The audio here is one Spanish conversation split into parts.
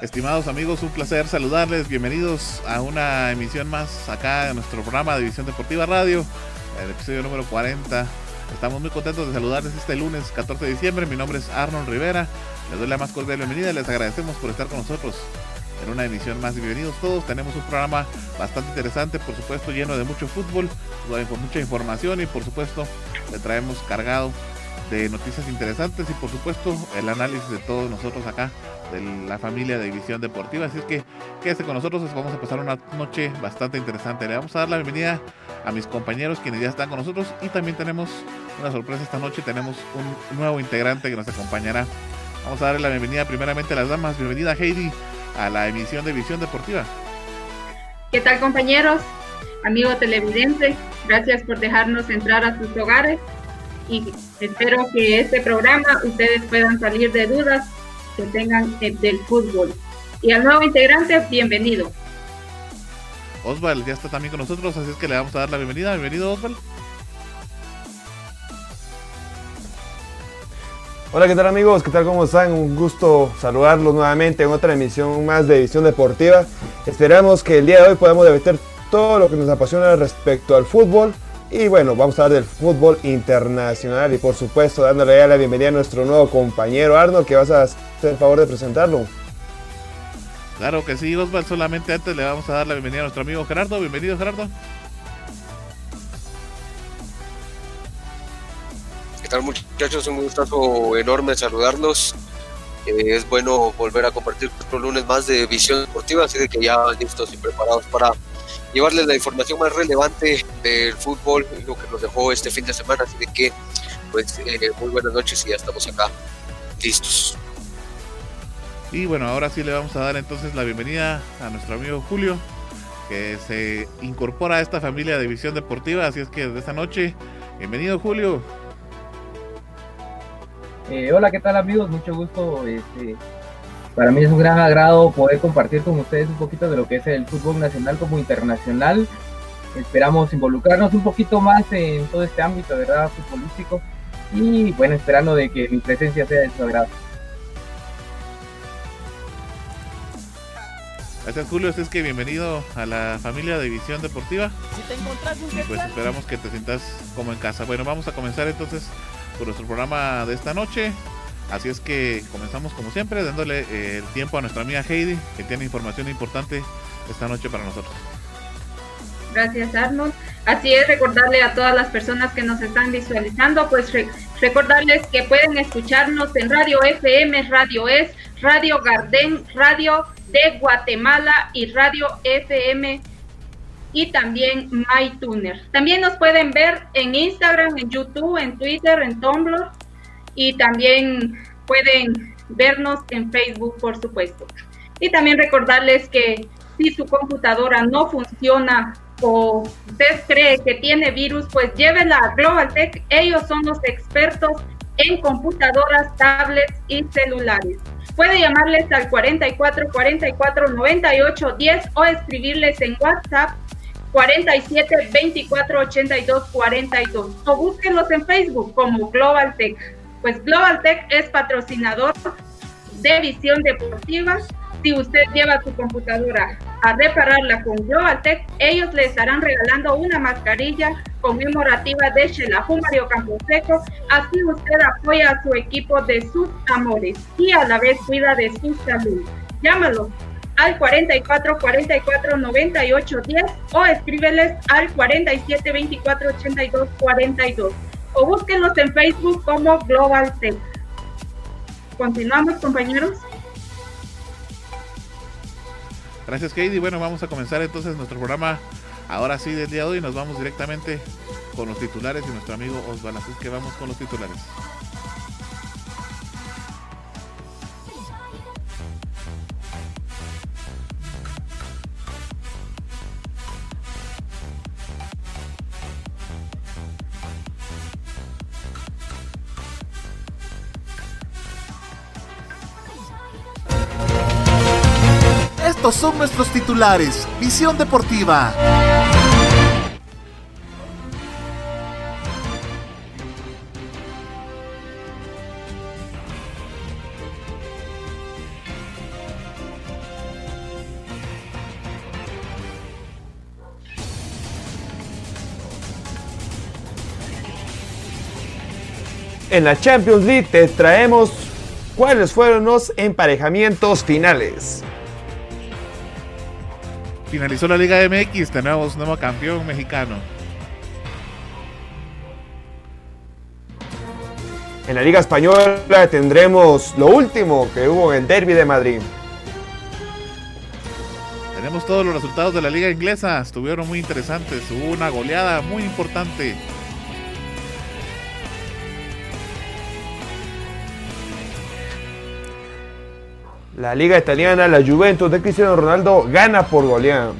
Estimados amigos, un placer saludarles. Bienvenidos a una emisión más acá en nuestro programa de Visión Deportiva Radio, el episodio número 40. Estamos muy contentos de saludarles este lunes 14 de diciembre. Mi nombre es Arnold Rivera. Les doy la más cordial bienvenida. Les agradecemos por estar con nosotros en una emisión más. Bienvenidos todos. Tenemos un programa bastante interesante, por supuesto, lleno de mucho fútbol, con mucha información y, por supuesto, le traemos cargado de noticias interesantes y, por supuesto, el análisis de todos nosotros acá de la familia de División Deportiva. Así es que quédese con nosotros, vamos a pasar una noche bastante interesante. Le vamos a dar la bienvenida a mis compañeros quienes ya están con nosotros y también tenemos una sorpresa esta noche, tenemos un nuevo integrante que nos acompañará. Vamos a darle la bienvenida primeramente a las damas. Bienvenida Heidi a la emisión de Visión Deportiva. ¿Qué tal compañeros? Amigo televidente, gracias por dejarnos entrar a sus hogares y espero que este programa ustedes puedan salir de dudas que tengan del fútbol. Y al nuevo integrante, bienvenido. Osval ya está también con nosotros, así es que le vamos a dar la bienvenida. Bienvenido, Osval. Hola, ¿qué tal amigos? ¿Qué tal? ¿Cómo están? Un gusto saludarlos nuevamente en otra emisión más de Visión Deportiva. Esperamos que el día de hoy podamos debatir todo lo que nos apasiona respecto al fútbol. Y bueno, vamos a hablar del fútbol internacional y por supuesto dándole ya la bienvenida a nuestro nuevo compañero Arnold, que vas a hacer el favor de presentarlo. Claro que sí, Osval, solamente antes le vamos a dar la bienvenida a nuestro amigo Gerardo. Bienvenido Gerardo. ¿Qué tal muchachos? Un gustazo enorme saludarlos. Eh, es bueno volver a compartir otro lunes más de visión deportiva, así de que ya listos y preparados para llevarles la información más relevante del fútbol, lo que nos dejó este fin de semana, así de que pues eh, muy buenas noches y ya estamos acá listos. Y bueno, ahora sí le vamos a dar entonces la bienvenida a nuestro amigo Julio, que se incorpora a esta familia de visión deportiva, así es que desde esta noche, bienvenido Julio. Eh, hola, ¿qué tal amigos? Mucho gusto. Este, para mí es un gran agrado poder compartir con ustedes un poquito de lo que es el fútbol nacional como internacional. Esperamos involucrarnos un poquito más en todo este ámbito, ¿verdad? Futbolístico. Y bueno, esperando de que mi presencia sea de su agrado. Gracias Julio, es que bienvenido a la familia de Visión Deportiva. y pues esperamos que te sientas como en casa. Bueno, vamos a comenzar entonces por nuestro programa de esta noche. Así es que comenzamos como siempre dándole eh, el tiempo a nuestra amiga Heidi, que tiene información importante esta noche para nosotros. Gracias Arnold. Así es, recordarle a todas las personas que nos están visualizando, pues recordarles que pueden escucharnos en Radio FM, Radio Es, Radio Gardén, Radio de Guatemala y Radio FM y también MyTuner. También nos pueden ver en Instagram, en YouTube, en Twitter, en Tumblr y también pueden vernos en Facebook, por supuesto. Y también recordarles que si su computadora no funciona o usted cree que tiene virus, pues llévela a Global Tech. Ellos son los expertos en computadoras, tablets y celulares. Puede llamarles al 44 44 98 10 o escribirles en WhatsApp 47 24 82 42 o búsquenlos en Facebook como Global Tech. Pues Global Tech es patrocinador de visión deportiva. Si usted lleva su computadora a repararla con Global Tech, ellos le estarán regalando una mascarilla conmemorativa de Shelahu Mario Camposeco. Así usted apoya a su equipo de sus amores y a la vez cuida de su salud. Llámalo al 44 44 98 10 o escríbeles al 47 24 82 42 o búsquenlos en Facebook como Global Tech. Continuamos, compañeros. Gracias, Katie. Bueno, vamos a comenzar entonces nuestro programa ahora sí del día de hoy. Nos vamos directamente con los titulares y nuestro amigo Osvaldo. Así que vamos con los titulares. Estos son nuestros titulares. Visión Deportiva. En la Champions League te traemos cuáles fueron los emparejamientos finales. Finalizó la Liga MX, tenemos nuevo campeón mexicano. En la Liga Española tendremos lo último que hubo en el Derby de Madrid. Tenemos todos los resultados de la Liga Inglesa, estuvieron muy interesantes, hubo una goleada muy importante. La liga italiana, la Juventus de Cristiano Ronaldo gana por goleada.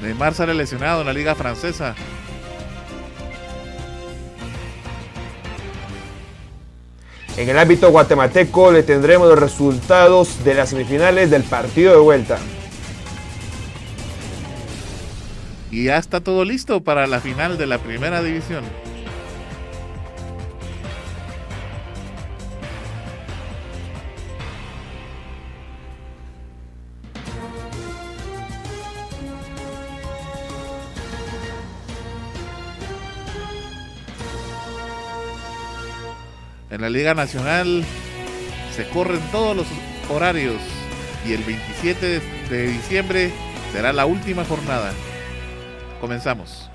Neymar sale lesionado en la liga francesa. En el ámbito guatemalteco le tendremos los resultados de las semifinales del partido de vuelta. Y ya está todo listo para la final de la primera división. En la Liga Nacional se corren todos los horarios y el 27 de diciembre será la última jornada. Comenzamos.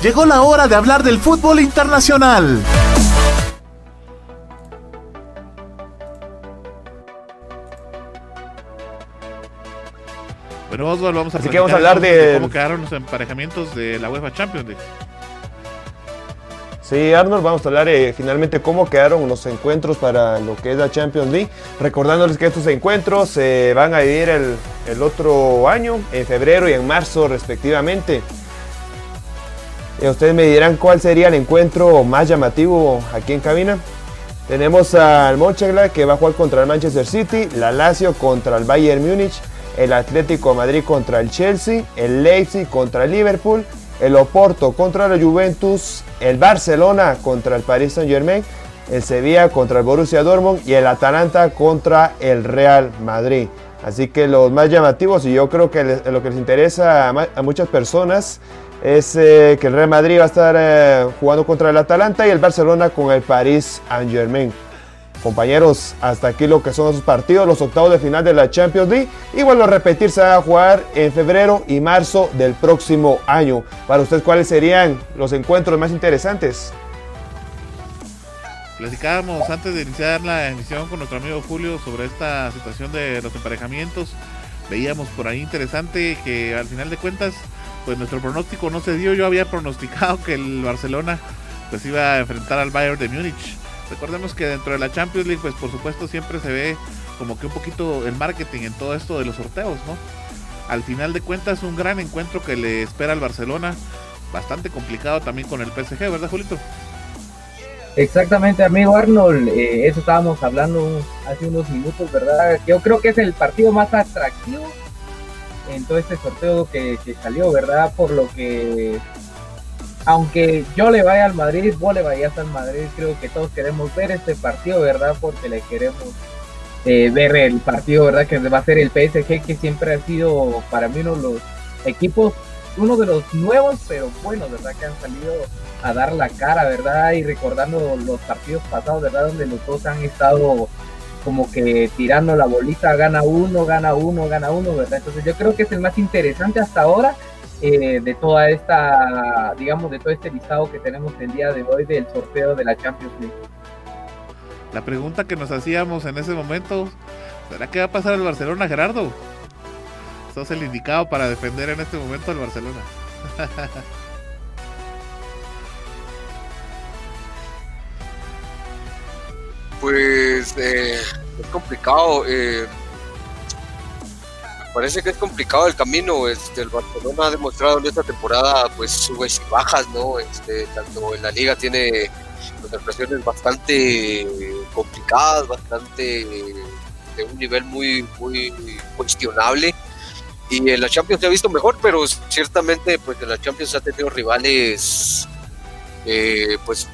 Llegó la hora de hablar del fútbol internacional. Bueno, Oswald, vamos a, Así que vamos a hablar de... cómo quedaron los emparejamientos de la UEFA Champions League. Sí, Arnold, vamos a hablar eh, finalmente cómo quedaron los encuentros para lo que es la Champions League. Recordándoles que estos encuentros se van a vivir el, el, otro año, en febrero y en marzo respectivamente. Y ustedes me dirán cuál sería el encuentro más llamativo aquí en cabina. Tenemos al Mönchengladbach que va a jugar contra el Manchester City, la Lazio contra el Bayern Múnich, el Atlético Madrid contra el Chelsea, el Leipzig contra el Liverpool, el Oporto contra la Juventus, el Barcelona contra el Paris Saint Germain, el Sevilla contra el Borussia Dortmund y el Atalanta contra el Real Madrid. Así que los más llamativos y yo creo que lo que les interesa a, muchas personas es eh, que el Real Madrid va a estar eh, jugando contra el Atalanta y el Barcelona con el Paris Saint Germain. Compañeros, hasta aquí lo que son esos partidos, los octavos de final de la Champions League. Y bueno, a repetir, se va a jugar en febrero y marzo del próximo año. Para ustedes, ¿cuáles serían los encuentros más interesantes? Platicábamos antes de iniciar la emisión con nuestro amigo Julio sobre esta situación de los emparejamientos. Veíamos por ahí interesante que al final de cuentas, pues nuestro pronóstico no se dio. Yo había pronosticado que el Barcelona pues iba a enfrentar al Bayern de Múnich Recordemos que dentro de la Champions League, pues por supuesto siempre se ve como que un poquito el marketing en todo esto de los sorteos, ¿no? Al final de cuentas, un gran encuentro que le espera al Barcelona, bastante complicado también con el PSG, ¿verdad, Julito? Exactamente, amigo Arnold, eh, eso estábamos hablando hace unos minutos, ¿verdad? Yo creo que es el partido más atractivo en todo este sorteo que, que salió, ¿verdad? Por lo que aunque yo le vaya al Madrid, vos le vayas al Madrid, creo que todos queremos ver este partido, ¿verdad? Porque le queremos eh, ver el partido, ¿verdad? Que va a ser el PSG, que siempre ha sido para mí uno de los equipos, uno de los nuevos, pero buenos, ¿verdad? Que han salido a dar la cara, ¿verdad? Y recordando los partidos pasados, ¿verdad? Donde los dos han estado como que tirando la bolita, gana uno, gana uno, gana uno, ¿verdad? Entonces yo creo que es el más interesante hasta ahora eh, de toda esta, digamos, de todo este listado que tenemos el día de hoy del sorteo de la Champions League. La pregunta que nos hacíamos en ese momento, ¿será que va a pasar el Barcelona, Gerardo? Sos el indicado para defender en este momento al Barcelona. pues eh, es complicado. Eh, parece que es complicado el camino. Este, el Barcelona ha demostrado en esta temporada pues subes y bajas, ¿no? Este, tanto en la liga tiene concentraciones bastante complicadas, bastante de un nivel muy, muy cuestionable. Y en la Champions se ha visto mejor, pero ciertamente pues en la Champions ha tenido rivales eh, pues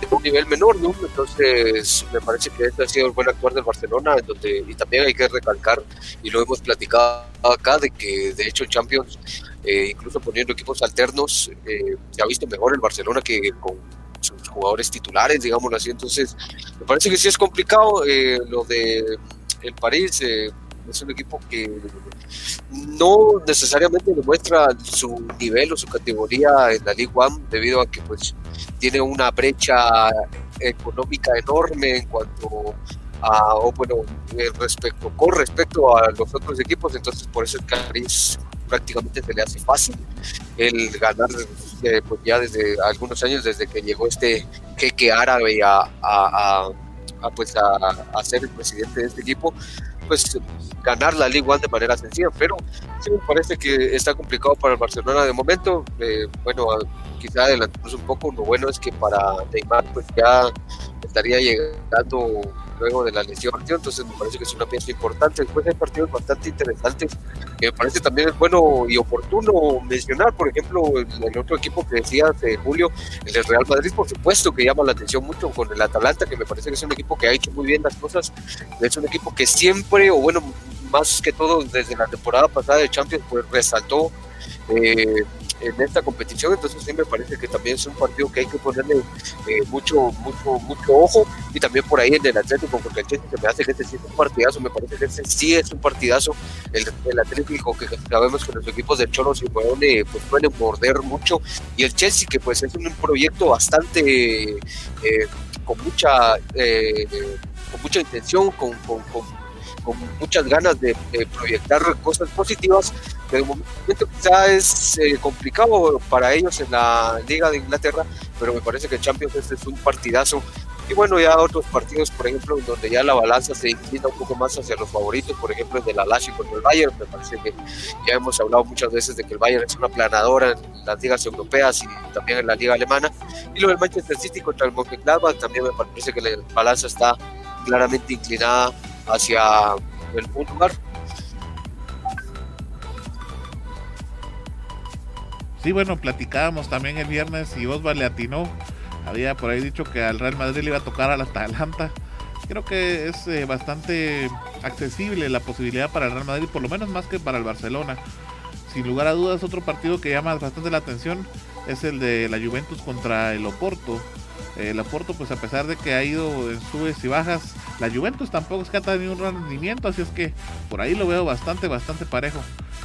de un nivel menor, ¿no? Entonces, me parece que este ha sido el buen actuar del Barcelona, en donde, y también hay que recalcar, y lo hemos platicado acá, de que de hecho el Champions, eh, incluso poniendo equipos alternos, eh, se ha visto mejor el Barcelona que con sus jugadores titulares, digámoslo así. Entonces, me parece que sí es complicado eh, lo de el París. Es un equipo que no necesariamente demuestra su nivel o su categoría en la League One debido a que pues tiene una brecha económica enorme en cuanto a, bueno, respecto, con respecto a los otros equipos, entonces por eso el París prácticamente se le hace fácil el ganar eh, pues ya desde algunos años, desde que llegó este jeque árabe a, a, a pues a, ser el presidente de este equipo, pues ganar la Liga One de manera sencilla, pero sí me parece que está complicado para el Barcelona de momento. Eh, bueno, quizá adelantamos un poco, lo bueno es que para Neymar pues ya estaría llegando luego de la lesión, entonces me parece que es una pieza importante. Después hay partidos bastante interesantes que me parece también es bueno y oportuno mencionar, por ejemplo, el, otro equipo que decías, de Julio, el del Real Madrid, por supuesto que llama la atención mucho con el Atalanta, que me parece que es un equipo que ha hecho muy bien las cosas, es un equipo que siempre, o bueno, más que todo desde la temporada pasada de Champions, pues resaltó. Eh, en esta competición, entonces sí me parece que también es un partido que hay que ponerle eh, mucho, mucho, mucho ojo. Y también por ahí en el Atlético, porque el se me hace que este sí es un partidazo, me parece que este sí es un partidazo, el, el Atlético que sabemos que los equipos de Cholo Simeone pues pueden morder mucho. Y el Chelsea que pues es un proyecto bastante eh, con mucha eh, con mucha intención, con muchas ganas de, de, proyectar cosas positivas, de momento quizá es eh, complicado para ellos en la Liga de Inglaterra, pero me parece que el Champions este es un partidazo. Y bueno, ya otros partidos, por ejemplo, donde ya la balanza se inclina un poco más hacia los favoritos, por ejemplo, el de la Lazio contra el Bayern, me parece que ya hemos hablado muchas veces de que el Bayern es una planadora en las ligas europeas y también en la liga alemana. Y lo del Manchester City contra el Mönchengladbach también me parece que la balanza está claramente inclinada hacia el lugar. Sí, bueno, platicábamos también el viernes y Osvaldo le atinó. Había por ahí dicho que al Real Madrid le iba a tocar al Atalanta. Creo que es eh, bastante accesible la posibilidad para el Real Madrid, por lo menos más que para el Barcelona. Sin lugar a dudas, otro partido que llama bastante la atención es el de la Juventus contra el Oporto. El Oporto, pues a pesar de que ha ido en subes y bajas, la Juventus tampoco es que ha tenido un rendimiento, así es que por ahí lo veo bastante, bastante parejo.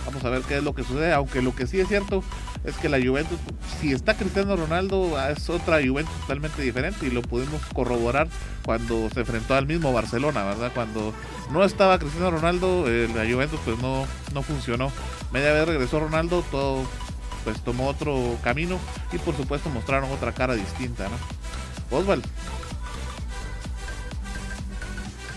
Vamos a ver qué es lo que sucede, aunque lo que sí es cierto es que la Juventus, si está Cristiano Ronaldo, es otra Juventus totalmente diferente y lo pudimos corroborar cuando se enfrentó al mismo Barcelona, ¿verdad? Cuando no estaba Cristiano Ronaldo, eh, la Juventus pues no, no funcionó. Media vez regresó Ronaldo, todo pues tomó otro camino y por supuesto mostraron otra cara distinta, ¿no? Oswald.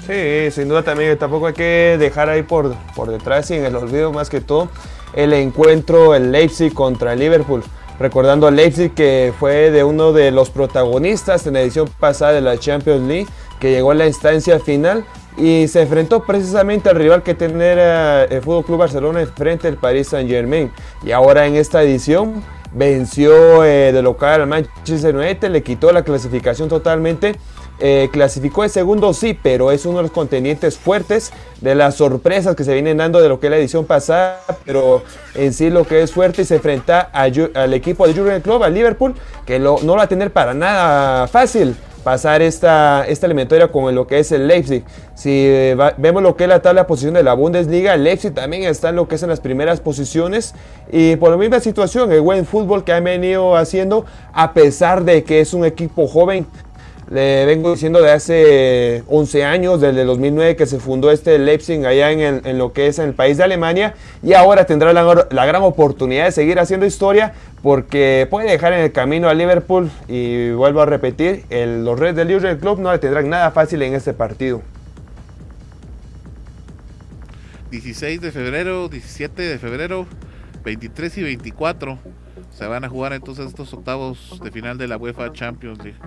Sí, sin duda también tampoco hay que dejar ahí por, por detrás y en el olvido más que todo el encuentro el Leipzig contra el Liverpool. Recordando al Leipzig que fue de uno de los protagonistas en la edición pasada de la Champions League, que llegó a la instancia final y se enfrentó precisamente al rival que tenía el Fútbol Club Barcelona frente al Paris Saint Germain. Y ahora en esta edición venció eh, de local al Manchester United, le quitó la clasificación totalmente eh, clasificó de segundo, sí, pero es uno de los contendientes fuertes de las sorpresas que se vienen dando de lo que es la edición pasada, pero en sí lo que es fuerte y se enfrenta al equipo de Jurgen Klopp, al Liverpool, que no lo va a tener para nada fácil pasar esta, esta eliminatoria con lo que es el Leipzig. Si vemos lo que es la tabla de posición de la Bundesliga, el Leipzig también está en lo que es en las primeras posiciones y por la misma situación, el buen fútbol que han venido haciendo, a pesar de que es un equipo joven, le vengo diciendo de hace 11 años, desde el 2009 que se fundó este Leipzig allá en, lo que es en el país de Alemania y ahora tendrá la, gran oportunidad de seguir haciendo historia porque puede dejar en el camino a Liverpool y vuelvo a repetir, los Reds del Jurgen Club no le tendrán nada fácil en este partido. 16 de febrero, 17 de febrero, 23 y 24 se van a jugar entonces estos octavos de final de la UEFA Champions League.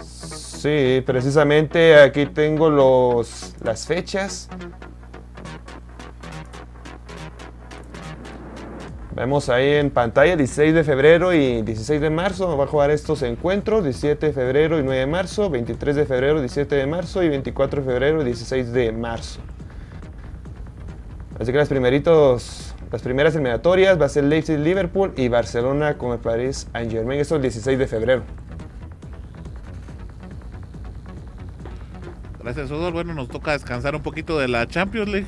Sí, precisamente aquí tengo los, las fechas. Vemos ahí en pantalla 16 de febrero y 16 de marzo. Va a jugar estos encuentros: 17 de febrero y 9 de marzo, 23 de febrero, 17 de marzo y 24 de febrero y 16 de marzo. Así que las primeritos, las primeras eliminatorias va a ser Leipzig-Liverpool y Barcelona con el París Saint-Germain. Eso el 16 de febrero. Gracias, Odor. Bueno, nos toca descansar un poquito de la Champions League.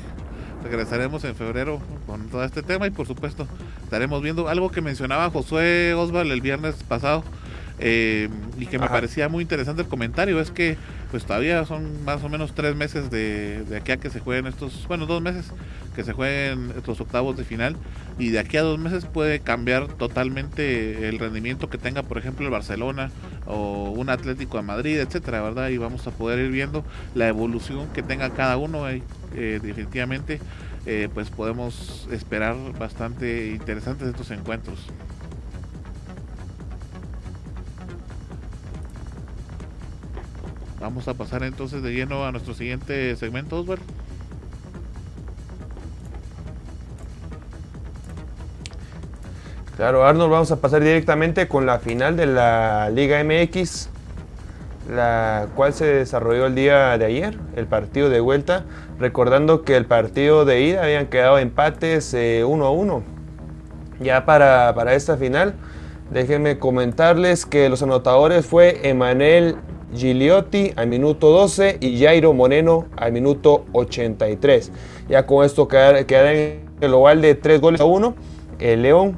Regresaremos en febrero con todo este tema y por supuesto estaremos viendo algo que mencionaba Josué Osval el viernes pasado eh, y que me parecía muy interesante el comentario es que pues todavía son más o menos tres meses de, de, aquí a que se jueguen estos, bueno, dos meses que se jueguen estos octavos de final y de aquí a dos meses puede cambiar totalmente el rendimiento que tenga, por ejemplo, el Barcelona o un Atlético de Madrid, etcétera, ¿verdad? Y vamos a poder ir viendo la evolución que tenga cada uno, eh, definitivamente. Eh, pues podemos esperar bastante interesantes estos encuentros. Vamos a pasar entonces de lleno a nuestro siguiente segmento, Oswald. Claro, Arnold, vamos a pasar directamente con la final de la Liga MX, la cual se desarrolló el día de ayer, el partido de vuelta, recordando que el partido de ida habían quedado empates 1 eh, a 1. Ya para, para esta final, déjenme comentarles que los anotadores fue Emanuel Gigliotti al minuto 12 y Jairo Moreno al minuto 83. Ya con esto queda, en el global de 3 goles a 1. El León,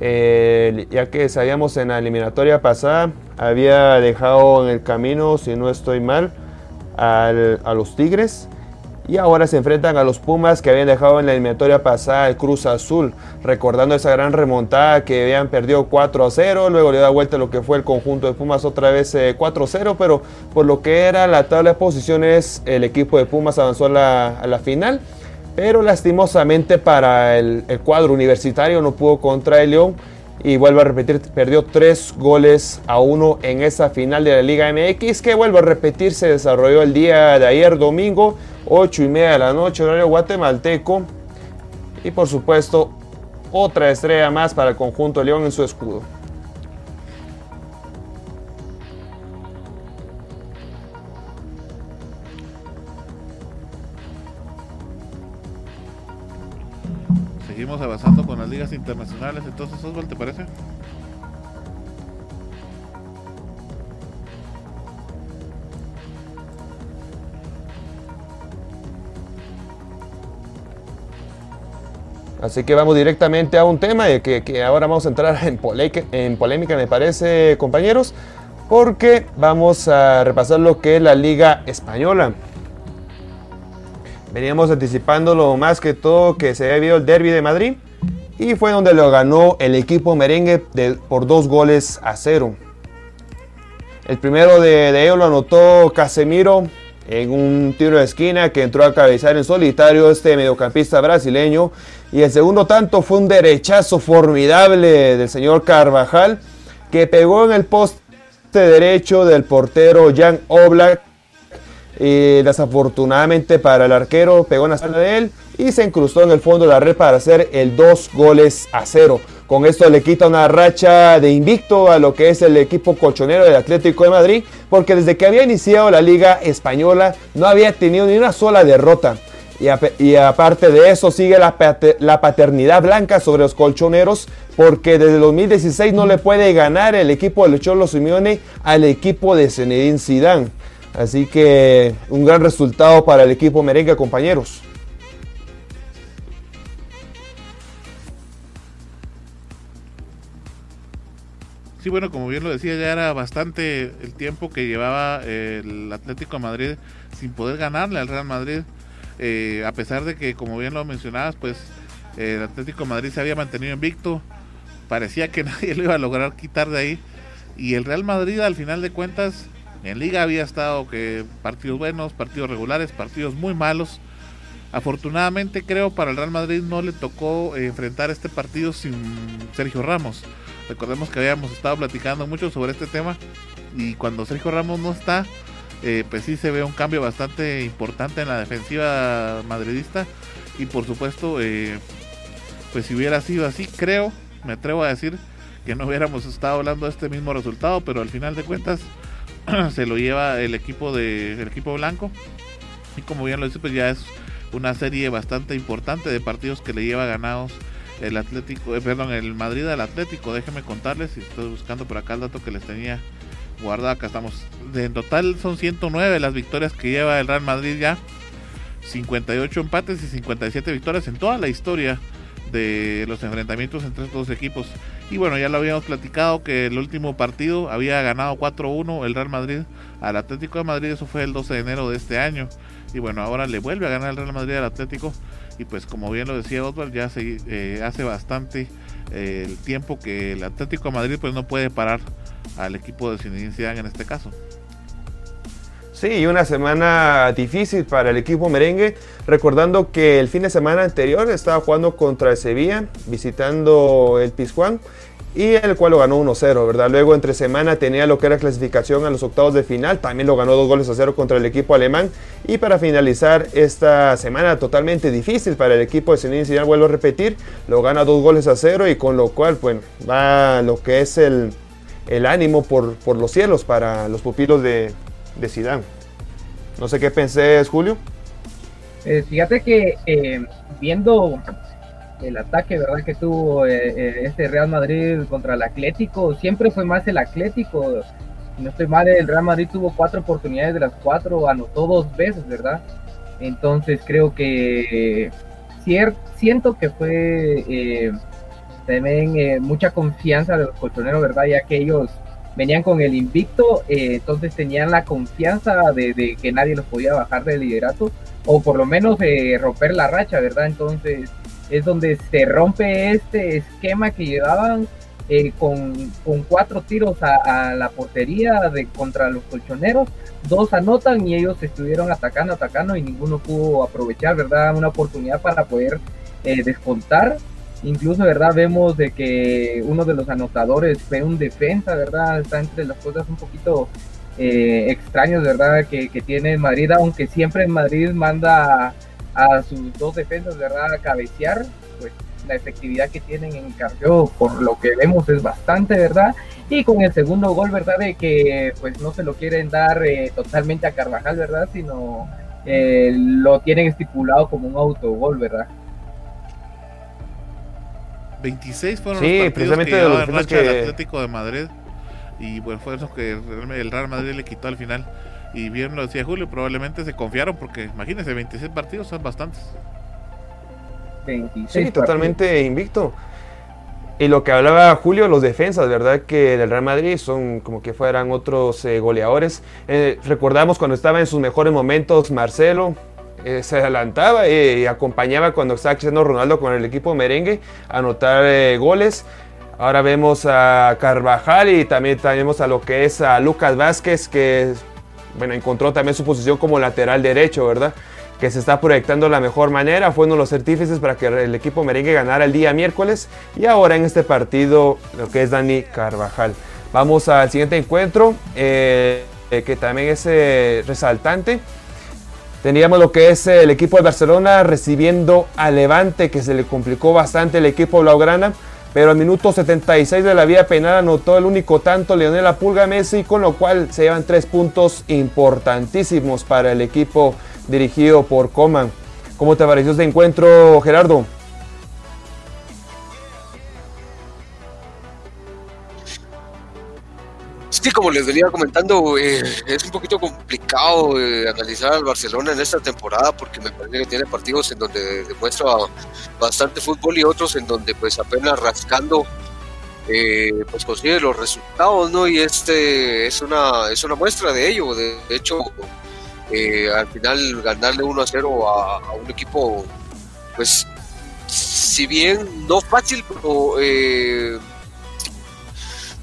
eh, ya que sabíamos en la eliminatoria pasada, había dejado en el camino, si no estoy mal, a los Tigres y ahora se enfrentan a los Pumas que habían dejado en la eliminatoria pasada el Cruz Azul, recordando esa gran remontada que habían perdido 4 a 0, luego le da vuelta lo que fue el conjunto de Pumas otra vez 4 a 0, pero por lo que era la tabla de posiciones, el equipo de Pumas avanzó a la, final, pero lastimosamente para el, el cuadro universitario no pudo contra el León y vuelvo a repetir, perdió 3 goles a 1 en esa final de la Liga MX que vuelvo a repetir, se desarrolló el día de ayer domingo 8 y media de la noche, horario guatemalteco. Y por supuesto, otra estrella más para el conjunto León en su escudo. Avanzando con las ligas internacionales, entonces Oswald, ¿te parece? Así que vamos directamente a un tema que, que ahora vamos a entrar en, en polémica, me parece, compañeros, porque vamos a repasar lo que es la Liga Española. Veníamos anticipando lo más que todo que se había visto el derby de Madrid y fue donde lo ganó el equipo merengue por dos goles a cero. El primero de, de ellos lo anotó Casemiro en un tiro de esquina que entró a cabezar en solitario este mediocampista brasileño. Y el segundo tanto fue un derechazo formidable del señor Carvajal que pegó en el poste derecho del portero Jan Oblak. Y desafortunadamente para el arquero pegó en la sala de él y se incrustó en el fondo de la red para hacer el dos goles a cero. Con esto le quita una racha de invicto a lo que es el equipo colchonero del Atlético de Madrid, porque desde que había iniciado la Liga Española no había tenido ni una sola derrota. Y, aparte de eso sigue la, paternidad blanca sobre los colchoneros, porque desde 2016 no le puede ganar el equipo de Cholo Simeone al equipo de Zinedine Zidane. Así que un gran resultado para el equipo merengue, compañeros. Sí, bueno, como bien lo decía, ya era bastante el tiempo que llevaba el Atlético de Madrid sin poder ganarle al Real Madrid. Eh, a pesar de que, como bien lo mencionabas, pues el Atlético de Madrid se había mantenido invicto. Parecía que nadie lo iba a lograr quitar de ahí. Y el Real Madrid, al final de cuentas, en Liga había estado que partidos buenos, partidos regulares, partidos muy malos. Afortunadamente creo para el Real Madrid no le tocó enfrentar este partido sin Sergio Ramos. Recordemos que habíamos estado platicando mucho sobre este tema y cuando Sergio Ramos no está, eh, pues sí se ve un cambio bastante importante en la defensiva madridista y por supuesto, eh, pues si hubiera sido así, creo, me atrevo a decir que no hubiéramos estado hablando de este mismo resultado, pero al final de cuentas se lo lleva el equipo de el equipo blanco y como bien lo dice, pues ya es una serie bastante importante de partidos que le lleva ganados el Atlético, eh, perdón, el Madrid al Atlético. Déjenme contarles, si estoy buscando por acá el dato que les tenía guardado, acá estamos. En total son 109 las victorias que lleva el Real Madrid ya. 58 empates y 57 victorias en toda la historia de los enfrentamientos entre estos equipos. Y bueno, ya lo habíamos platicado que el último partido había ganado 4-1 el Real Madrid al Atlético de Madrid, eso fue el 12 de enero de este año. Y bueno, ahora le vuelve a ganar el Real Madrid al Atlético. Y pues como bien lo decía Oswald, ya se eh, hace bastante eh, el tiempo que el Atlético de Madrid pues no puede parar al equipo de Zinedine en este caso. Sí, una semana difícil para el equipo merengue, recordando que el fin de semana anterior estaba jugando contra el Sevilla, visitando el Pizjuán, y el cual lo ganó 1-0, ¿verdad? Luego entre semana tenía lo que era clasificación a los octavos de final, también lo ganó dos goles a cero contra el equipo alemán, y para finalizar esta semana totalmente difícil para el equipo de Zinedine Zidane, vuelvo a repetir, lo gana dos goles a cero y con lo cual, bueno, va lo que es el, el ánimo por, por los cielos para los pupilos de, de Zidane. No sé qué pensé, Julio. Eh, fíjate que eh, viendo el ataque verdad que tuvo eh, este Real Madrid contra el Atlético, siempre fue más el Atlético. No estoy mal, el Real Madrid tuvo cuatro oportunidades de las cuatro, anotó dos veces, ¿verdad? Entonces creo que siento que fue también mucha confianza de los colchoneros, ¿verdad? Ya que ellos venían con el invicto, eh, entonces tenían la confianza de, que nadie los podía bajar del liderato, o por lo menos eh, romper la racha, ¿verdad? Entonces es donde se rompe este esquema que llevaban eh, con, cuatro tiros a, la portería de contra los colchoneros, dos anotan y ellos estuvieron atacando, atacando y ninguno pudo aprovechar, ¿verdad? Una oportunidad para poder descontar Incluso, ¿verdad? Vemos de que uno de los anotadores fue un defensa, ¿verdad? Está entre las cosas un poquito eh, extrañas, ¿verdad? Que, tiene Madrid, aunque siempre Madrid manda a, sus dos defensas, ¿verdad? A cabecear, pues la efectividad que tienen en Carrió, por lo que vemos, es bastante, ¿verdad? Y con el segundo gol, ¿verdad? De que pues no se lo quieren dar eh, totalmente a Carvajal, ¿verdad? Sino eh, lo tienen estipulado como un autogol, ¿verdad? 26 fueron los partidos precisamente que llevaba en racha el Atlético de Madrid. Y bueno, fue eso que el Real Madrid le quitó al final. Y bien lo decía Julio, probablemente se confiaron porque imagínense, 26 partidos son bastantes. 26 sí, totalmente invicto. Y lo que hablaba Julio, los defensas, ¿verdad? Que del Real Madrid son como que fueran otros eh, goleadores. Eh, recordamos cuando estaba en sus mejores momentos Marcelo, eh, se adelantaba y acompañaba cuando estaba Cristiano Ronaldo con el equipo merengue a anotar eh, goles. Ahora vemos a Carvajal y también tenemos a lo que es a Lucas Vázquez, que bueno, encontró también su posición como lateral derecho, ¿verdad? Que se está proyectando de la mejor manera. Fue uno de los artífices para que el equipo merengue ganara el día miércoles. Y ahora en este partido, lo que es Dani Carvajal. Vamos al siguiente encuentro, eh, que también es resaltante. Teníamos lo que es el equipo de Barcelona recibiendo a Levante, que se le complicó bastante el equipo Blaugrana. Pero al minuto 76 de la vía penal anotó el único tanto Leonel Pulga Messi, con lo cual se llevan tres puntos importantísimos para el equipo dirigido por Coman. ¿Cómo te pareció este encuentro, Gerardo? Sí, como les venía comentando, eh, es un poquito complicado eh, analizar al Barcelona en esta temporada porque me parece que tiene partidos en donde demuestra bastante fútbol y otros en donde pues apenas rascando eh, pues consigue los resultados, ¿no? Y este es una es una muestra de ello. De, hecho, al final ganarle 1 a 0 a, un equipo, pues si bien no fácil, pero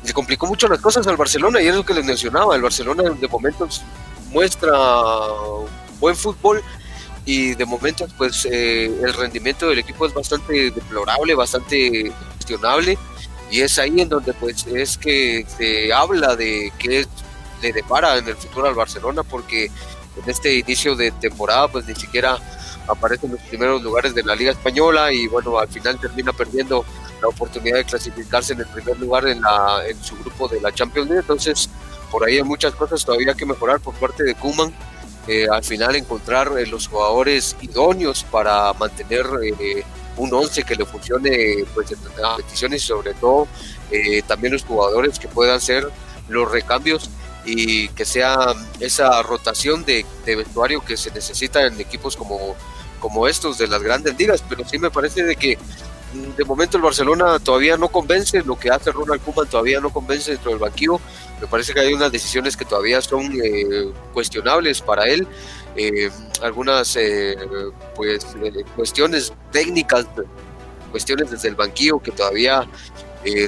le complicó mucho las cosas al Barcelona y es lo que les mencionaba, el Barcelona de momentos muestra buen fútbol, y de momento pues eh, el rendimiento del equipo es bastante deplorable, bastante cuestionable y es ahí en donde pues es que se habla de qué le depara en el futuro al Barcelona porque en este inicio de temporada pues ni siquiera aparece en los primeros lugares de la Liga Española y bueno al final termina perdiendo la oportunidad de clasificarse en el primer lugar en, la, en su grupo de la Champions League. Entonces por ahí hay muchas cosas todavía que mejorar por parte de Kuman eh, al final encontrar eh, los jugadores idóneos para mantener eh, un 11 que le funcione pues, en las competiciones y sobre todo también los jugadores que puedan ser los recambios y que sea esa rotación de, vestuario que se necesita en equipos como, como estos de las grandes ligas, pero sí me parece de que de momento el Barcelona todavía no convence, lo que hace Ronald Koeman todavía no convence dentro del banquillo. Me parece que hay unas decisiones que todavía son eh, cuestionables para él. Eh, algunas eh, pues cuestiones técnicas, cuestiones desde el banquillo que todavía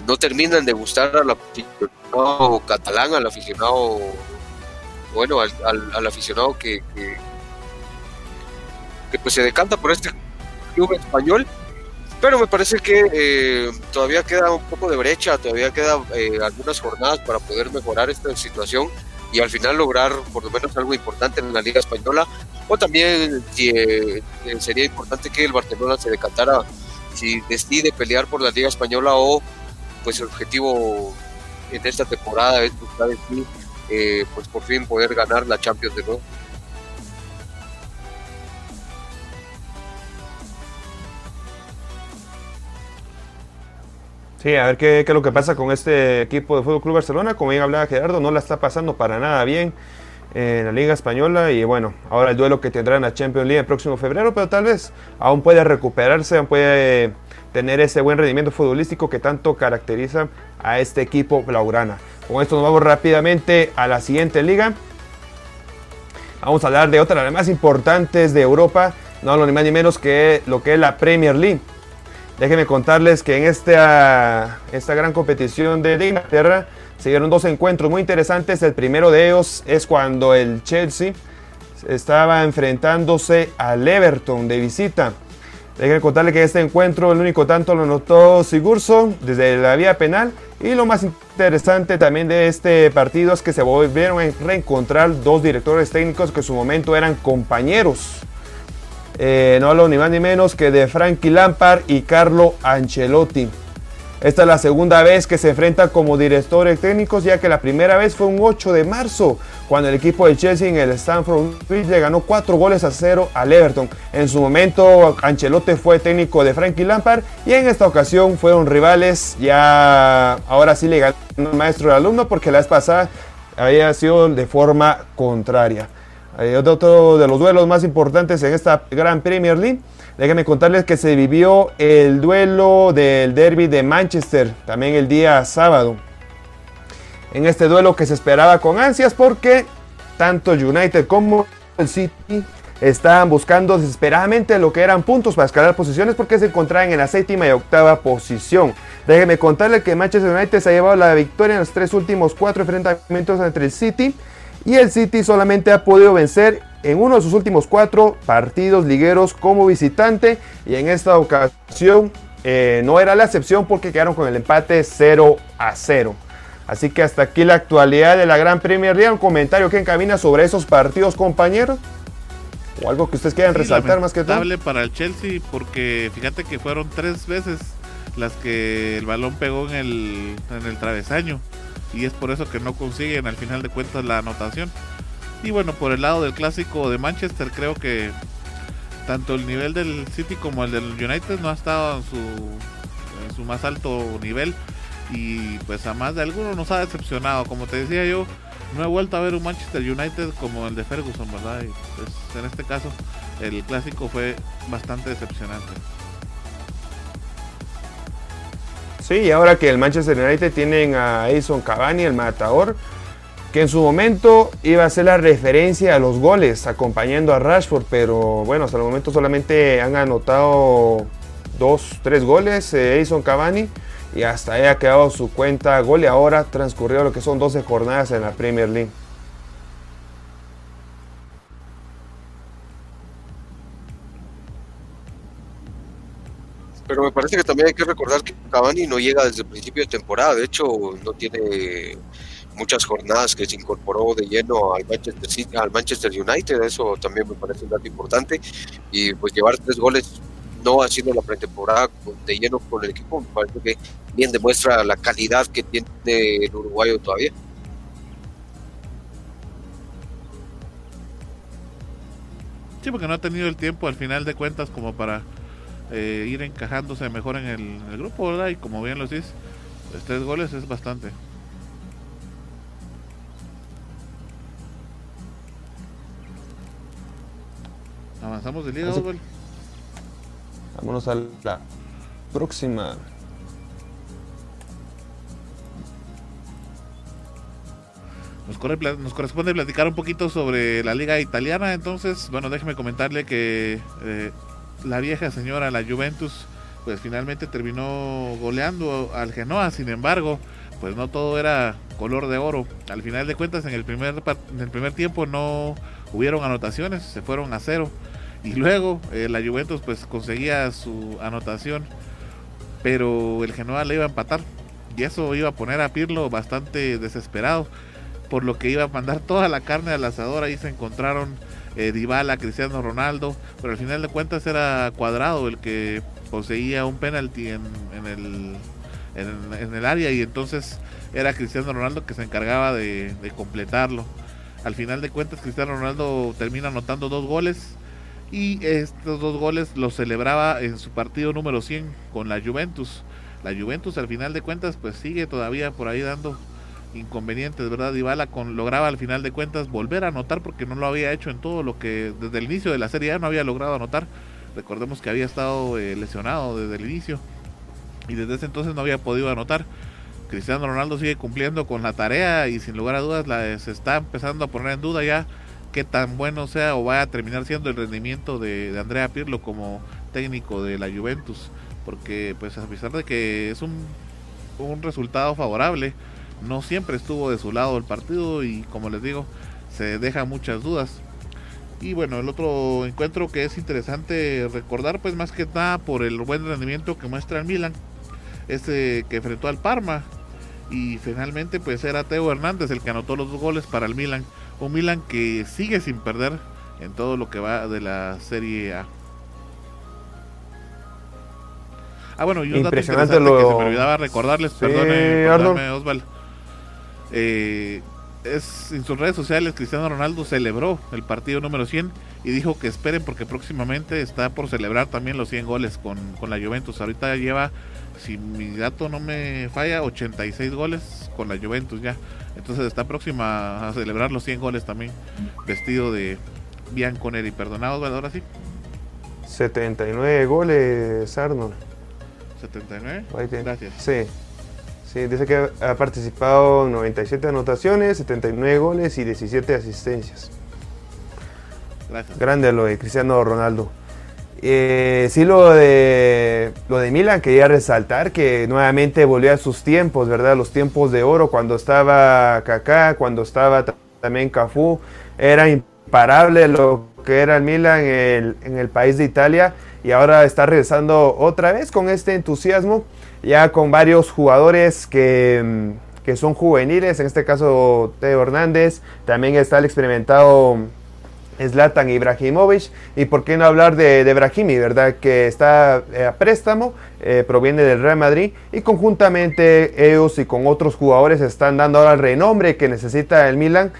no terminan de gustar al aficionado catalán, al aficionado, bueno, al, aficionado que, que pues se decanta por este club español pero me parece que eh, todavía queda un poco de brecha, todavía queda eh, algunas jornadas para poder mejorar esta situación y al final lograr por lo menos algo importante en la Liga Española. O también eh, sería importante que el Barcelona se decantara si decide pelear por la Liga Española o pues el objetivo en esta temporada es buscar pues por fin poder ganar la Champions de nuevo. Sí, a ver qué, es lo que pasa con este equipo de Fútbol Club Barcelona. Como bien hablaba Gerardo, no la está pasando para nada bien en la Liga Española. Y bueno, ahora el duelo que tendrá en la Champions League el próximo febrero, pero tal vez aún puede recuperarse, aún puede tener ese buen rendimiento futbolístico que tanto caracteriza a este equipo blaugrana. Con esto nos vamos rápidamente a la siguiente liga. Vamos a hablar de otra de las más importantes de Europa, no ni más ni menos que lo que es la Premier League. Déjenme contarles que en esta, esta gran competición de Inglaterra se dieron dos encuentros muy interesantes. El primero de ellos es cuando el Chelsea estaba enfrentándose al Everton de visita. Déjenme contarles que este encuentro el único tanto lo notó Sigurdsson desde la vía penal. Y lo más interesante también de este partido es que se volvieron a reencontrar dos directores técnicos que en su momento eran compañeros eh, no hablo ni más ni menos que de Frankie Lampard y Carlo Ancelotti. Esta es la segunda vez que se enfrentan como directores técnicos, ya que la primera vez fue un 8 de marzo, cuando el equipo de Chelsea en el Stamford Bridge le ganó 4 goles a 0 al Everton. En su momento, Ancelotti fue técnico de Frankie Lampard y en esta ocasión fueron rivales. Ya ahora sí le ganó el maestro al alumno, porque la vez pasada había sido de forma contraria. Eh, otro de los duelos más importantes en esta Gran Premier League. Déjenme contarles que se vivió el duelo del derby de Manchester, también el día sábado. En este duelo que se esperaba con ansias porque tanto United como el City estaban buscando desesperadamente lo que eran puntos para escalar posiciones porque se encontraban en la séptima y octava posición. Déjenme contarles que Manchester United se ha llevado la victoria en los tres últimos cuatro enfrentamientos entre el City y el City solamente ha podido vencer en uno de sus últimos cuatro partidos ligueros como visitante y en esta ocasión eh, no era la excepción porque quedaron con el empate 0 a 0. Así que hasta aquí la actualidad de la Gran Premier League. Un comentario que encamina sobre esos partidos, compañeros. O algo que ustedes quieran resaltar más que todo. para el Chelsea porque fíjate que fueron tres veces las que el balón pegó en el, en el travesaño y es por eso que no consiguen al final de cuentas la anotación. Y bueno, por el lado del clásico de Manchester creo que tanto el nivel del City como el del United no ha estado en su, en su más alto nivel y pues a más de alguno nos ha decepcionado. Como te decía yo, no he vuelto a ver un Manchester United como el de Ferguson, ¿verdad? Y pues en este caso el clásico fue bastante decepcionante. Sí, y ahora que el Manchester United tienen a Edison Cavani, el matador, que en su momento iba a ser la referencia a los goles, acompañando a Rashford, pero bueno, hasta el momento solamente han anotado dos, tres goles eh, Edison Cavani y hasta ahí ha quedado su cuenta gol y ahora transcurrió lo que son 12 jornadas en la Premier League. Parece que también hay que recordar que Cavani no llega desde el principio de temporada, de hecho no tiene muchas jornadas que se incorporó de lleno al Manchester City, al Manchester United, eso también me parece un dato importante y pues llevar tres goles no haciendo la pretemporada de lleno con el equipo, me parece que bien demuestra la calidad que tiene el uruguayo todavía. Sí, porque no ha tenido el tiempo al final de cuentas como para eh, ir encajándose mejor en el, grupo, ¿verdad? Y como bien lo decís, pues, tres goles es bastante. Avanzamos de liga, Vámonos a la próxima. Nos, corresponde platicar un poquito sobre la liga italiana, entonces, bueno, déjeme comentarle que eh, la vieja señora, la Juventus, pues finalmente terminó goleando al Genoa, sin embargo, pues no todo era color de oro. Al final de cuentas, en el primer, en el primer tiempo no hubieron anotaciones, se fueron a cero. Y luego eh, la Juventus pues conseguía su anotación, pero el Genoa le iba a empatar. Y eso iba a poner a Pirlo bastante desesperado por lo que iba a mandar toda la carne al asador. Ahí se encontraron eh, Dybala, Cristiano Ronaldo, pero al final de cuentas era Cuadrado el que poseía un penalti en, el, en, el área y entonces era Cristiano Ronaldo que se encargaba de, completarlo. Al final de cuentas Cristiano Ronaldo termina anotando dos goles y estos dos goles los celebraba en su partido número 100 con la Juventus. La Juventus al final de cuentas pues sigue todavía por ahí dando inconvenientes, ¿verdad? Dybala con, lograba al final de cuentas volver a anotar porque no lo había hecho en todo lo que desde el inicio de la Serie A no había logrado anotar. Recordemos que había estado eh, lesionado desde el inicio y desde ese entonces no había podido anotar. Cristiano Ronaldo sigue cumpliendo con la tarea y sin lugar a dudas se está empezando a poner en duda ya qué tan bueno sea o vaya a terminar siendo el rendimiento de, Andrea Pirlo como técnico de la Juventus. Porque pues a pesar de que es un resultado favorable, no siempre estuvo de su lado el partido y como les digo, se deja muchas dudas. Y bueno, el otro encuentro que es interesante recordar, pues más que nada por el buen rendimiento que muestra el Milan, este que enfrentó al Parma. Y finalmente, pues era Teo Hernández el que anotó los dos goles para el Milan. Un Milan que sigue sin perder en todo lo que va de la Serie A. Ah, bueno, y un dato interesante que se me olvidaba recordarles, perdone, perdone Osvaldo eh, es, en sus redes sociales Cristiano Ronaldo celebró el partido número 100 y dijo que esperen porque próximamente está por celebrar también los 100 goles con, la Juventus. Ahorita lleva, si mi dato no me falla, 86 goles con la Juventus ya. Entonces está próxima a celebrar los 100 goles también, vestido de Bianconeri. Perdonado, ahora sí. 79 goles, Arnold. 79. Gracias. Sí dice que ha participado en 97 anotaciones, 79 goles y 17 asistencias. Gracias. Grande lo de Cristiano Ronaldo. Eh, sí, lo de, lo de Milan quería resaltar que nuevamente volvió a sus tiempos, ¿verdad? Los tiempos de oro cuando estaba Kaká, cuando estaba también Cafú. Era imparable lo que era el Milan en el, en el país de Italia y ahora está regresando otra vez con este entusiasmo ya con varios jugadores que, que son juveniles, en este caso Teo Hernández, también está el experimentado Zlatan Ibrahimovic, y por qué no hablar de, de Brahimi, ¿verdad? Que está eh, a préstamo, eh, proviene del Real Madrid, y conjuntamente ellos y con otros jugadores están dando ahora el renombre que necesita el Milan,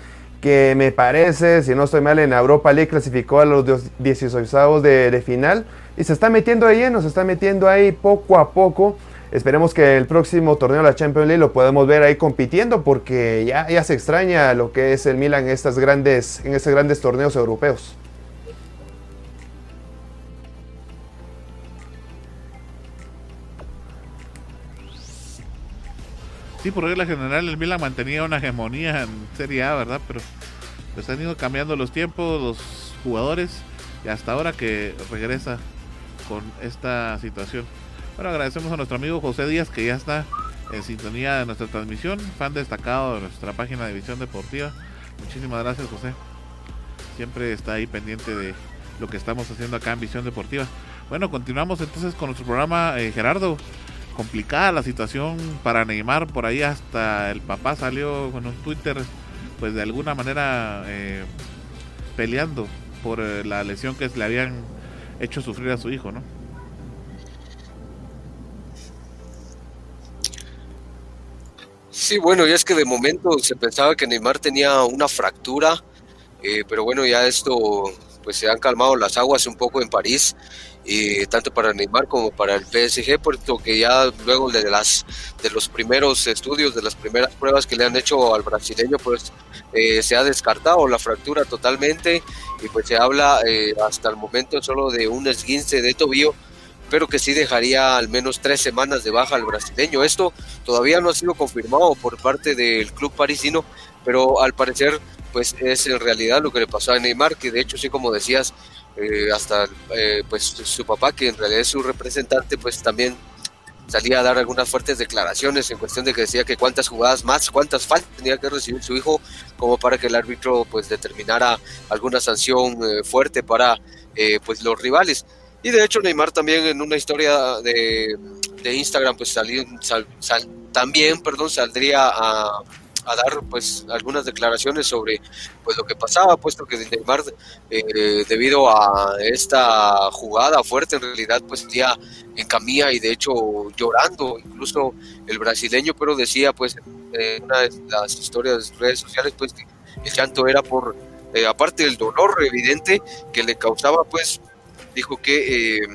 que me parece, si no estoy mal, en Europa League clasificó a los 16 de, de final, y se está metiendo de lleno, se está metiendo ahí poco a poco, Esperemos que el próximo torneo de la Champions League lo podamos ver ahí compitiendo porque ya, se extraña lo que es el Milan en, estas grandes, en estos grandes torneos europeos. Sí, por regla general el Milan mantenía una hegemonía en Serie A, ¿verdad? Pero pues han ido cambiando los tiempos, los jugadores y hasta ahora que regresa con esta situación. Bueno, agradecemos a nuestro amigo José Díaz que ya está en sintonía de nuestra transmisión, fan destacado de nuestra página de Visión Deportiva. Muchísimas gracias, José. Siempre está ahí pendiente de lo que estamos haciendo acá en Visión Deportiva. Bueno, continuamos entonces con nuestro programa, eh, Gerardo. Complicada la situación para Neymar, por ahí hasta el papá salió con un Twitter, pues de alguna manera eh, peleando por eh, la lesión que le habían hecho sufrir a su hijo, ¿no? Sí, bueno, ya es que de momento se pensaba que Neymar tenía una fractura, pero bueno, ya esto pues se han calmado las aguas un poco en París y tanto para Neymar como para el PSG, puesto que ya luego de las de los primeros estudios, de las primeras pruebas que le han hecho al brasileño, pues eh, se ha descartado la fractura totalmente y pues se habla eh, hasta el momento solo de un esguince de tobillo, pero que sí dejaría al menos tres semanas de baja al brasileño. Esto todavía no ha sido confirmado por parte del club parisino, pero al parecer pues es en realidad lo que le pasó a Neymar, que de hecho sí como decías, eh, hasta eh, pues su papá, que en realidad es su representante, pues también salía a dar algunas fuertes declaraciones en cuestión de que decía que cuántas jugadas más, cuántas faltas tenía que recibir su hijo, como para que el árbitro pues determinara alguna sanción eh, fuerte para pues los rivales. Y de hecho Neymar también en una historia de, de Instagram pues salió, también, perdón, saldría a a dar pues algunas declaraciones sobre pues lo que pasaba, puesto que Neymar eh, debido a esta jugada fuerte en realidad pues día en camilla y de hecho llorando, incluso el brasileño, pero decía pues en una de las historias de redes sociales pues que el llanto era por, eh, aparte del dolor evidente que le causaba pues dijo que eh,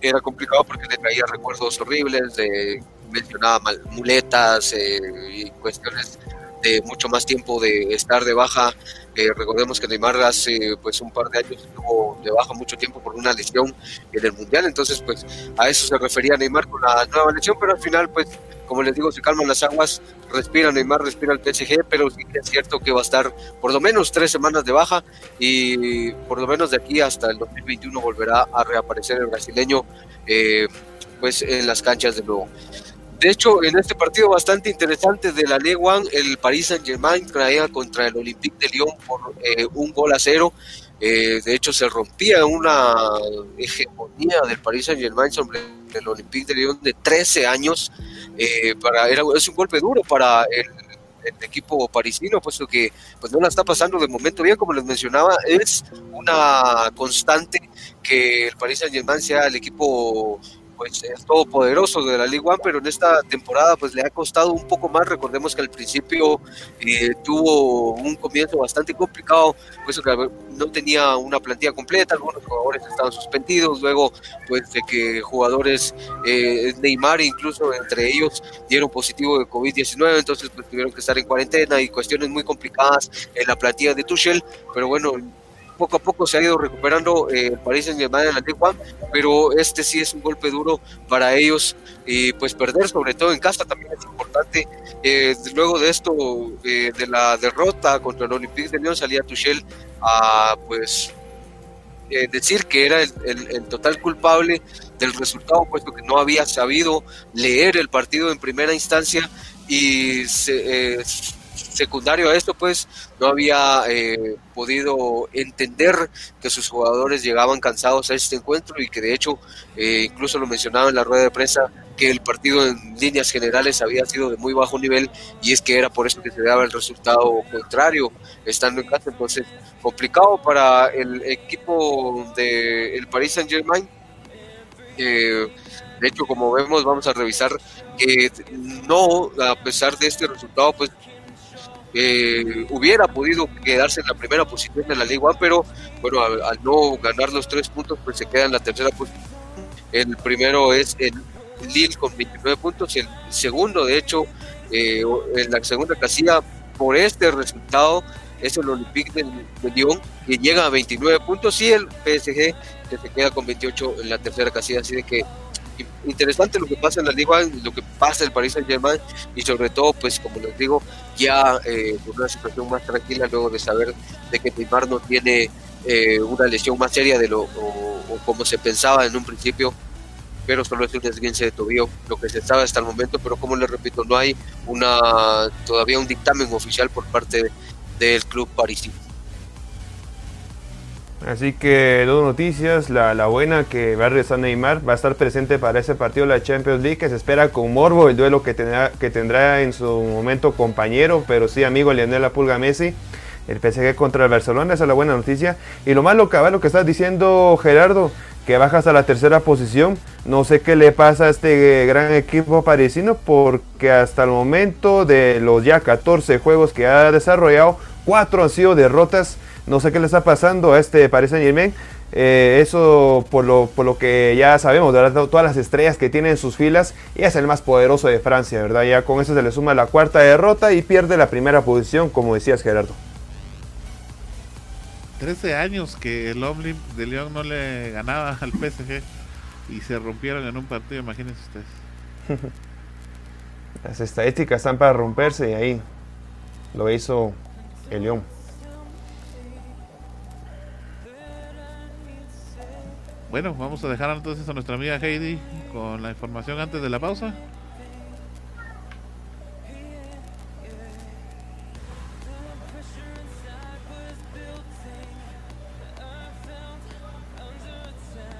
era complicado porque le traía recuerdos horribles de mencionaba muletas eh, y cuestiones de mucho más tiempo de estar de baja. Eh, recordemos que Neymar hace pues un par de años estuvo de baja mucho tiempo por una lesión en el Mundial, entonces pues a eso se refería Neymar con la nueva lesión, pero al final pues como les digo se calman las aguas, respira Neymar, respira el PSG, pero sí es cierto que va a estar por lo menos tres semanas de baja y por lo menos de aquí hasta el 2021 volverá a reaparecer el brasileño eh, pues en las canchas de nuevo. De hecho, en este partido bastante interesante de la Ligue 1, el Paris Saint-Germain traía contra el Olympique de Lyon por eh, un gol a cero. Eh, de hecho, se rompía una hegemonía del Paris Saint-Germain sobre el Olympique de Lyon de 13 años. Eh, para, era, es un golpe duro para el, equipo parisino, puesto que pues, no la está pasando de momento bien, como les mencionaba, es una constante que el Paris Saint-Germain sea el equipo pues es todopoderoso de la Liga One, pero en esta temporada pues le ha costado un poco más. Recordemos que al principio eh, tuvo un comienzo bastante complicado, pues no tenía una plantilla completa, algunos jugadores estaban suspendidos, luego pues de que jugadores eh, Neymar incluso entre ellos dieron positivo de COVID-19, entonces pues tuvieron que estar en cuarentena y cuestiones muy complicadas en la plantilla de Tuchel, pero bueno, poco a poco se ha ido recuperando eh, el París en Germain en la Ligue pero este sí es un golpe duro para ellos y pues perder sobre todo en casa también es importante. Eh, luego de esto, eh, de la derrota contra el Olympique de Lyon, salía Tuchel a pues decir que era el, total culpable del resultado, puesto que no había sabido leer el partido en primera instancia y se, secundario a esto, pues no había eh, podido entender que sus jugadores llegaban cansados a este encuentro y que de hecho, eh, incluso lo mencionaba en la rueda de prensa, que el partido en líneas generales había sido de muy bajo nivel y es que era por eso que se daba el resultado contrario estando en casa. Entonces, complicado para el equipo del el Paris Saint Germain. Eh, de hecho, como vemos, vamos a revisar que no, a pesar de este resultado, pues eh, hubiera podido quedarse en la primera posición de la Liga pero bueno, al, no ganar los tres puntos, pues se queda en la tercera posición. El primero es el Lille con 29 puntos, y el segundo, de hecho, eh, en la segunda casilla, por este resultado, es el Olympique de, Lyon, que llega a 29 puntos, y el PSG, que se queda con 28 en la tercera casilla, así de que interesante lo que pasa en la liga, lo que pasa en el Paris Saint Germain y sobre todo, pues como les digo, ya eh, una situación más tranquila luego de saber de que Neymar no tiene eh, una lesión más seria de lo o, como se pensaba en un principio, pero solo es un desguince de tobillo, lo que se sabe hasta el momento, pero como les repito, no hay una todavía un dictamen oficial por parte del club parisino. Así que dos noticias, la, buena que va a regresar Neymar, va a estar presente para ese partido de la Champions League, que se espera con morbo el duelo que tendrá, que tendrá en su momento compañero, pero sí amigo Lionel La Pulga Messi, el PSG contra el Barcelona, esa es la buena noticia. Y lo malo, cabal, lo que estás diciendo Gerardo, que bajas a la tercera posición, no sé qué le pasa a este gran equipo parisino, porque hasta el momento de los ya 14 juegos que ha desarrollado, cuatro han sido derrotas no sé qué le está pasando a este Paris Saint Germain. Eh, eso por lo, por lo que ya sabemos, ¿verdad? todas las estrellas que tiene en sus filas y es el más poderoso de Francia, ¿verdad? Ya con eso se le suma la cuarta derrota y pierde la primera posición, como decías Gerardo. 13 años que el Omlin de León no le ganaba al PSG y se rompieron en un partido, imagínense ustedes. Las estadísticas están para romperse y ahí lo hizo el León. Bueno, vamos a dejar entonces a nuestra amiga Heidi con la información antes de la pausa.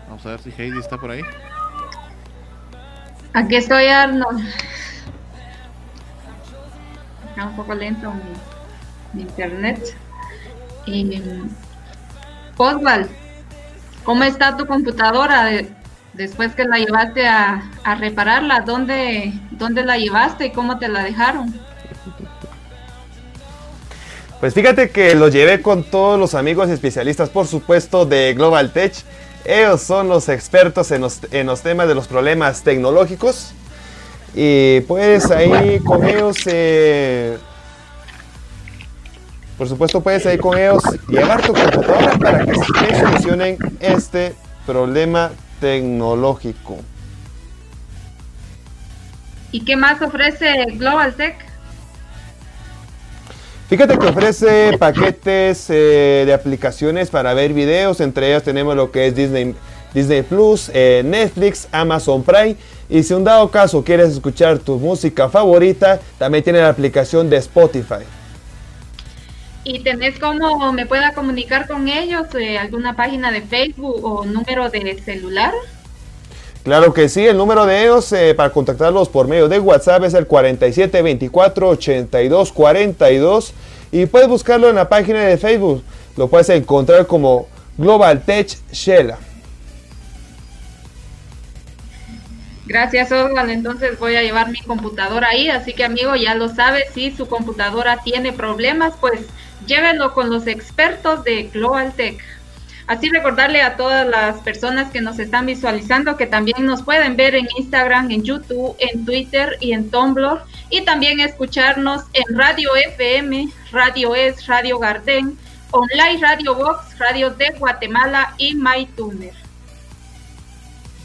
Vamos a ver si Heidi está por ahí. Aquí estoy, Arnold. Está un poco lento mi, internet. Y, Oswald, ¿Cómo está tu computadora después que la llevaste a, repararla? ¿Dónde, ¿Dónde la llevaste y cómo te la dejaron? Pues fíjate que lo llevé con todos los amigos especialistas, por supuesto, de Global Tech. Ellos son los expertos en los, en los temas de los problemas tecnológicos. Y pues ahí con ellos eh, por supuesto puedes ir con ellos llevar tu computadora para que te solucionen este problema tecnológico. ¿Y qué más ofrece Global Tech? Fíjate que ofrece paquetes eh, de aplicaciones para ver videos, entre ellas tenemos lo que es Disney, Disney Plus, eh, Netflix, Amazon Prime. Y si un dado caso quieres escuchar tu música favorita, también tiene la aplicación de Spotify. ¿Y tenés cómo me pueda comunicar con ellos? Eh, ¿Alguna página de Facebook o número de celular? Claro que sí, el número de ellos eh, para contactarlos por medio de WhatsApp es el 4724-8242 y puedes buscarlo en la página de Facebook. Lo puedes encontrar como Global Tech Shella. Gracias, Oswald. Entonces voy a llevar mi computadora ahí. Así que, amigo, ya lo sabe. Si su computadora tiene problemas, pues llévenlo con los expertos de Global Tech. Así recordarle a todas las personas que nos están visualizando que también nos pueden ver en Instagram, en YouTube, en Twitter y en Tumblr. Y también escucharnos en Radio FM, Radio Es, Radio Garden, Online Radio Box, Radio de Guatemala y MyTuner.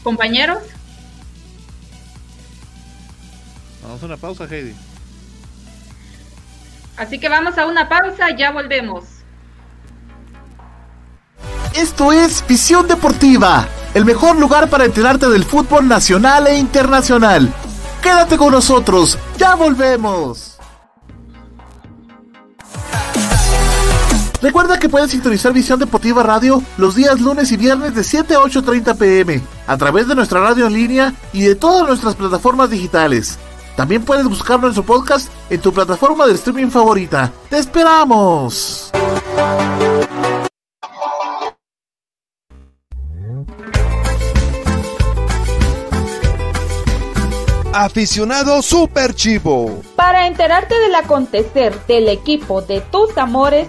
Compañeros. Vamos a una pausa, Heidi. Así que vamos a una pausa, ya volvemos. Esto es Visión Deportiva, el mejor lugar para enterarte del fútbol nacional e internacional. Quédate con nosotros, ya volvemos. Recuerda que puedes sintonizar Visión Deportiva Radio los días lunes y viernes de 7 a 8.30 pm a través de nuestra radio en línea y de todas nuestras plataformas digitales. También puedes buscar nuestro podcast en tu plataforma de streaming favorita. ¡Te esperamos! Aficionado Super Chivo. Para enterarte del acontecer del equipo de tus amores,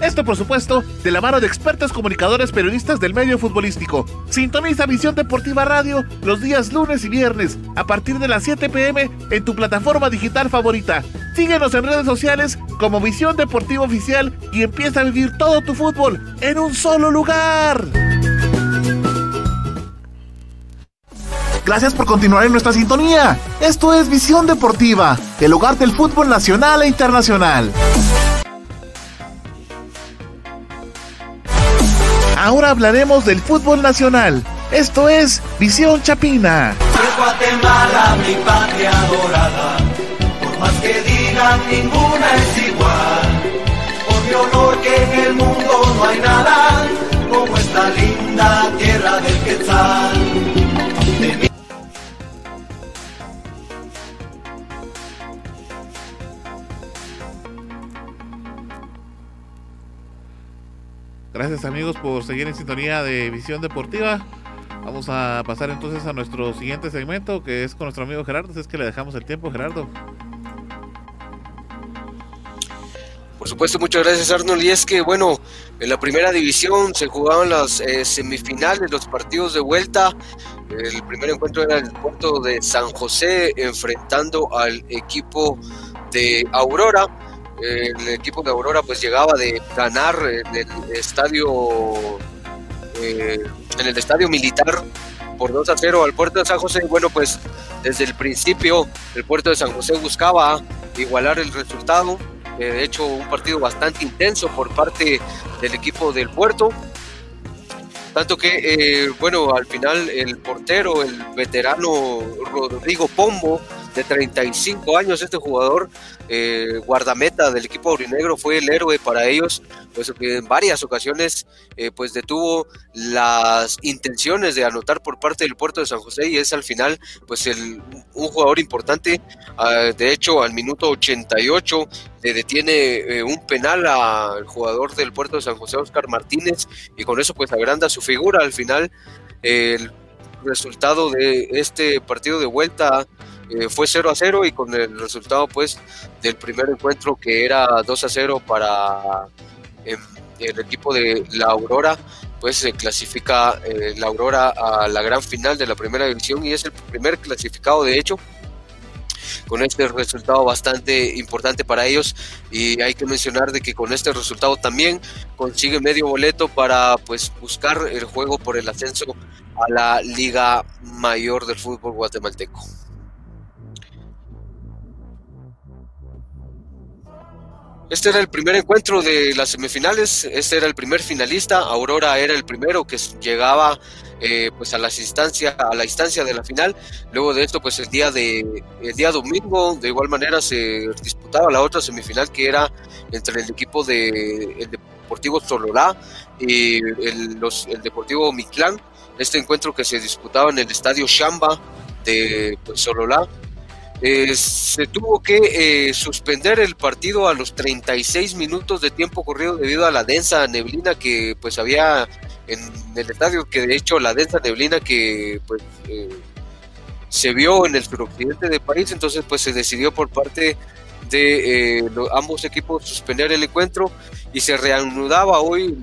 Esto, por supuesto, de la mano de expertos comunicadores periodistas del medio futbolístico. Sintoniza Visión Deportiva Radio los días lunes y viernes a partir de las 7 pm en tu plataforma digital favorita. Síguenos en redes sociales como Visión Deportiva Oficial y empieza a vivir todo tu fútbol en un solo lugar. Gracias por continuar en nuestra sintonía. Esto es Visión Deportiva, el hogar del fútbol nacional e internacional. Ahora hablaremos del fútbol nacional. Esto es Visión Chapina. Guatemala, mi patria dorada, por más que digan, ninguna es igual. Por mi honor que en el mundo no hay nada como esta linda tierra del Quetzal. Gracias amigos por seguir en sintonía de Visión Deportiva. Vamos a pasar entonces a nuestro siguiente segmento que es con nuestro amigo Gerardo. Es que le dejamos el tiempo, Gerardo. Por supuesto, muchas gracias Arnold. Y es que, bueno, en la primera división se jugaban las eh, semifinales, los partidos de vuelta. El primer encuentro era el puerto de San José enfrentando al equipo de Aurora el equipo de Aurora pues llegaba de ganar en el estadio eh, en el estadio militar por 2 a 0 al puerto de San José. Bueno, pues desde el principio el puerto de San José buscaba igualar el resultado. Eh, de hecho, un partido bastante intenso por parte del equipo del puerto. Tanto que, eh, bueno, al final el portero, el veterano Rodrigo Pombo, de 35 años, este jugador eh, guardameta del equipo aurinegro fue el héroe para ellos, pues en varias ocasiones eh, pues detuvo las intenciones de anotar por parte del puerto de San José y es al final pues el, un jugador importante, ah, de hecho al minuto 88 le detiene eh, un penal al jugador del puerto de San José, Oscar Martínez, y con eso pues agranda su figura al final. El resultado de este partido de vuelta eh, fue 0 a 0 y con el resultado pues del primer encuentro que era 2 a 0 para em, el equipo de la Aurora pues se clasifica eh, la Aurora a la gran final de la primera división y es el primer clasificado de hecho con este resultado bastante importante para ellos y hay que mencionar de que con este resultado también consigue medio boleto para pues buscar el juego por el ascenso a la Liga Mayor del Fútbol Guatemalteco. Este era el primer encuentro de las semifinales, este era el primer finalista, Aurora era el primero que llegaba eh, pues a las instancias, a la instancia de la final. Luego de esto, pues el día de el día domingo, de igual manera se disputaba la otra semifinal que era entre el equipo de el Deportivo Sololá y el, los, el Deportivo Miclán. Este encuentro que se disputaba en el Estadio Shamba de pues, Sololá eh, se tuvo que eh, suspender el partido a los 36 minutos de tiempo corrido debido a la densa neblina que pues había en el estadio, que de hecho la densa neblina que pues eh, se vio en el suroccidente del país, entonces pues se decidió por parte de eh, ambos equipos suspender el encuentro y se reanudaba hoy,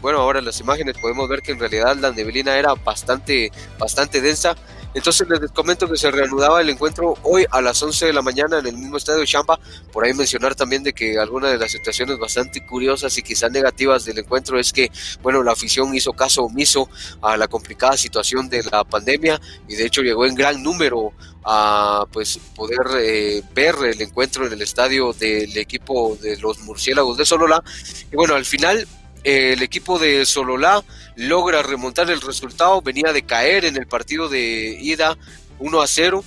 bueno, ahora en las imágenes podemos ver que en realidad la neblina era bastante, bastante densa. Entonces les comento que se reanudaba el encuentro hoy a las 11 de la mañana en el mismo estadio Champa. Por ahí mencionar también de que alguna de las situaciones bastante curiosas y quizás negativas del encuentro es que, bueno, la afición hizo caso omiso a la complicada situación de la pandemia y de hecho llegó en gran número a pues poder eh, ver el encuentro en el estadio del equipo de los murciélagos de Sololá. Y bueno, al final el equipo de Sololá logra remontar el resultado, venía de caer en el partido de ida 1 a 0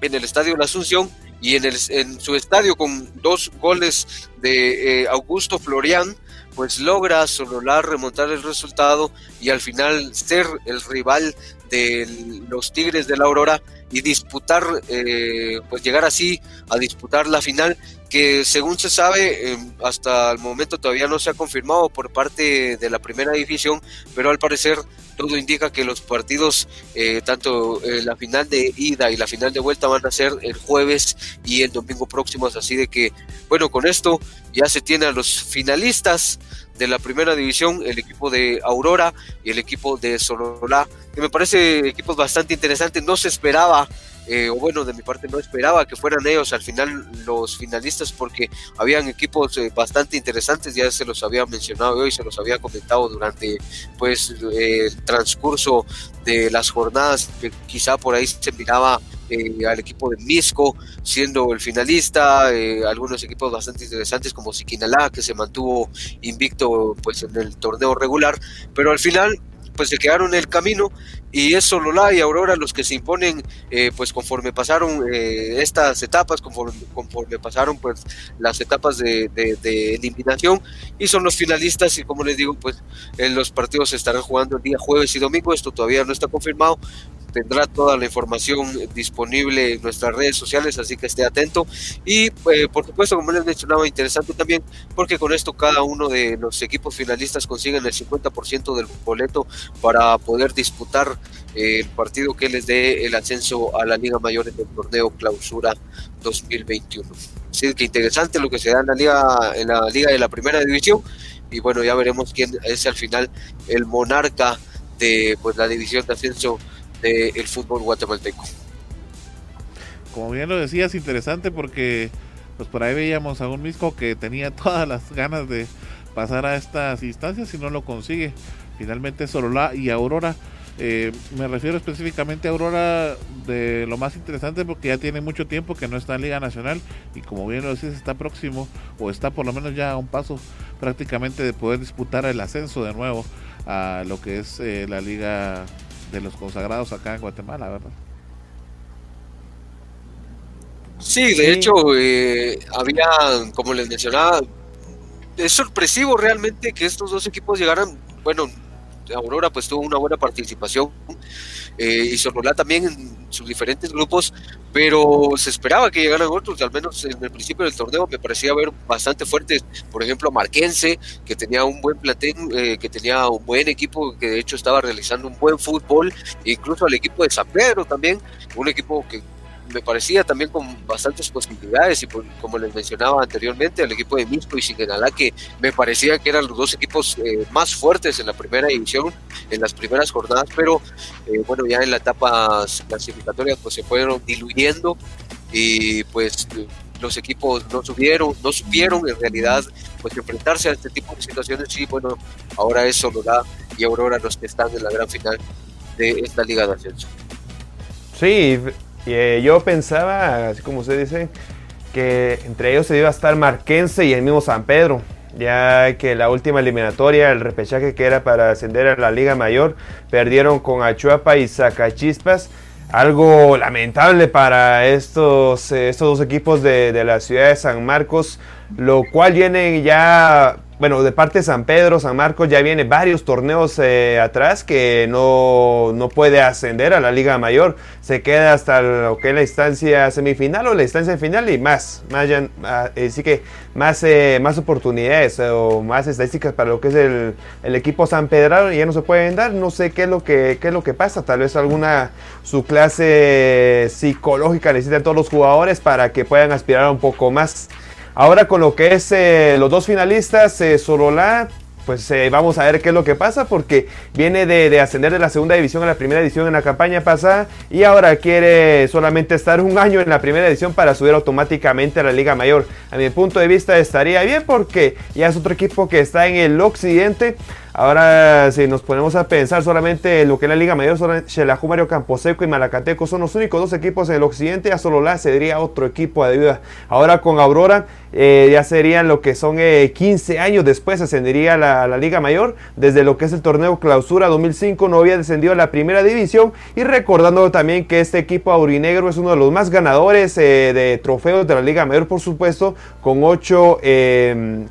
en el estadio La Asunción y en, el, en su estadio con dos goles de eh, Augusto Florian, pues logra Sololá remontar el resultado y al final ser el rival de los Tigres de la Aurora y disputar, eh, pues llegar así a disputar la final, que según se sabe, em, hasta el momento todavía no se ha confirmado por parte de la primera división, pero al parecer todo indica que los partidos, eh, tanto eh, la final de ida y la final de vuelta van a ser el jueves y el domingo próximos, así de que, bueno, con esto ya se tiene a los finalistas de la primera división, el equipo de Aurora y el equipo de Sololá, que me parece equipos bastante interesantes. No se esperaba, eh, o bueno, de mi parte no esperaba que fueran ellos al final los finalistas, porque habían equipos eh, bastante interesantes, ya se los había mencionado hoy, se los había comentado durante pues el transcurso de las jornadas, que quizá por ahí se miraba eh, al equipo de Misco siendo el finalista, algunos equipos bastante interesantes como Siquinalá que se mantuvo invicto pues en el torneo regular, pero al final pues se quedaron en el camino y es Sololá y Aurora los que se imponen eh, pues conforme pasaron estas etapas, conforme, conforme, pasaron pues las etapas de, de, eliminación y son los finalistas y como les digo pues en los partidos se estarán jugando el día jueves y domingo, esto todavía no está confirmado, tendrá toda la información disponible en nuestras redes sociales, así que esté atento. Y eh, por supuesto, como les mencionaba, interesante también, porque con esto cada uno de los equipos finalistas consiguen el 50% del boleto para poder disputar eh, el partido que les dé el ascenso a la Liga Mayor en el torneo Clausura 2021. Así que interesante lo que se da en la Liga, en la Liga de la Primera División. Y bueno, ya veremos quién es al final el monarca de pues la división de ascenso del fútbol guatemalteco. Como bien lo decías, interesante porque pues por ahí veíamos a un Misco que tenía todas las ganas de pasar a estas instancias y no lo consigue. Finalmente Solola y Aurora. Eh, me refiero específicamente a Aurora de lo más interesante porque ya tiene mucho tiempo que no está en Liga Nacional y como bien lo decís está próximo o está por lo menos ya a un paso prácticamente de poder disputar el ascenso de nuevo a lo que es eh, la Liga de los consagrados acá en Guatemala, ¿verdad? Sí, de hecho, eh, había, como les mencionaba, es sorpresivo realmente que estos dos equipos llegaran, bueno, Aurora pues tuvo una buena participación eh, y Sonolá también en sus diferentes grupos, pero se esperaba que llegaran otros, al menos en el principio del torneo me parecía ver bastante fuertes, por ejemplo Marquense, que tenía un buen plantel, eh, que tenía un buen equipo, que de hecho estaba realizando un buen fútbol, incluso al equipo de San Pedro también, un equipo que me parecía también con bastantes posibilidades y como les mencionaba anteriormente el equipo de Misco y Sigenalá que me parecía que eran los dos equipos eh, más fuertes en la primera división en las primeras jornadas pero eh, bueno ya en la etapa clasificatoria pues se fueron diluyendo y pues los equipos no subieron, no subieron en realidad pues enfrentarse a este tipo de situaciones y bueno ahora es Sololá y Aurora los que están en la gran final de esta liga de ascenso. Sí, y, eh, yo pensaba, así como usted dice, que entre ellos se iba a estar Marquense y el mismo San Pedro, ya que la última eliminatoria, el repechaje que era para ascender a la Liga Mayor, perdieron con Achuapa y Zacachispas. Algo lamentable para estos, eh, estos dos equipos de, de, la ciudad de San Marcos, lo cual viene ya bueno, de parte de San Pedro, San Marcos, ya viene varios torneos eh, atrás que no, no, puede ascender a la Liga Mayor. Se queda hasta lo que es la instancia semifinal o la instancia final y más. más ya, así que más, eh, más oportunidades o más estadísticas para lo que es el, el, equipo San Pedro ya no se pueden dar. No sé qué es lo que, qué es lo que pasa. Tal vez alguna su clase psicológica necesita todos los jugadores para que puedan aspirar un poco más. Ahora con lo que es eh, los dos finalistas, eh, pues eh, vamos a ver qué es lo que pasa porque viene de, ascender de la segunda división a la primera división en la campaña pasada y ahora quiere solamente estar un año en la primera división para subir automáticamente a la Liga Mayor. A mi punto de vista estaría bien porque ya es otro equipo que está en el occidente Ahora, si nos ponemos a pensar solamente en lo que es la Liga Mayor, Xelajú, Mario Camposeco y Malacateco son los únicos dos equipos en el occidente. Ya solo la sería otro equipo de ayuda. Ahora con Aurora, eh, ya serían lo que son 15 eh, años después, ascendería la, la Liga Mayor. Desde lo que es el torneo Clausura 2005, no había descendido a la primera división. Y recordando también que este equipo aurinegro es uno de los más ganadores eh, de trofeos de la Liga Mayor, por supuesto, con 8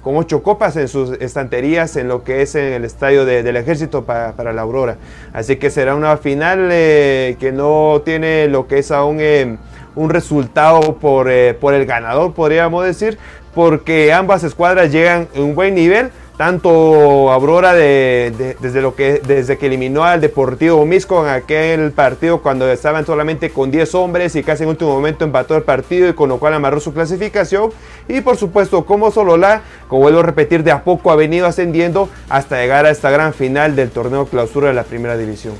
con ocho copas en sus estanterías en lo que es en el estadio del ejército para, la Aurora. Así que será una final eh, que no tiene lo que es aún eh, un resultado por, eh, por el ganador, podríamos decir, porque ambas escuadras llegan en un buen nivel tanto Aurora de, desde, lo que, desde que eliminó al Deportivo Misco en aquel partido cuando estaban solamente con 10 hombres y casi en último momento empató el partido y con lo cual amarró su clasificación. Y por supuesto como Solola, como vuelvo a repetir, de a poco ha venido ascendiendo hasta llegar a esta gran final del torneo clausura de la primera división.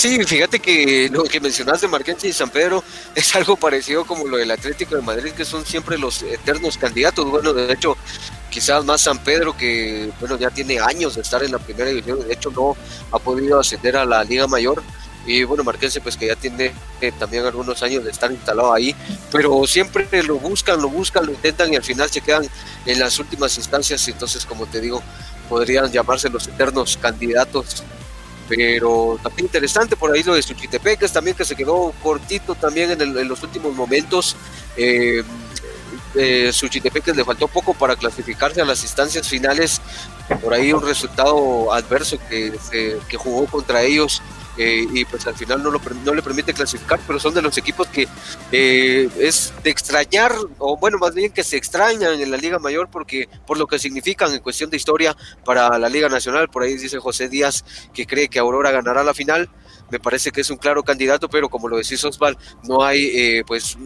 Sí, fíjate que lo que mencionaste Marquense y San Pedro es algo parecido como lo del Atlético de Madrid, que son siempre los eternos candidatos. Bueno, de hecho, quizás más San Pedro, que bueno, ya tiene años de estar en la primera división, de hecho no ha podido ascender a la Liga Mayor. Y bueno, Marquense pues que ya tiene eh, también algunos años de estar instalado ahí, pero siempre lo buscan, lo buscan, lo intentan y al final se quedan en las últimas instancias. Entonces, como te digo, podrían llamarse los eternos candidatos pero también interesante por ahí lo de Suchitepeques también que se quedó cortito también en, los últimos momentos. Eh, eh, le faltó poco para clasificarse a las instancias finales. Por ahí un resultado adverso que, que jugó contra ellos eh, y pues al final no, lo, le permite clasificar, pero son de los equipos que eh, es de extrañar, o bueno, más bien que se extrañan en la Liga Mayor porque por lo que significan en cuestión de historia para la Liga Nacional, por ahí dice José Díaz que cree que Aurora ganará la final, me parece que es un claro candidato, pero como lo decís Osval, no hay eh, pues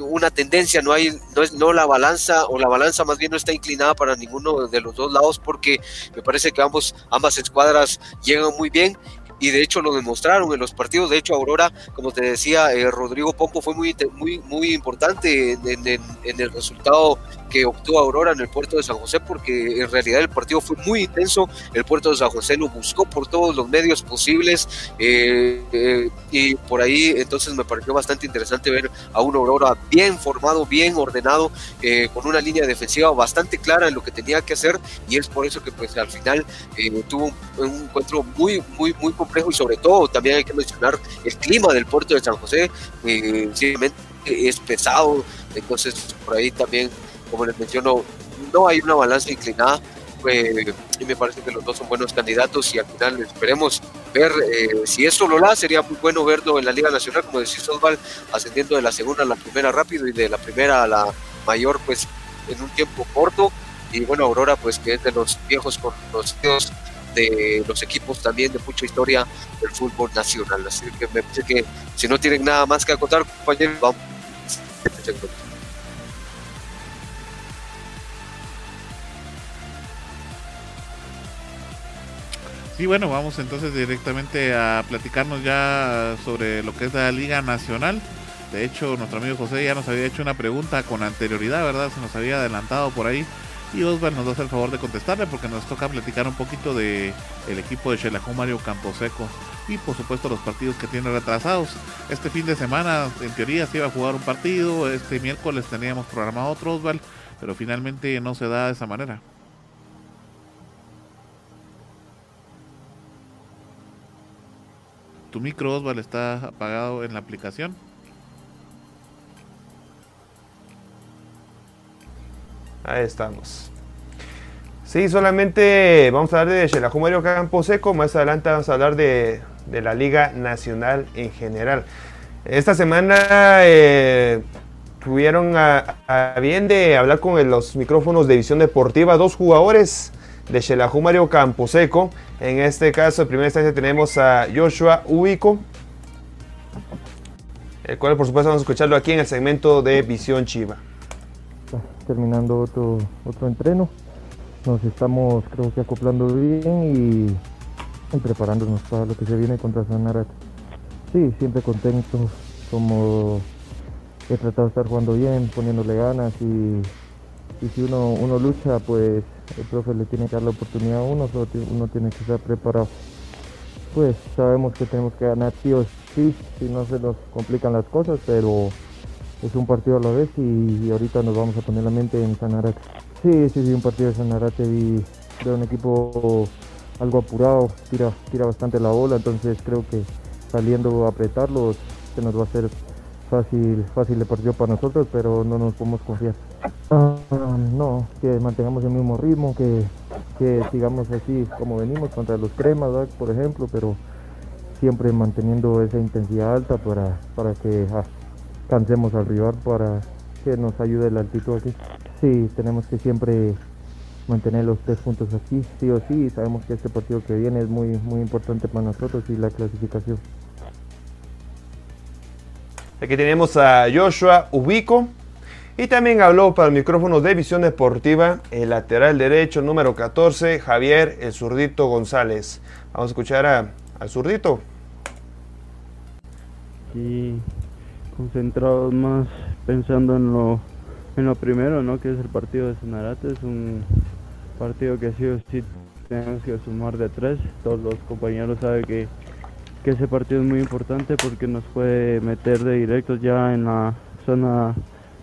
una tendencia, no hay, no es, no la balanza, o la balanza más bien no está inclinada para ninguno de los dos lados, porque me parece que ambos, ambas escuadras llegan muy bien y de hecho lo demostraron en los partidos. De hecho, Aurora, como te decía, eh, Rodrigo Pompo fue muy, muy, muy importante en, en, el resultado que obtuvo Aurora en el puerto de San José, porque en realidad el partido fue muy intenso. El puerto de San José lo buscó por todos los medios posibles eh, eh, y por ahí entonces me pareció bastante interesante ver a un Aurora bien formado, bien ordenado, con una línea defensiva bastante clara en lo que tenía que hacer y es por eso que pues al final tuvo un, un encuentro muy, muy, muy complejo y sobre todo también hay que mencionar el clima del puerto de San José, eh, es pesado, entonces por ahí también, como les menciono, no hay una balanza inclinada. Eh, y me parece que los dos son buenos candidatos y al final esperemos ver eh, si eso lo da, sería muy bueno verlo en la Liga Nacional, como decía Osval, ascendiendo de la segunda a la primera rápido y de la primera a la mayor pues en un tiempo corto y bueno Aurora pues que es de los viejos conocidos de los equipos también de mucha historia del fútbol nacional. Así que me parece que si no tienen nada más que acotar, compañeros, vamos. Sí, bueno, vamos entonces directamente a platicarnos ya sobre lo que es la Liga Nacional. De hecho, nuestro amigo José ya nos había hecho una pregunta con anterioridad, ¿verdad? Se nos había adelantado por ahí y Osval nos hace el favor de contestarle porque nos toca platicar un poquito de el equipo de Xelajú Mario Camposeco y por supuesto los partidos que tiene retrasados. Este fin de semana en teoría se iba a jugar un partido, este miércoles teníamos programado otro Osval, pero finalmente no se da de esa manera. Tu micro Osval está apagado en la aplicación. Ahí estamos. Sí, solamente vamos a hablar de Xelajú Mario Campo Seco. Más adelante vamos a hablar de, de la Liga Nacional en general. Esta semana eh, tuvieron a, bien de hablar con los micrófonos de Visión Deportiva dos jugadores de Xelajú Mario Camposeco. En este caso, en primera instancia tenemos a Joshua Ubico, el cual por supuesto vamos a escucharlo aquí en el segmento de Visión Chiva. Terminando otro, otro entreno, nos estamos creo que acoplando bien y, y preparándonos para lo que se viene contra Sanarate. Sí, siempre contento, como he tratado de estar jugando bien, poniéndole ganas y, y si uno, uno lucha, pues el profe le tiene que dar la oportunidad a uno, solo uno tiene que estar preparado. Pues sabemos que tenemos que ganar sí o sí, si no se nos complican las cosas, pero es un partido a la vez y, y ahorita nos vamos a poner la mente en Sanarate. Sí, sí, sí, un partido de Sanarate vi de un equipo algo apurado, tira, tira bastante la bola, entonces creo que saliendo a apretarlos se nos va a hacer fácil, fácil de partido para nosotros, pero no nos podemos confiar. Ah, no, que mantengamos el mismo ritmo, que, que sigamos así como venimos contra los cremas, por ejemplo, pero siempre manteniendo esa intensidad alta para, para que ah, cansemos al rival, para que nos ayude la altitud aquí. Sí, tenemos que siempre mantener los tres puntos aquí, sí o sí, sabemos que este partido que viene es muy, muy importante para nosotros y la clasificación. Aquí tenemos a Joshua Ubico. Y también habló para el micrófono de Visión Deportiva el lateral derecho número 14, Javier El Zurdito González. Vamos a escuchar a- al Zurdito. y concentrados más pensando en lo, en lo primero, ¿no? que es el partido de Sanarate. Es un partido que sí o sí tenemos que sumar de tres. Todos los compañeros saben que, que ese partido es muy importante porque nos puede meter de directo ya en la zona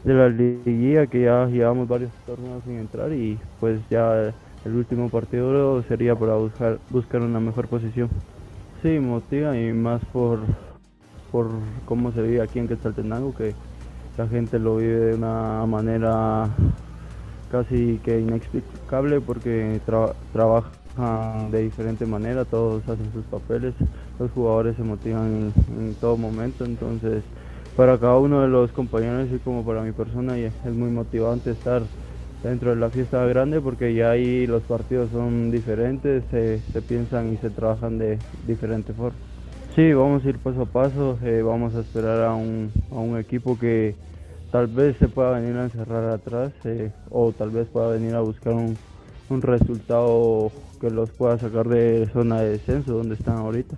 de la liguilla que ya llevamos varios torneos sin entrar y pues ya el último partido sería para buscar, buscar una mejor posición. Sí, motiva y más por, por cómo se vive aquí en Quetzaltenango, que la gente lo vive de una manera casi que inexplicable porque tra- trabajan de diferente manera, todos hacen sus papeles, los jugadores se motivan en, todo momento, entonces para cada uno de los compañeros y como para mi persona es muy motivante estar dentro de la fiesta grande porque ya ahí los partidos son diferentes, se piensan y se trabajan de diferente forma. Sí, vamos a ir paso a paso, eh, vamos a esperar a un, a un equipo que tal vez se pueda venir a encerrar atrás eh, o tal vez pueda venir a buscar un, un resultado que los pueda sacar de zona de descenso donde están ahorita.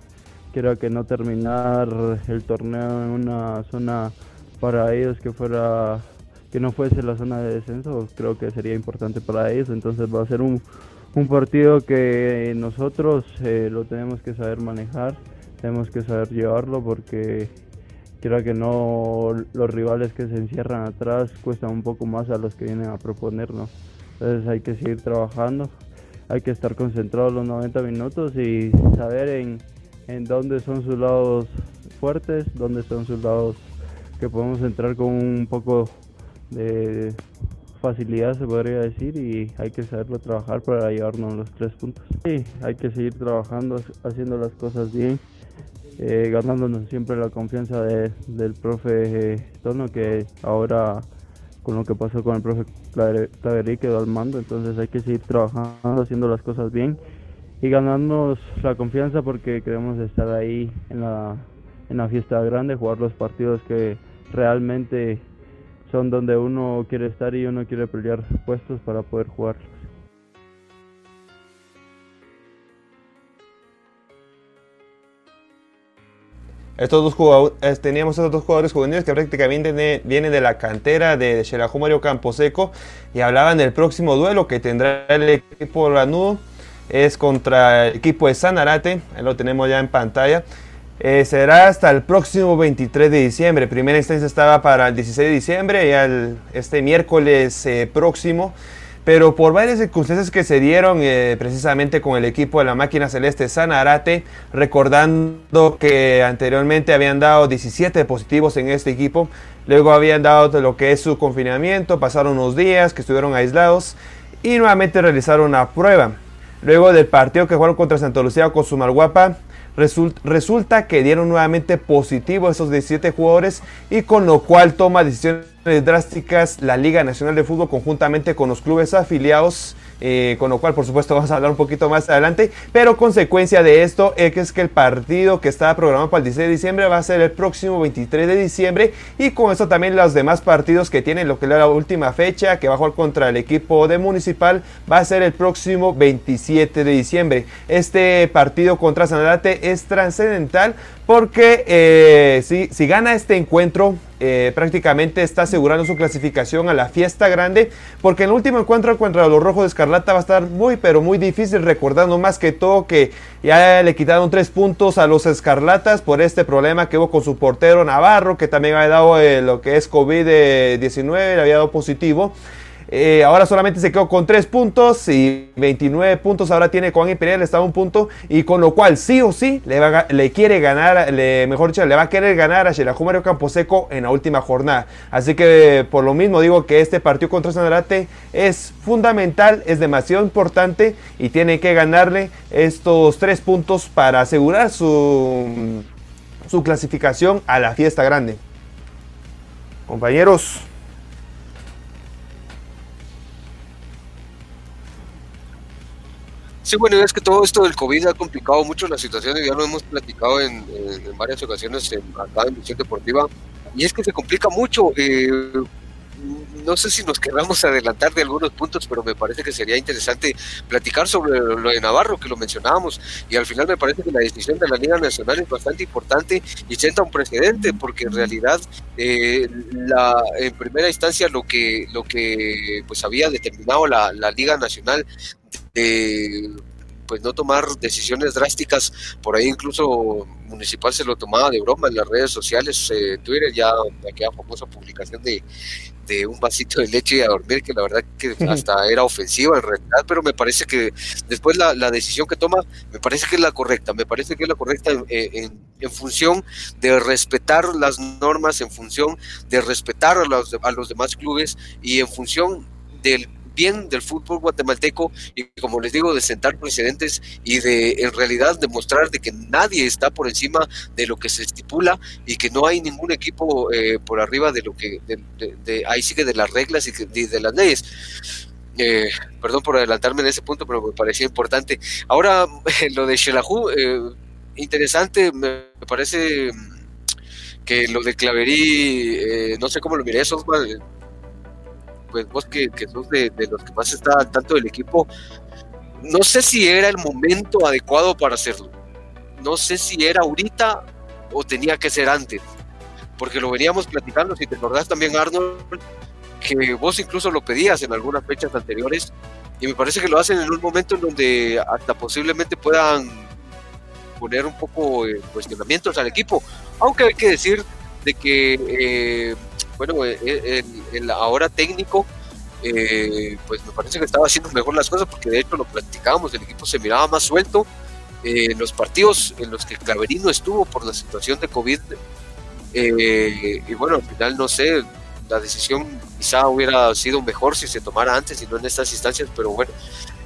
Quiero que no terminar el torneo en una zona para ellos que fuera que no fuese la zona de descenso, creo que sería importante para ellos, entonces va a ser un, un partido que nosotros eh, lo tenemos que saber manejar, tenemos que saber llevarlo porque quiero que no los rivales que se encierran atrás cuestan un poco más a los que vienen a proponernos. Entonces hay que seguir trabajando, hay que estar concentrados los 90 minutos y saber en, en dónde son sus lados fuertes, dónde son sus lados que podemos entrar con un poco de facilidad se podría decir y hay que saberlo trabajar para llevarnos los tres puntos. Sí, hay que seguir trabajando, haciendo las cosas bien, eh, ganándonos siempre la confianza de- del profe eh, Tono que ahora con lo que pasó con el profe Claver- Claverí quedó al mando, entonces hay que seguir trabajando, haciendo las cosas bien y ganarnos la confianza porque queremos estar ahí en la, en la fiesta grande, jugar los partidos que realmente son donde uno quiere estar y uno quiere pelear puestos para poder jugarlos. Estos dos jugadores, teníamos estos dos jugadores juveniles que prácticamente vienen, de la cantera de Xelajú Mario Camposeco y hablaban del próximo duelo que tendrá el equipo lanudo. Es contra el equipo de Sanarate, ahí lo tenemos ya en pantalla. Eh, será hasta el próximo 23 de diciembre. Primera instancia estaba para el 16 de diciembre, el- este miércoles eh, próximo pero por varias circunstancias que se dieron eh, precisamente con el equipo de la máquina celeste Sanarate, recordando que anteriormente habían dado 17 positivos en este equipo, luego habían dado lo que es su confinamiento, pasaron unos días que estuvieron aislados y nuevamente realizaron una prueba. Luego del partido que jugaron contra Santa Lucía con Sumalguapa, resulta que dieron nuevamente positivo a esos 17 jugadores y con lo cual toma decisiones drásticas la Liga Nacional de Fútbol conjuntamente con los clubes afiliados eh, con lo cual por supuesto vamos a hablar un poquito más adelante, pero consecuencia de esto es que el partido que estaba programado para el 16 de diciembre va a ser el próximo 23 de diciembre y con eso también los demás partidos que tienen lo que es la última fecha que va a jugar contra el equipo de Municipal va a ser el próximo 27 de diciembre. Este partido contra Sanarate es trascendental porque eh, si, si, gana este encuentro, eh, prácticamente está asegurando su clasificación a la fiesta grande, porque el último encuentro contra los Rojos de Escarlata va a estar muy, pero muy difícil, recordando más que todo que ya le quitaron tres puntos a los Escarlatas por este problema que hubo con su portero Navarro, que también había dado eh, lo que es COVID-19, le había dado positivo. Eh, ahora solamente se quedó con 3 puntos y 29 puntos ahora tiene Juan Imperial, está a un punto y con lo cual sí o sí le, va, quiere ganar, mejor dicho, le va a querer ganar a Xelajú Mario Camposeco en la última jornada. Así que por lo mismo digo que este partido contra Sanarate es fundamental, es demasiado importante y tiene que ganarle estos 3 puntos para asegurar su clasificación a la fiesta grande. Compañeros, Sí, bueno, es que todo esto del COVID ha complicado mucho la situación y ya lo hemos platicado en, varias ocasiones en, acá en Deportiva. Y es que se complica mucho. Eh, no sé si nos queramos adelantar de algunos puntos, pero me parece que sería interesante platicar sobre lo de Navarro, que lo mencionábamos, y al final me parece que la decisión de la Liga Nacional es bastante importante y sienta un precedente, porque en realidad eh, la, en primera instancia lo que, lo que pues había determinado la, la Liga Nacional de pues no tomar decisiones drásticas, por ahí incluso Municipal se lo tomaba de broma en las redes sociales, eh, Twitter, ya aquella famosa publicación de, de un vasito de leche a dormir, que la verdad que hasta era ofensiva en realidad, pero me parece que después la, la, decisión que toma, me parece que es la correcta, me parece que es la correcta en, en, en función de respetar las normas, en función de respetar a los, a los demás clubes y en función del bien del fútbol guatemalteco y como les digo de sentar precedentes y de en realidad demostrar de que nadie está por encima de lo que se estipula y que no hay ningún equipo eh, por arriba de lo que de, ahí sigue de las reglas y de, las leyes. Eh, perdón por adelantarme en ese punto pero me parecía importante. Ahora lo de Shelahu eh, interesante me parece que lo de Claverí eh, no sé cómo lo miré eso pues vos que, que sos de, los que más está al tanto del equipo, no sé si era el momento adecuado para hacerlo. No sé si era ahorita o tenía que ser antes. Porque lo veníamos platicando, si te acordás también, Arnold, que vos incluso lo pedías en algunas fechas anteriores. Y me parece que lo hacen en un momento en donde hasta posiblemente puedan poner un poco eh, cuestionamientos al equipo. Aunque hay que decir de que eh, bueno, el, el, el ahora técnico, eh, pues me parece que estaba haciendo mejor las cosas porque de hecho lo platicábamos, el equipo se miraba más suelto. Eh, los partidos en los que Claverino estuvo por la situación de COVID, eh, y bueno, al final no sé, la decisión quizá hubiera sido mejor si se tomara antes y no en estas instancias, pero bueno,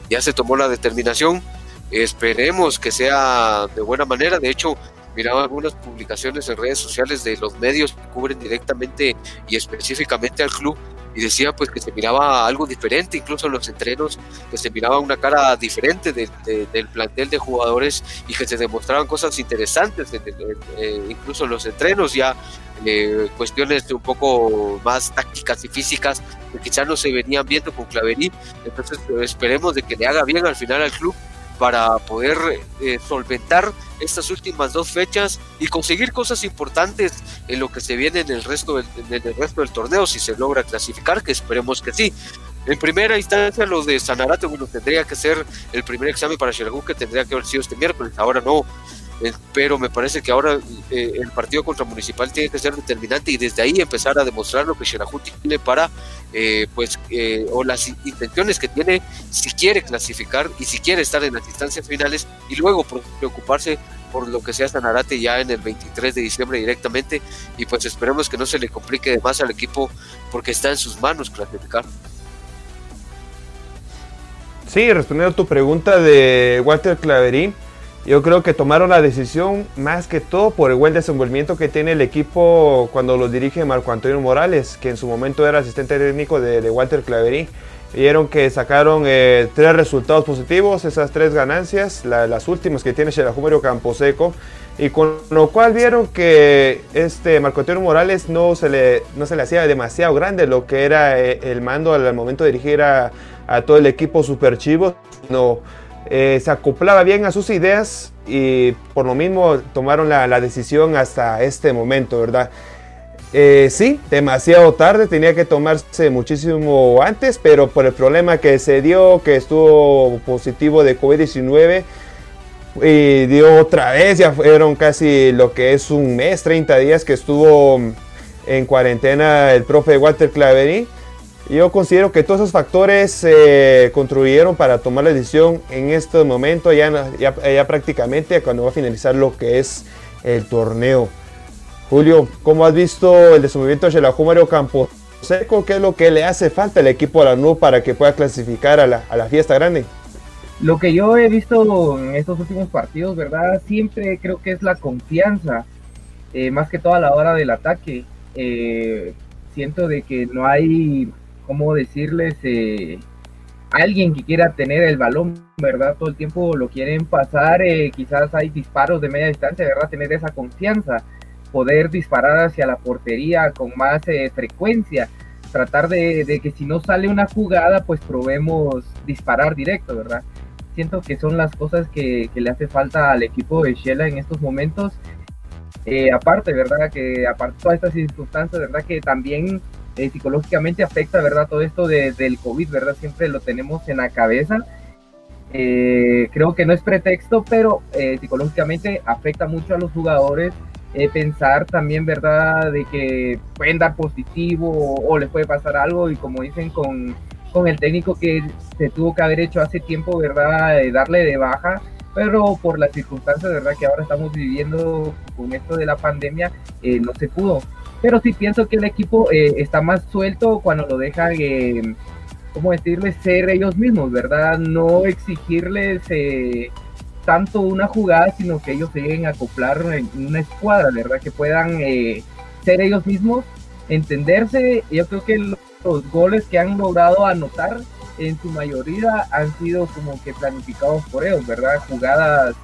ya se tomó la determinación. Esperemos que sea de buena manera. De hecho, miraba algunas publicaciones en redes sociales de los medios que cubren directamente y específicamente al club y decía pues que se miraba algo diferente, incluso en los entrenos, que se miraba una cara diferente de, de, del plantel de jugadores y que se demostraban cosas interesantes, en, incluso en los entrenos ya eh, cuestiones un poco más tácticas y físicas que quizás no se venían viendo con Claverí, entonces esperemos de que le haga bien al final al club para poder eh, solventar estas últimas dos fechas y conseguir cosas importantes en lo que se viene en el resto del, en el resto del torneo si se logra clasificar, que esperemos que sí. En primera instancia, lo de Sanarate, bueno, tendría que ser el primer examen para Xelajú, que tendría que haber sido este miércoles, ahora no. Eh, pero me parece que ahora eh, el partido contra Municipal tiene que ser determinante y desde ahí empezar a demostrar lo que Xelajú tiene para, eh, pues, o las intenciones que tiene si quiere clasificar y si quiere estar en las instancias finales y luego preocuparse por lo que sea Sanarate ya en el 23 de diciembre directamente y pues esperemos que no se le complique más al equipo porque está en sus manos clasificar. Sí, respondiendo a tu pregunta de Walter Claverín, yo creo que tomaron la decisión más que todo por el buen desenvolvimiento que tiene el equipo cuando lo dirige Marco Antonio Morales, que en su momento era asistente técnico de, Walter Claverín. Vieron que sacaron eh, tres resultados positivos, esas tres ganancias, las últimas que tiene Campo Camposeco, y con lo cual vieron que este Marco Antonio Morales no se le, no se le hacía demasiado grande lo que era eh, el mando al momento de dirigir a, a todo el equipo Super Chivo, no, eh, se acoplaba bien a sus ideas y por lo mismo tomaron la, decisión hasta este momento, ¿verdad? Eh, sí, demasiado tarde, tenía que tomarse muchísimo antes, pero por el problema que se dio, que estuvo positivo de COVID-19, y dio otra vez, ya fueron casi lo que es un mes, 30 días que estuvo en cuarentena el profe Walter Clavery. Yo considero que todos esos factores eh, contribuyeron para tomar la decisión en este momento, ya, ya, prácticamente cuando va a finalizar lo que es el torneo. Julio, ¿cómo has visto el desenvolvimiento de Xelajú Mario Campo Seco? ¿Qué es lo que le hace falta al equipo de la NU para que pueda clasificar a la, a la fiesta grande? Lo que yo he visto en estos últimos partidos, ¿verdad? Siempre creo que es la confianza, eh, más que todo a la hora del ataque. Eh, siento de que no hay ¿cómo decirles? Eh, alguien que quiera tener el balón, ¿verdad? Todo el tiempo lo quieren pasar, eh, quizás hay disparos de media distancia, ¿verdad? Tener esa confianza, poder disparar hacia la portería con más eh, frecuencia, tratar de, que si no sale una jugada, pues probemos disparar directo, ¿verdad? Siento que son las cosas que, le hace falta al equipo de Shela en estos momentos. aparte, ¿verdad? Que aparte de todas estas circunstancias, ¿verdad? Que también eh, psicológicamente afecta, ¿verdad? Todo esto de, del COVID, ¿verdad? Siempre lo tenemos en la cabeza. Eh, creo que no es pretexto, pero eh, psicológicamente afecta mucho a los jugadores. pensar también, ¿verdad? De que pueden dar positivo o, les puede pasar algo y como dicen con, con, el técnico que se tuvo que haber hecho hace tiempo, ¿verdad? darle de baja, pero por las circunstancias, ¿verdad? Que ahora estamos viviendo con esto de la pandemia, no se pudo pero sí pienso que el equipo eh, está más suelto cuando lo dejan, eh, ¿cómo decirles?, ser ellos mismos, ¿verdad? No exigirles eh, tanto una jugada, sino que ellos lleguen a acoplar en una escuadra, ¿verdad? Que puedan eh, ser ellos mismos, entenderse. Yo creo que los goles que han logrado anotar en su mayoría han sido como que planificados por ellos, ¿verdad? Jugadas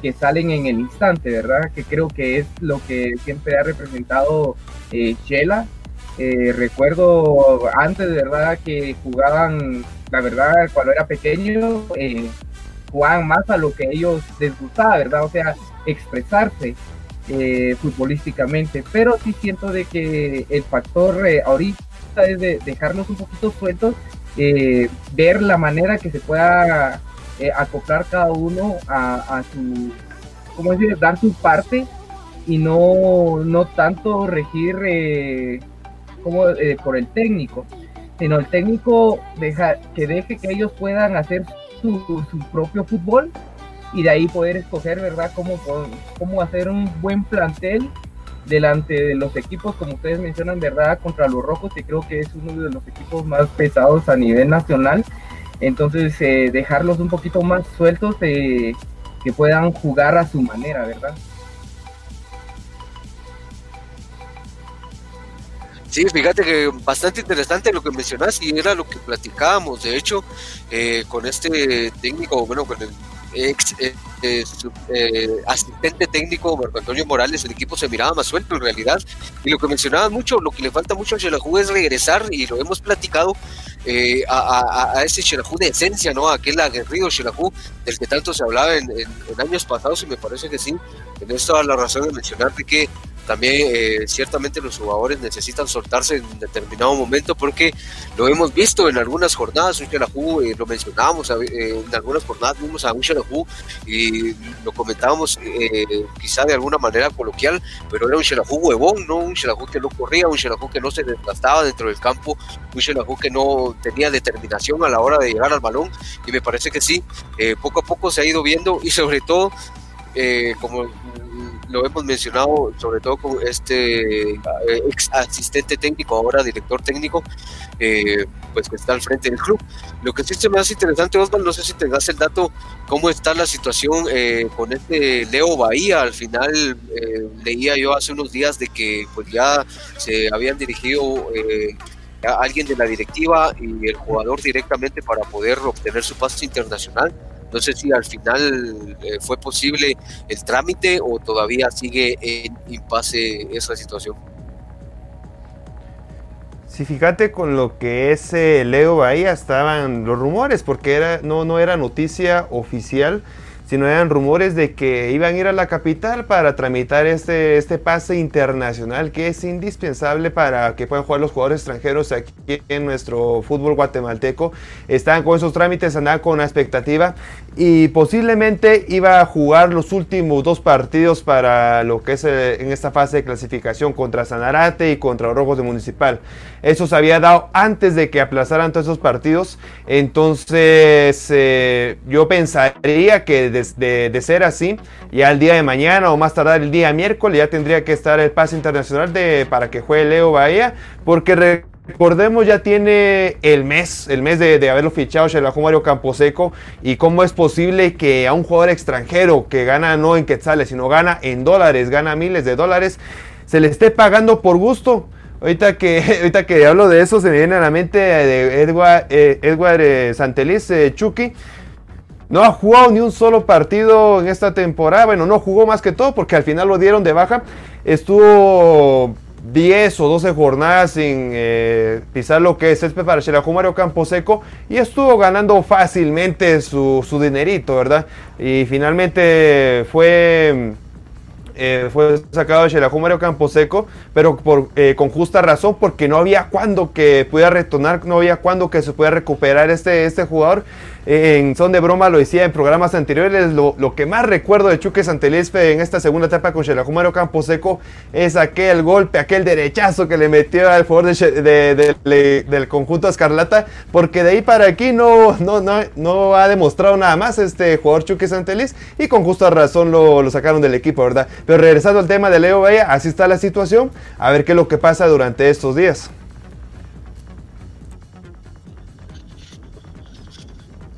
que salen en el instante, ¿verdad? Que creo que es lo que siempre ha representado eh, Chela. Eh, recuerdo antes, ¿verdad? Que jugaban, la verdad, cuando era pequeño, eh, jugaban más a lo que ellos les gustaba, ¿verdad? O sea, expresarse eh, futbolísticamente. Pero sí siento de que el factor ahorita es de dejarlos un poquito sueltos, ver la manera que se pueda eh, acoplar cada uno a, su, ¿cómo decir? Dar su parte y no, no tanto regir eh, como, eh, por el técnico, sino el técnico deja, que deje que ellos puedan hacer su, su propio fútbol y de ahí poder escoger, ¿verdad?, cómo, cómo hacer un buen plantel delante de los equipos, como ustedes mencionan, ¿verdad?, contra los rojos, que creo que es uno de los equipos más pesados a nivel nacional entonces, eh, dejarlos un poquito más sueltos, eh, que puedan jugar a su manera, ¿verdad? Sí, fíjate que bastante interesante lo que mencionas y era lo que platicábamos, de hecho, eh, con este técnico, bueno, con el ex eh, eh, asistente técnico Marco Antonio Morales, el equipo se miraba más suelto en realidad. Y lo que mencionaba mucho, lo que le falta mucho a Xelajú es regresar, y lo hemos platicado, eh, a, ese Xelajú de esencia, ¿no? Aquel aguerrido Xelajú del que tanto se hablaba en, años pasados, y me parece que sí, tenés toda la razón de mencionar de que también eh, ciertamente los jugadores necesitan soltarse en determinado momento porque lo hemos visto en algunas jornadas, un eh, lo mencionábamos eh, en algunas jornadas, vimos a un y lo comentábamos quizá de alguna manera coloquial, pero era un Xelajú huevón, ¿no? un Xelajú que no corría, un Xelajú que no se desgastaba dentro del campo, un Xelajú que no tenía determinación a la hora de llegar al balón y me parece que sí, poco a poco se ha ido viendo y sobre todo como lo hemos mencionado sobre todo con este eh, ex asistente técnico, ahora director técnico, eh, pues que está al frente del club. Lo que sí se me hace interesante, Osvaldo, no sé si tengas el dato, cómo está la situación eh, con este Leo Bahía. Al final leía yo hace unos días de que pues ya se habían dirigido a alguien de la directiva y el jugador directamente para poder obtener su pase internacional no sé si al final eh, fue posible el trámite o todavía sigue en impasse esa situación. Sí, fíjate con lo que es eh, Leo Bahía estaban los rumores, porque era, no, no era noticia oficial, sino eran rumores de que iban a ir a la capital para tramitar este, este pase internacional que es indispensable para que puedan jugar los jugadores extranjeros aquí en nuestro fútbol guatemalteco. Estaban con esos trámites, andaban con una expectativa y posiblemente iba a jugar los últimos dos partidos para lo que es eh, en esta fase de clasificación contra Sanarate y contra Rojos de Municipal. Eso se había dado antes de que aplazaran todos esos partidos. Entonces eh, yo pensaría que de, ser así, ya el día de mañana o más tardar el día miércoles ya tendría que estar el pase internacional de, para que juegue Leo Bahía. Porque Recordemos, ya tiene el mes, el mes de, haberlo fichado Shelajú Mario Camposeco. Y cómo es posible que a un jugador extranjero que gana no en quetzales, sino gana en dólares, gana miles de dólares, se le esté pagando por gusto. Ahorita que, ahorita que hablo de eso, se me viene a la mente de Edward, eh, Edward eh, Santeliz, eh, Chucky. No ha jugado ni un solo partido en esta temporada. Bueno, no jugó más que todo porque al final lo dieron de baja. Estuvo 10 o 12 jornadas sin eh, pisar lo que es el para Xelajú Mario Camposeco y estuvo ganando fácilmente su, su dinerito, ¿verdad? Y finalmente fue eh, fue sacado de Xelajú Mario Camposeco, pero por, eh, con justa razón, porque no había cuándo que pudiera retornar, no había cuándo que se pudiera recuperar este, este jugador en son de broma lo decía en programas anteriores, lo, que más recuerdo de Chuque Santelespe en esta segunda etapa con Xelajumaro Camposeco es aquel golpe, aquel derechazo que le metió al favor del conjunto Escarlata, porque de ahí para aquí no, no, no, ha demostrado nada más este jugador Chuque Santelis y con justa razón lo, lo, sacaron del equipo, ¿verdad? Pero regresando al tema de Leo Bahía, así está la situación, a ver qué es lo que pasa durante estos días.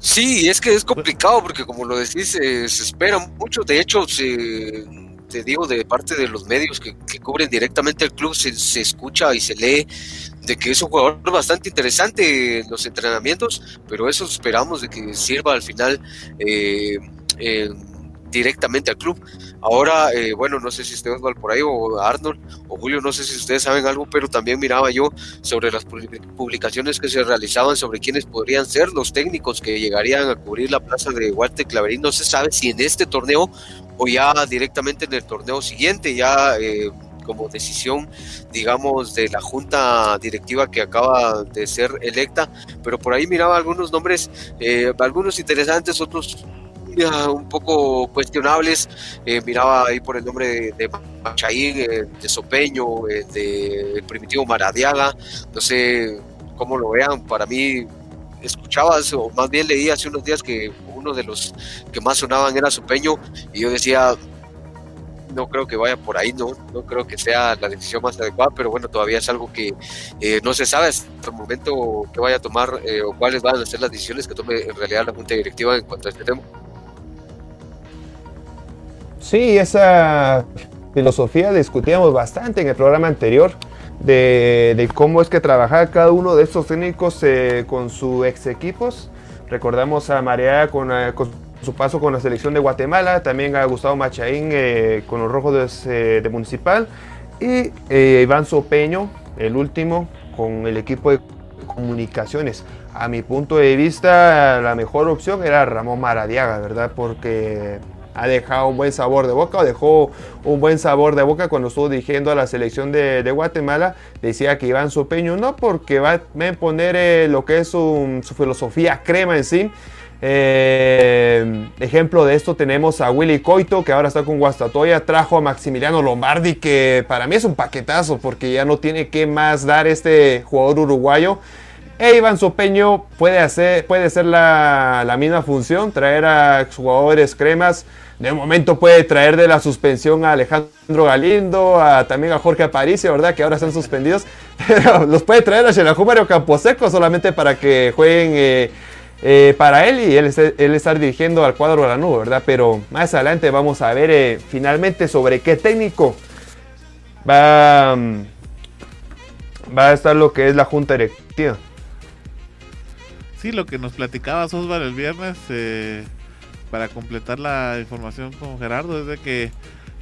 Sí, es que es complicado porque como lo decís, eh, se espera mucho. De hecho, te digo, de parte de los medios que, cubren directamente el club, se, escucha y se lee de que es un jugador bastante interesante en los entrenamientos, pero eso esperamos de que sirva al final eh, directamente al club. Ahora, eh, bueno, no sé si ustedes van por ahí o Arnold o Julio, no sé si ustedes saben algo, pero también miraba yo sobre las publicaciones que se realizaban sobre quiénes podrían ser los técnicos que llegarían a cubrir la plaza de Walter Claverín. No se sabe si en este torneo o ya directamente en el torneo siguiente, ya eh, como decisión, digamos, de la junta directiva que acaba de ser electa, pero por ahí miraba algunos nombres, eh, algunos interesantes, otros un poco cuestionables. Eh, miraba ahí por el nombre de, Machaín, eh, de Sopeño, eh, de Primitivo Maradiaga. No sé cómo lo vean. Para mí, escuchabas, o más bien leí hace unos días que uno de los que más sonaban era Sopeño, y yo decía, no creo que vaya por ahí, no, no creo que sea la decisión más adecuada, pero bueno, todavía es algo que no se sabe hasta el momento que vaya a tomar o cuáles van a ser las decisiones que tome en realidad la Junta Directiva en cuanto a este tema. Sí, esa filosofía discutíamos bastante en el programa anterior de, cómo es que trabajaba cada uno de estos técnicos eh, con sus ex equipos. Recordamos a Marea con, eh, su paso con la selección de Guatemala, también a Gustavo Machaín eh, con los Rojos de, de Municipal y Iván Sopeño, el último, con el equipo de comunicaciones. A mi punto de vista, la mejor opción era Ramón Maradiaga, ¿verdad? Porque ha dejado un buen sabor de boca o dejó un buen sabor de boca cuando estuvo dirigiendo a la selección de, Guatemala. Decía que Iván Supeño no porque va a poner eh, lo que es su, filosofía crema en sí. Eh, ejemplo de esto tenemos a Willy Coito, que ahora está con Guastatoya. Trajo a Maximiliano Lombardi, que para mí es un paquetazo, porque ya no tiene que más dar este jugador uruguayo. E Iván Sopeño puede, hacer, puede ser la, misma función, traer a jugadores cremas. De momento puede traer de la suspensión a Alejandro Galindo, a, también a Jorge Aparicio, ¿verdad? Que ahora están suspendidos. Pero los puede traer a Xelajú Mario Camposeco solamente para que jueguen eh, eh, para él y él, él, estar dirigiendo al cuadro de la nube, ¿verdad? Pero más adelante vamos a ver eh, finalmente sobre qué técnico va, va a estar lo que es la junta directiva sí, lo que nos platicaba Osval el viernes, para completar la información con Gerardo, es de que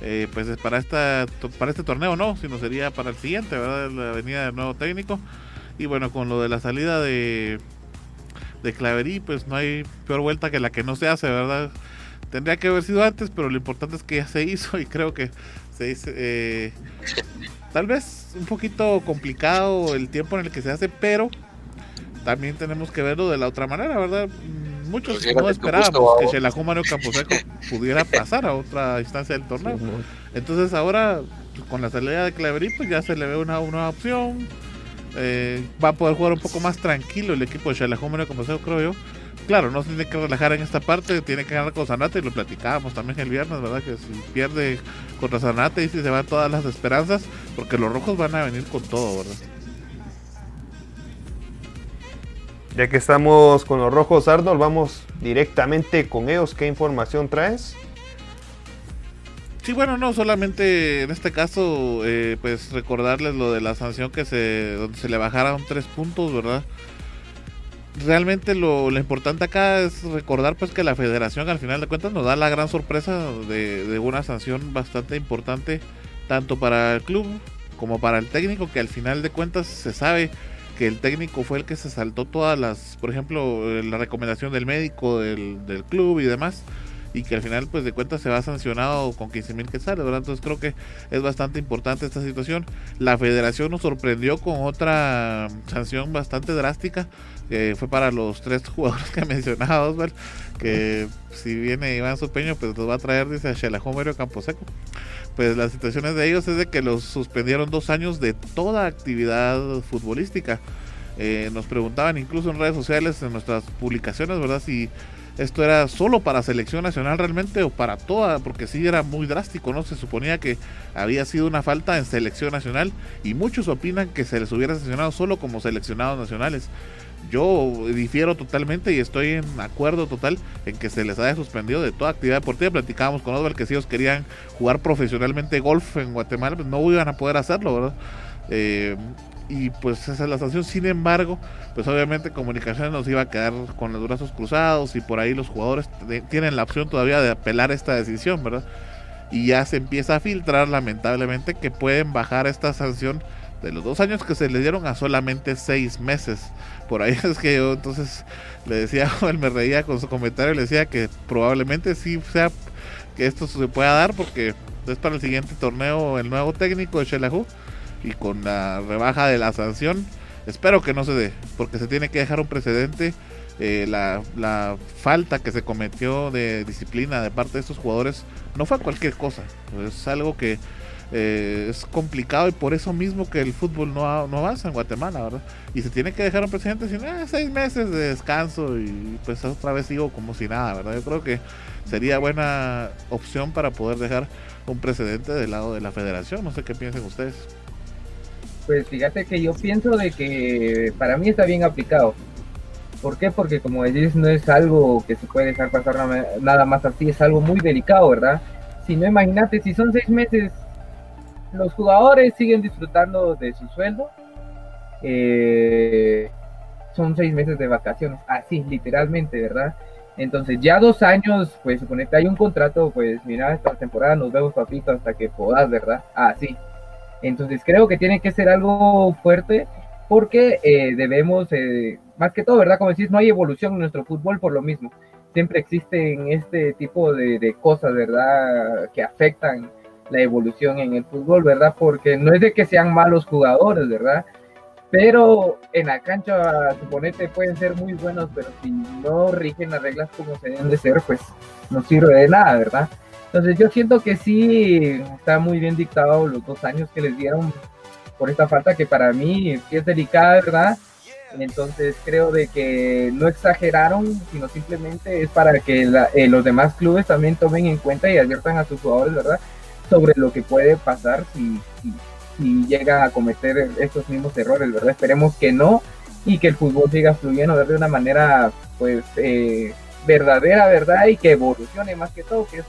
eh, pues para esta para este torneo no, sino sería para el siguiente, ¿verdad? La venida del nuevo técnico. Y bueno, con lo de la salida de, de Claverí, pues no hay peor vuelta que la que no se hace, ¿verdad? Tendría que haber sido antes, pero lo importante es que ya se hizo y creo que se dice eh, tal vez un poquito complicado el tiempo en el que se hace, pero también tenemos que verlo de la otra manera, ¿verdad? Muchos pues no esperábamos que Xelajú Mario Camposeco pudiera pasar a otra instancia del torneo. Entonces ahora, pues, con la salida de Claverí, pues ya se le ve una nueva opción. Eh, va a poder jugar un poco más tranquilo el equipo de Xelajú Mario Camposeco, creo yo. Claro, no se tiene que relajar en esta parte, tiene que ganar con Zanate y lo platicábamos también el viernes, ¿verdad? Que si pierde contra Zanate y si se van todas las esperanzas, porque los rojos van a venir con todo, ¿verdad? Ya que estamos con los rojos, Arnold, vamos directamente con ellos. ¿Qué información traes? Sí, bueno, no, solamente en este caso, eh, pues recordarles lo de la sanción que se, donde se le bajaron tres puntos, ¿verdad? Realmente lo, importante acá es recordar pues que la federación al final de cuentas nos da la gran sorpresa de una sanción bastante importante tanto para el club como para el técnico que al final de cuentas se sabe que el técnico fue el que se saltó todas las, por ejemplo, eh, la recomendación del médico del, club y demás, y que al final, pues de cuentas, se va sancionado con 15 mil quetzales, ¿verdad? Entonces creo que es bastante importante esta situación. La federación nos sorprendió con otra sanción bastante drástica, que fue para los tres jugadores que mencionaba Osvaldo, que si viene Iván Supeño, pues nos va a traer, dice, a Shela Campo Camposeco pues las situaciones de ellos es de que los suspendieron dos años de toda actividad futbolística. Eh, nos preguntaban incluso en redes sociales, en nuestras publicaciones, ¿verdad? Si esto era solo para selección nacional realmente o para toda, porque sí era muy drástico, ¿no? Se suponía que había sido una falta en selección nacional y muchos opinan que se les hubiera sancionado solo como seleccionados nacionales yo difiero totalmente y estoy en acuerdo total en que se les haya suspendido de toda actividad deportiva. Platicábamos con Osvaldo que si ellos querían jugar profesionalmente golf en Guatemala, pues no iban a poder hacerlo, ¿verdad? Eh, y pues esa es la sanción. Sin embargo, pues obviamente Comunicaciones nos iba a quedar con los brazos cruzados y por ahí los jugadores tienen la opción todavía de apelar esta decisión, ¿verdad? Y ya se empieza a filtrar lamentablemente que pueden bajar esta sanción de los dos años que se le dieron a solamente seis meses. Por ahí es que yo entonces le decía, él me reía con su comentario, le decía que probablemente sí sea que esto se pueda dar porque es para el siguiente torneo el nuevo técnico de Shelahu y con la rebaja de la sanción. Espero que no se dé, porque se tiene que dejar un precedente. Eh, la, la, falta que se cometió de disciplina de parte de estos jugadores no fue cualquier cosa. Es algo que eh, es complicado y por eso mismo que el fútbol no, no avanza en Guatemala, ¿verdad? Y se tiene que dejar un presidente sin ah, seis meses de descanso y pues otra vez sigo como si nada, ¿verdad? Yo creo que sería buena opción para poder dejar un precedente del lado de la federación. No sé qué piensan ustedes. Pues fíjate que yo pienso de que para mí está bien aplicado. ¿Por qué? Porque como decís, no es algo que se puede dejar pasar nada más así, es algo muy delicado, ¿verdad? Si no, imagínate, si son seis meses los jugadores siguen disfrutando de su sueldo. Eh, son seis meses de vacaciones, así, literalmente, ¿verdad? Entonces, ya dos años, pues suponete hay un contrato, pues mira, esta temporada nos vemos, papito, hasta que puedas, ¿verdad? Así. Entonces, creo que tiene que ser algo fuerte porque eh, debemos, eh, más que todo, ¿verdad? Como decís, no hay evolución en nuestro fútbol por lo mismo. siempre existen este tipo de cosas, ¿verdad? Que afectan la evolución en el fútbol, ¿verdad? Porque no es de que sean malos jugadores, ¿verdad? Pero en la cancha, suponete, pueden ser muy buenos, pero si no rigen las reglas como se deben de ser, pues no sirve de nada, ¿verdad? Entonces yo siento que sí está muy bien dictado los dos años que les dieron por esta falta que para mí es delicada, ¿verdad? Entonces creo de que no exageraron, sino simplemente es para que eh, los demás clubes también tomen en cuenta y adviertan a sus jugadores, ¿verdad? Sobre lo que puede pasar si, si, llegan a cometer estos mismos errores, ¿verdad? Esperemos que no y que el fútbol siga fluyendo de una manera, pues, eh, verdadera, ¿verdad? Y que evolucione más que todo, que es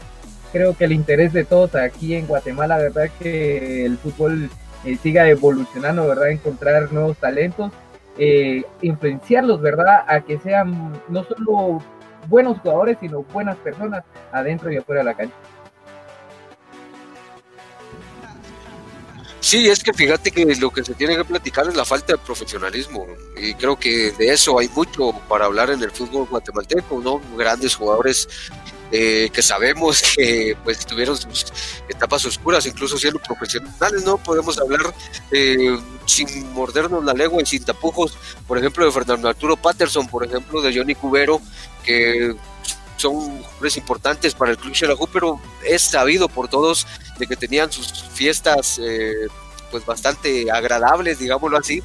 creo que el interés de todos aquí en Guatemala, ¿verdad? Que el fútbol eh, siga evolucionando, ¿verdad? Encontrar nuevos talentos, eh, influenciarlos, ¿verdad? A que sean no solo buenos jugadores, sino buenas personas adentro y afuera de la cancha. Sí, es que fíjate que lo que se tiene que platicar es la falta de profesionalismo y creo que de eso hay mucho para hablar en el fútbol guatemalteco, ¿no? Grandes jugadores eh, que sabemos que pues tuvieron sus etapas oscuras, incluso siendo profesionales, no podemos hablar eh, sin mordernos la lengua y sin tapujos, por ejemplo, de Fernando Arturo Patterson, por ejemplo, de Johnny Cubero, que son hombres importantes para el club Xelajú, pero es sabido por todos de que tenían sus fiestas eh, pues bastante agradables, digámoslo así,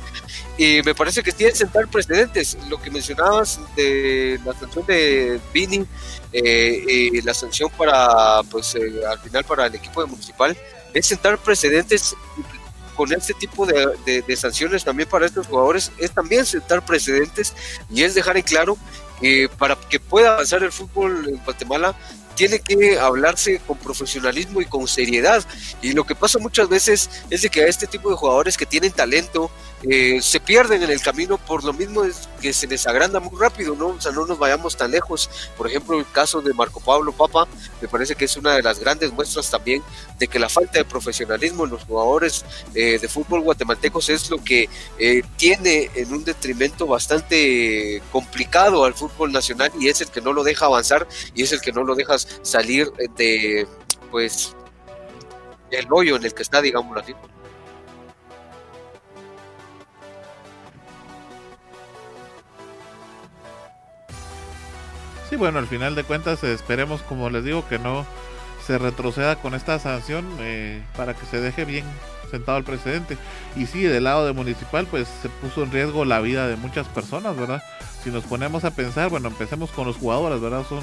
y me parece que tiene que sentar precedentes. Lo que mencionabas de la sanción de Vini eh, y la sanción para, pues eh, al final para el equipo de municipal, es sentar precedentes con este tipo de, de, sanciones también para estos jugadores, es también sentar precedentes y es dejar en claro que para que pueda avanzar el fútbol en Guatemala tiene que hablarse con profesionalismo y con seriedad. Y lo que pasa muchas veces es de que a este tipo de jugadores que tienen talento, eh, se pierden en el camino por lo mismo es que se les agranda muy rápido, ¿no? O sea, no nos vayamos tan lejos. Por ejemplo, el caso de Marco Pablo Papa, me parece que es una de las grandes muestras también de que la falta de profesionalismo en los jugadores eh, de fútbol guatemaltecos es lo que eh, tiene en un detrimento bastante complicado al fútbol nacional y es el que no lo deja avanzar y es el que no lo deja salir de, pues, el hoyo en el que está, digámoslo así. Sí, bueno, al final de cuentas esperemos, como les digo, que no se retroceda con esta sanción eh, para que se deje bien sentado el precedente. Y sí, del lado de municipal, pues se puso en riesgo la vida de muchas personas, ¿verdad? Si nos ponemos a pensar, bueno, empecemos con los jugadores, ¿verdad? Son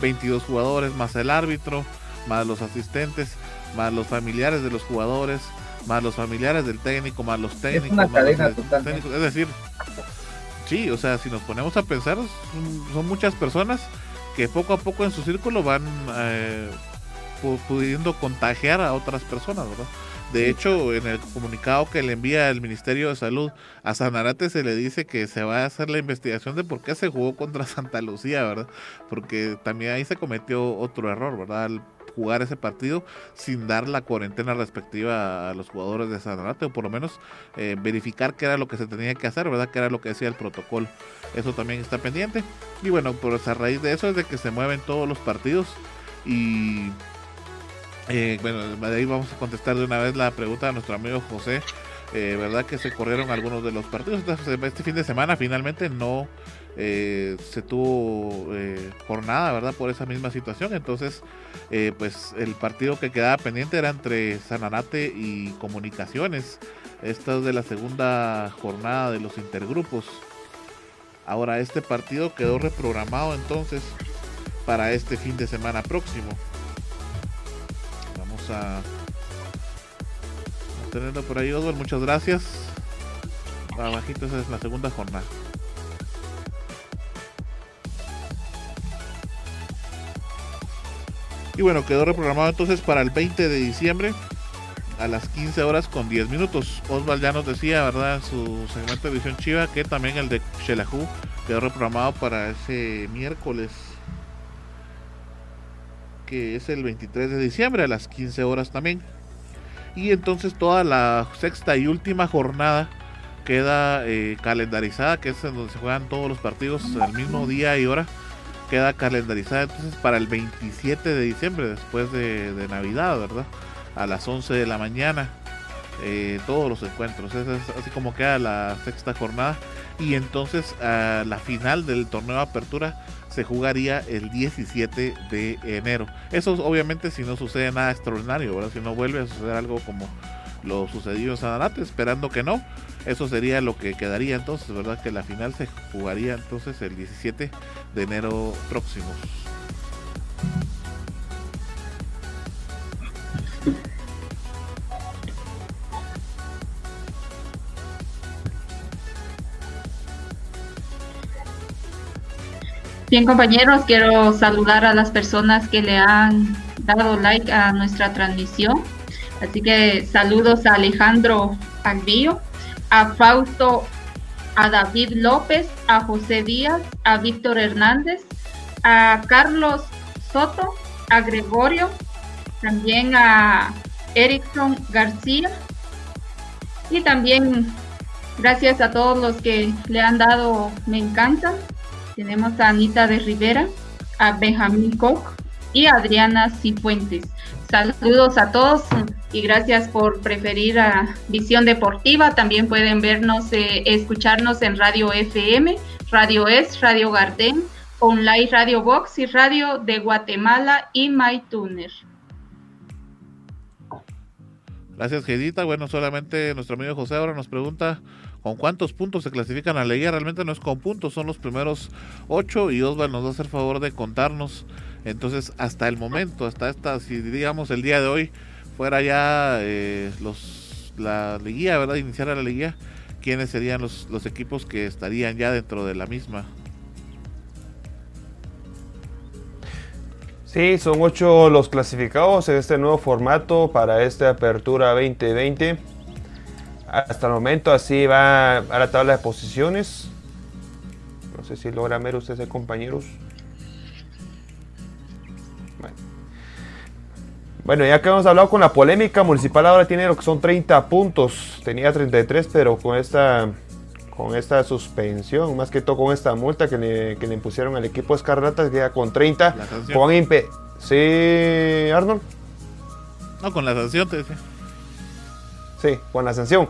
22 jugadores más el árbitro, más los asistentes, más los familiares de los jugadores, más los familiares del técnico, más los técnicos. Es, más técnicos. es decir, Sí, o sea, si nos ponemos a pensar, son, muchas personas que poco a poco en su círculo van eh, pudiendo contagiar a otras personas, ¿verdad? De hecho, en el comunicado que le envía el Ministerio de Salud a Sanarate se le dice que se va a hacer la investigación de por qué se jugó contra Santa Lucía, ¿verdad? Porque también ahí se cometió otro error, ¿verdad? Jugar ese partido sin dar la cuarentena respectiva a los jugadores de Sanarate o por lo menos eh, verificar qué era lo que se tenía que hacer, ¿verdad? Que era lo que decía el protocolo. Eso también está pendiente. Y bueno, pues a raíz de eso es de que se mueven todos los partidos y eh, bueno, de ahí vamos a contestar de una vez la pregunta de nuestro amigo José. Eh, ¿Verdad que se corrieron algunos de los partidos? Este fin de semana finalmente no eh, se tuvo eh, jornada, ¿verdad? Por esa misma situación. Entonces, eh, pues el partido que quedaba pendiente era entre Sanarate y Comunicaciones. Esta es de la segunda jornada de los intergrupos. Ahora, este partido quedó reprogramado entonces para este fin de semana próximo. Vamos a, tenerlo por ahí, Oswald. Muchas gracias. Abajito, esa es la segunda jornada. Y bueno, quedó reprogramado entonces para el 20 de diciembre a las 15 horas con 10 minutos. Osval ya nos decía, ¿verdad? su segmento de visión chiva que también el de Shelahu quedó reprogramado para ese miércoles que es el 23 de diciembre a las 15 horas también. Y entonces toda la sexta y última jornada queda eh, calendarizada, que es en donde se juegan todos los partidos al mismo día y hora queda calendarizada entonces para el 27 de diciembre, después de, de Navidad, ¿verdad? A las 11 de la mañana. Eh, todos los encuentros. Es así como queda la sexta jornada. Y entonces ah, la final del torneo de apertura se jugaría el 17 de enero. Eso obviamente si no sucede nada extraordinario, ¿verdad? Si no vuelve a suceder algo como lo sucedió en Sanarate, esperando que no. Eso sería lo que quedaría entonces, ¿verdad? Que la final se jugaría entonces el 17 de enero próximo. Bien compañeros, quiero saludar a las personas que le han dado like a nuestra transmisión. Así que saludos a Alejandro Alvío, a Fausto, a David López, a José Díaz, a Víctor Hernández, a Carlos Soto, a Gregorio, también a Erickson García. Y también gracias a todos los que le han dado me encanta. Tenemos a Anita de Rivera, a Benjamín Koch y a Adriana Cifuentes. Saludos a todos y gracias por preferir a Visión Deportiva. También pueden vernos, eh, escucharnos en Radio FM, Radio Es, Radio Gardén, Online Radio Box y Radio de Guatemala y MyTuner. Gracias, Gedita. Bueno, solamente nuestro amigo José ahora nos pregunta con cuántos puntos se clasifican a la liga. Realmente no es con puntos, son los primeros ocho y Osval nos va a hacer favor de contarnos. Entonces, hasta el momento, hasta esta, si digamos el día de hoy fuera ya eh, los la liguilla, ¿verdad? Iniciar la liguilla, ¿quiénes serían los, los equipos que estarían ya dentro de la misma? Sí, son ocho los clasificados en este nuevo formato para esta apertura 2020. Hasta el momento así va a la tabla de posiciones. No sé si logran ver ustedes, compañeros. Bueno. ya que hemos hablado con la polémica, Municipal ahora tiene lo que son 30 puntos. Tenía 33, pero con esta con esta suspensión, más que todo con esta multa que le, que le impusieron al equipo Escarlatas, queda con 30. Con impe sí, Arnold. No, con la sanción te decía. Sí, con la sanción.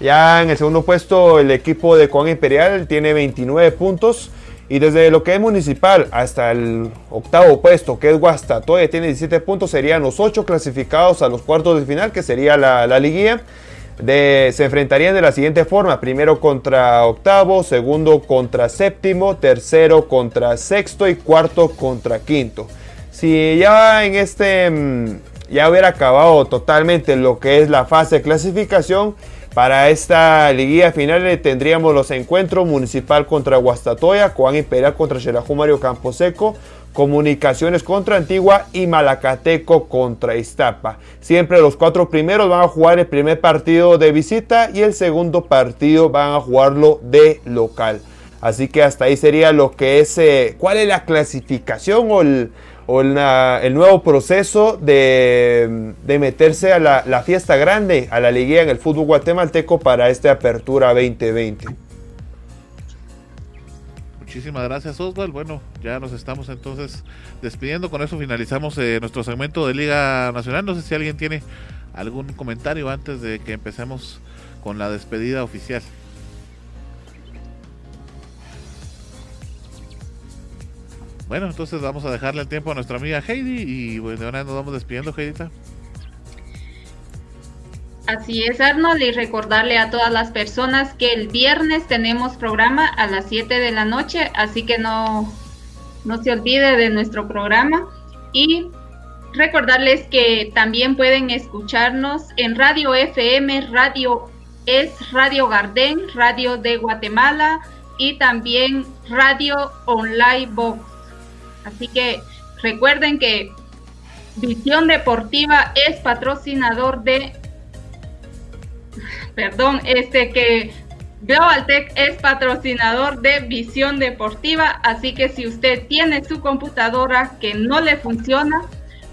Ya en el segundo puesto el equipo de Juan Imperial tiene 29 puntos. Y desde lo que es municipal hasta el octavo puesto, que es Guastatoya, tiene 17 puntos, serían los 8 clasificados a los cuartos de final, que sería la, la liguilla. Se enfrentarían de la siguiente forma: primero contra octavo, segundo contra séptimo, tercero contra sexto y cuarto contra quinto. Si ya en este mm, ya hubiera acabado totalmente lo que es la fase de clasificación. Para esta liguilla final tendríamos los encuentros Municipal contra Guastatoya, Juan Imperial contra Xerajú Mario Camposeco, Comunicaciones contra Antigua y Malacateco contra Iztapa. Siempre los cuatro primeros van a jugar el primer partido de visita y el segundo partido van a jugarlo de local. Así que hasta ahí sería lo que es, eh, cuál es la clasificación o el, o el nuevo proceso de, meterse a la, fiesta grande, a la liguilla en el fútbol guatemalteco para esta apertura 2020. Muchísimas gracias Oswald. Bueno, ya nos estamos entonces despidiendo. Con eso finalizamos eh, nuestro segmento de Liga Nacional. No sé si alguien tiene algún comentario antes de que empecemos con la despedida oficial. Bueno, entonces vamos a dejarle el tiempo a nuestra amiga Heidi y bueno, ahora nos vamos despidiendo, Heidita. Así es, Arnold, y recordarle a todas las personas que el viernes tenemos programa a las 7 de la noche, así que no, no se olvide de nuestro programa. Y recordarles que también pueden escucharnos en Radio FM, Radio es Radio Gardén, Radio de Guatemala y también Radio Online Box. Así que recuerden que Visión Deportiva es patrocinador de, perdón, este que Global Tech es patrocinador de Visión Deportiva, así que si usted tiene su computadora que no le funciona,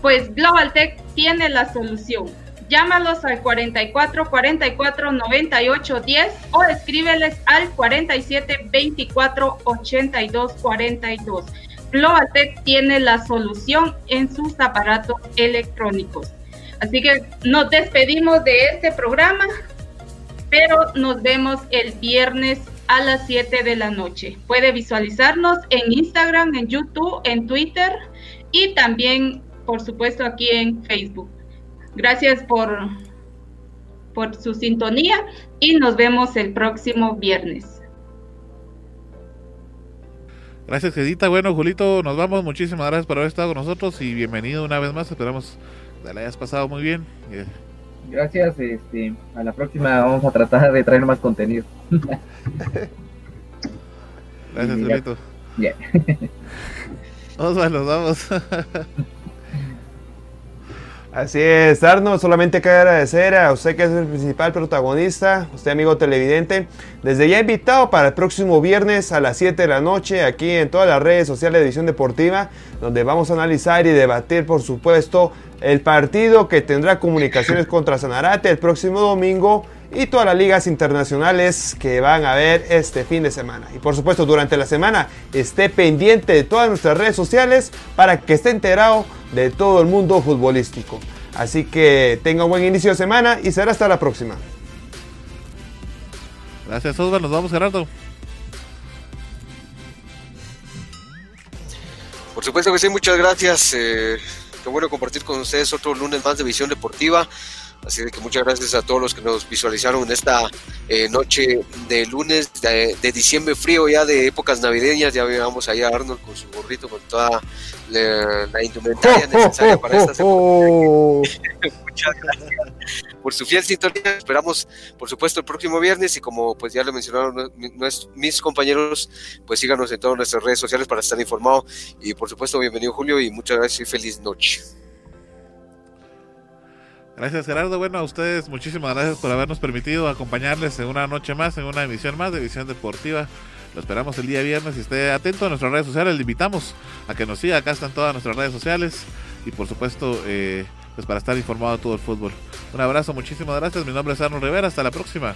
pues Global Tech tiene la solución. Llámalos al 44 44 98 10 o escríbeles al 47 24 82 42. Globaltech tiene la solución en sus aparatos electrónicos. Así que nos despedimos de este programa, pero nos vemos el viernes a las 7 de la noche. Puede visualizarnos en Instagram, en YouTube, en Twitter y también, por supuesto, aquí en Facebook. Gracias por, por su sintonía y nos vemos el próximo viernes. Gracias, Edita. Bueno, Julito, nos vamos. Muchísimas gracias por haber estado con nosotros y bienvenido una vez más. Esperamos que la hayas pasado muy bien. Eh, Gracias, este, a la próxima vamos a tratar de traer más contenido. Gracias. Julito. Osvaldo, nos vamos. Así es, Arnold, solamente que agradecer a usted que es el principal protagonista, usted amigo televidente, desde ya invitado para el próximo viernes a las 7 de la noche aquí en todas las redes sociales de División Deportiva, donde vamos a analizar y debatir, por supuesto, el partido que tendrá comunicaciones contra Sanarate el próximo domingo y todas las ligas internacionales que van a ver este fin de semana. Y por supuesto, durante la semana esté pendiente de todas nuestras redes sociales para que esté enterado de todo el mundo futbolístico. Así que tenga un buen inicio de semana y será hasta la próxima. Gracias, Osvaldo. Nos vamos, Gerardo. Por supuesto que sí, muchas gracias. eh, qué bueno compartir con ustedes otro lunes más de Visión Deportiva. Así que muchas gracias a todos los que nos visualizaron en esta eh, noche de lunes de, de diciembre frío, ya de épocas navideñas. Ya veíamos ahí a Arnold con su gorrito, con toda la, la indumentaria necesaria para estas épocas. Muchas gracias por su fiel sintonía. Esperamos, por supuesto, el próximo viernes y como pues ya lo mencionaron mis compañeros, pues síganos en todas nuestras redes sociales para estar informado. Y por supuesto, bienvenido Julio y muchas gracias y feliz noche. Gracias, Gerardo. Bueno, a ustedes muchísimas gracias por habernos permitido acompañarles en una noche más, en una emisión más de Visión Deportiva. Lo esperamos el día viernes y esté atento a nuestras redes sociales. Le invitamos a que nos siga. Acá están todas nuestras redes sociales y por supuesto, eh, pues para estar informado de todo el fútbol. Un abrazo, muchísimas gracias. Mi nombre es Arnold Rivera. Hasta la próxima.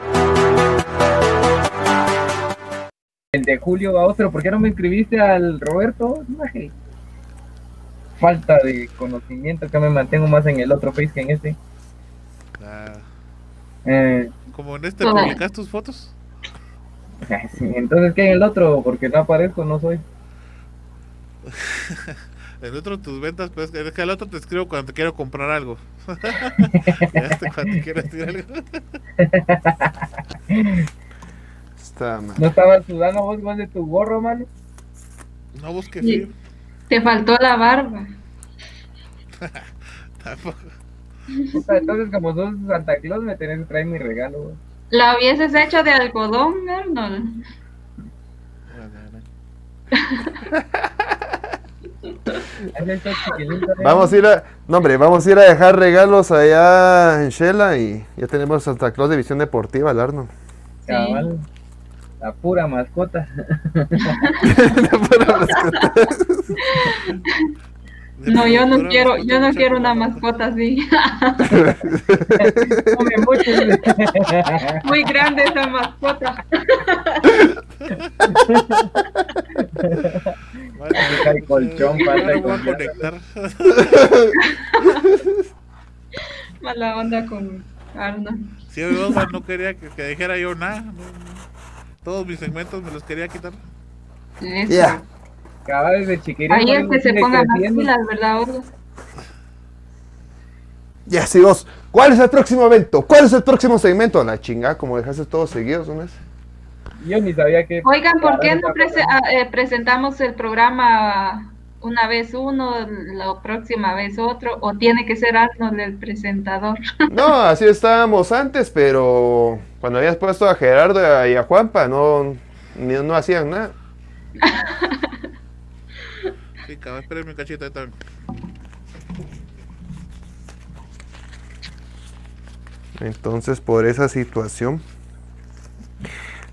El de Julio Baustro, ¿por qué no me inscribiste al Roberto? Falta de conocimiento, que me mantengo más en el otro face que en este. Ah, Eh, como en este Ah. publicas tus fotos. sí, entonces, ¿qué en el otro? Porque no aparezco, no soy. En otro tus ventas, pues es que al otro te escribo cuando te quiero comprar algo. Este cuando quiero decir algo. Está. ¿No estabas sudando vos más de tu gorro, mano? No busques Sí. ir. Te faltó la barba. Tampoco. Entonces, como sos Santa Claus, me tenés que traer mi regalo. güey. La hubieses hecho de algodón, Arnold. Vamos a ir a, no hombre, vamos a ir a dejar regalos allá en Shela y ya tenemos Santa Claus de Visión Deportiva, el Arnold. Cabal. La pura mascota. No, yo no Pura quiero, mascota, yo no quiero una pura mascota así. Muy grande esa mascota. Deja el colchón, falta conectar. Mala onda con Arnold. Si hoy Osvaldo no quería que, que dijera yo nada. no, no. Todos mis segmentos me los quería quitar. Ya. Cabal desde chiquilín. Ahí por es que se pongan las pilas, ¿verdad, Orlo? Ya, sigamos. ¿Cuál es el próximo evento? ¿Cuál es el próximo segmento? La chingada, como dejaste todos seguidos, ¿no es? Yo ni sabía que. Oigan, ¿por qué no prese- ah, eh, presentamos el programa una vez uno, la próxima vez otro? ¿O tiene que ser Arnold el presentador? No, así estábamos antes, pero cuando habías puesto a Gerardo y a Juanpa, no, ni- no hacían nada. cabrón, espérenme un cachito ahí también. Entonces, por esa situación.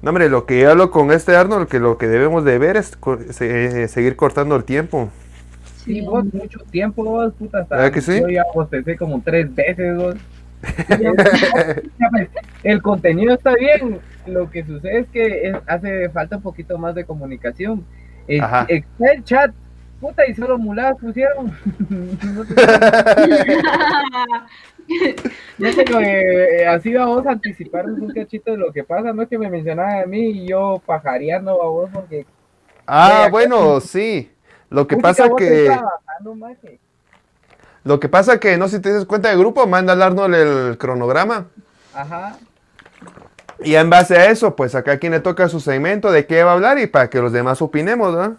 No, hombre, lo que yo hablo con este Arnold, que lo que debemos de ver es co- se- seguir cortando el tiempo. Sí, vos, mucho tiempo, vos, puta. Hasta ¿Verdad que sí? Yo ya bostecé como tres veces, vos. El contenido está bien, lo que sucede es que es- hace falta un poquito más de comunicación. Eh, está el chat, puta, y solo muladas pusieron. no sé, lo, eh, así vamos a anticiparnos un cachito de lo que pasa, no es que me mencionaban a mí y yo pajareando a vos porque Ah, bueno, sí. Lo que pasa que... Lo que pasa que, no sé si te das cuenta del grupo, manda al Arnold el cronograma. Ajá. Y en base a eso, pues acá quien le toca su segmento de qué va a hablar y para que los demás opinemos, ¿no?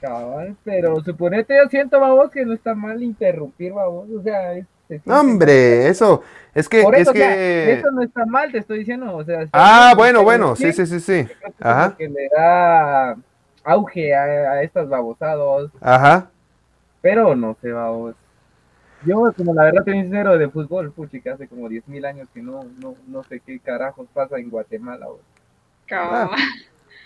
Cabal, pero suponete yo siento, babos, que no está mal interrumpir, babos, o sea, es, No, hombre, eso, es que, Por es eso, o sea, que... eso no está mal, te estoy diciendo, o sea, Ah, bueno, bueno, sí, sí, sí, sí. Ajá, Que le da auge a, a estas babosadas, ajá. pero no sé, babos. Yo, como la verdad, soy sincero de fútbol, puchica, hace como 10.000 años que no, no, no sé qué carajos pasa en Guatemala. Cabal.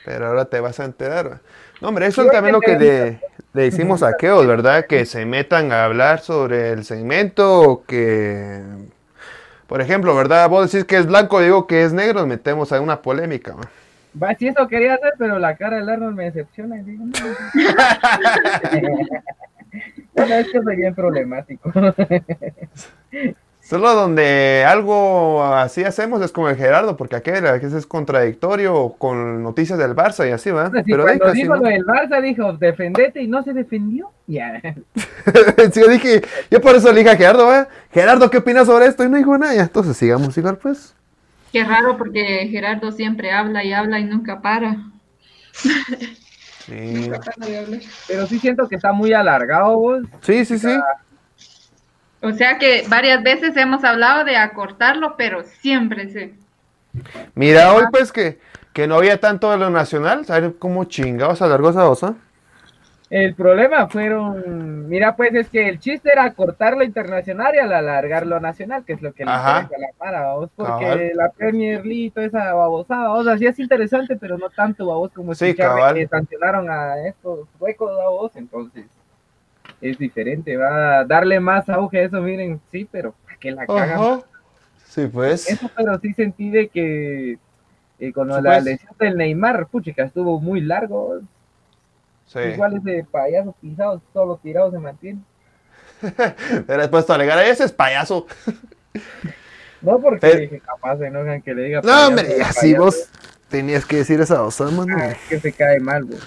Pero ahora te vas a enterar. No, hombre, eso es también lo que le, le hicimos a Keos, ¿verdad? Que se metan a hablar sobre el segmento, o que... Por ejemplo, ¿verdad? Vos decís que es blanco, digo que es negro, metemos a una polémica. ¿va? Va, sí, eso quería hacer, pero la cara del Arnold me decepciona. y digo, no. bueno, es que soy bien problemático. Solo donde algo así hacemos es con el Gerardo, porque aquel a veces es contradictorio con noticias del Barça y así, ¿va? Si Pero cuando dijo no. lo del Barça, dijo, defendete y no se defendió. Ya. Sí, yo dije, yo por eso le dije a Gerardo, ¿va? Gerardo, ¿qué opinas sobre esto? Y no dijo nada, ya, entonces sigamos igual, pues. Qué raro porque Gerardo siempre habla y habla y nunca para. Sí, Nunca para de hablar. Pero sí siento que está muy alargado, vos. sí, sí. sí. O sea que varias veces hemos hablado de acortarlo, pero siempre se. Mira, hoy pues que, que no había tanto de lo nacional, ¿sabes cómo chingados alargó esa cosa? El problema fueron, mira, pues es que el chiste era cortar lo internacional y al alargar lo nacional, que es lo que le interesa a la para, vos, porque Cabal. la Premier League, y toda esa babosada, vos, así es interesante, pero no tanto, vos, como Sí, que sancionaron a estos huecos, vos, entonces es diferente, va a darle más auge a eso, miren, sí, pero ¿para qué la cagan? Sí, pues. Eso, pero sí sentí de que eh, con Sí, la pues. lesión del Neymar, puchica, estuvo muy largo, Sí. igual ese payaso pisado, solo tirado se mantiene. Pero después te alegar, ese es payaso. No, porque Pero- dije, capaz se enojan que le diga. No, payaso, hombre, así payaso, vos tenías que decir esa cosa, mano. ah, que se cae mal, güey.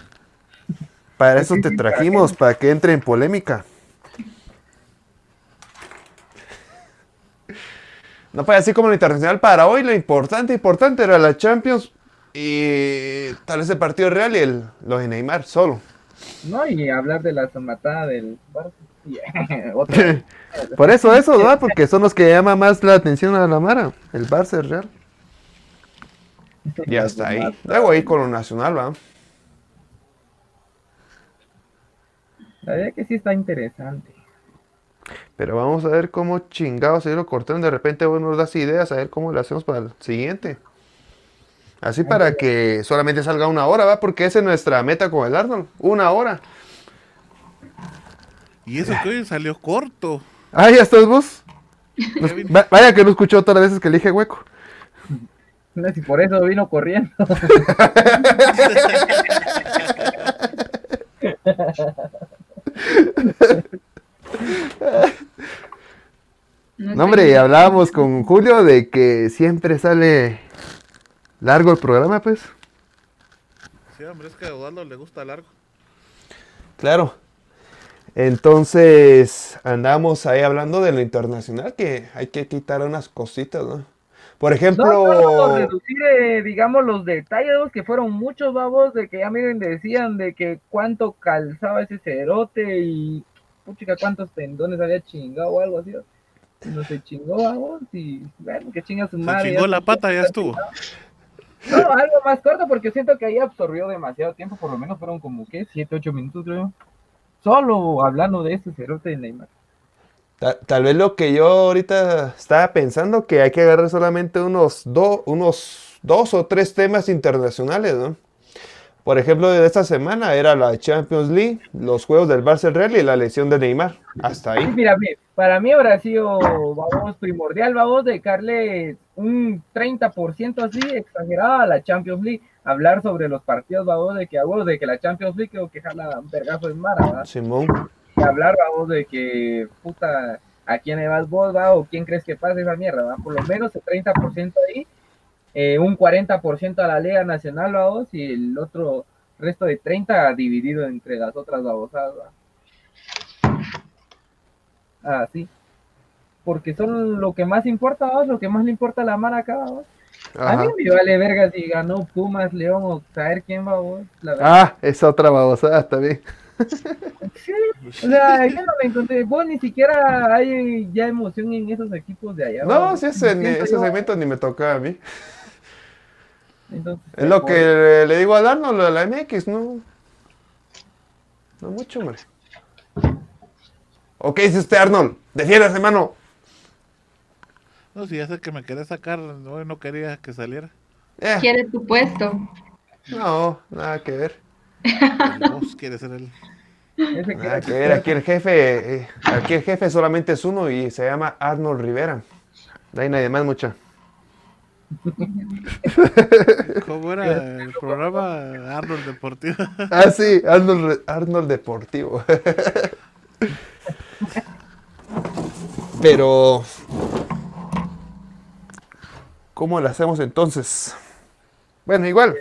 Para eso sí, te trajimos, para que entre en polémica. No, pues así como lo internacional para hoy, lo importante, importante era la Champions y tal vez el partido real y el, lo de Neymar solo. No, y hablar de la somatada del Barça. Por eso, eso, ¿verdad? Porque son los que llaman más la atención a la Mara. El Barça real. Y hasta ahí. Luego ahí con lo nacional, ¿va? La verdad que sí está interesante. Pero vamos a ver cómo chingados se lo cortaron. De repente vos nos das ideas, a ver cómo lo hacemos para el siguiente. Así para que solamente salga una hora, ¿va? Porque esa es nuestra meta con el Arnold. Una hora. Y eso que hoy salió corto. Ah, ya estás vos. Nos- vaya que no escuchó todas las veces que le dije hueco. No sé si por eso vino corriendo. No, hombre, y hablábamos con Julio de que siempre sale largo el programa, pues. Sí, hombre, es que a Osvaldo le gusta largo. Claro. Entonces, andamos ahí hablando de lo internacional, que hay que quitar unas cositas, ¿no? Por ejemplo, No, no, no, reducir, eh, digamos, los detalles, que fueron muchos babos, de que ya miren, decían de que cuánto calzaba ese cerote y, puchica, cuántos tendones había chingado o algo así. No se chingó, babos, y, bueno, que chinga su Se madre. chingó ya la se- pata, ya estuvo. No, algo más corto, porque siento que ahí absorbió demasiado tiempo, por lo menos fueron como, ¿qué? 7, 8 minutos, creo. solo hablando de este cerote de Neymar. Ta- Tal, vez lo que yo ahorita estaba pensando que hay que agarrar solamente unos, do- unos dos o tres temas internacionales, ¿no? Por ejemplo, de esta semana era la Champions League, los juegos del Barça Real y la lesión de Neymar. Hasta ahí. mira, mi- para mí habrá sido, vamos, primordial, vamos, dedicarle un 30% así, exagerado a la Champions League. Hablar sobre los partidos, vamos, de que, vamos, de que la Champions League creo que jala un vergazo en Mara, ¿verdad? Simón. Hablar, vamos, de que, puta, ¿a quién le vas vos, va? ¿O quién crees que pase esa mierda, va? Por lo menos el 30% ahí, eh, un 40% a la Liga Nacional, vamos, y el otro resto de 30 dividido entre las otras babosadas, va. Ah, sí. Porque son lo que más importa, vamos, lo que más le importa a la mara acá, vamos. A mí me vale verga si ganó Pumas, León o saber quién va, vos. La verdad. Ah, esa otra babosada también. O sea, yo no me encontré. Vos ni siquiera hay ya emoción en esos equipos de allá. No, si ese, Siento ese segmento ni me tocaba a mí. entonces, Es lo que le digo a Arnold, lo de la MX, no. No mucho, hombre. ¿O qué dice usted, Arnold? Defiéndase, hermano. No, si ya sé que me quería sacar, no, no quería que saliera. Eh, Quiere tu puesto. no, nada que ver. Vos quieres ser el. que- ver. Aquí el jefe, eh, aquí el jefe solamente es uno y se llama Arnold Rivera. No hay nadie más, mucha. ¿Cómo era el programa Arnold Deportivo? Ah, sí, Arnold, Arnold Deportivo. Pero, ¿cómo lo hacemos entonces? Bueno, igual.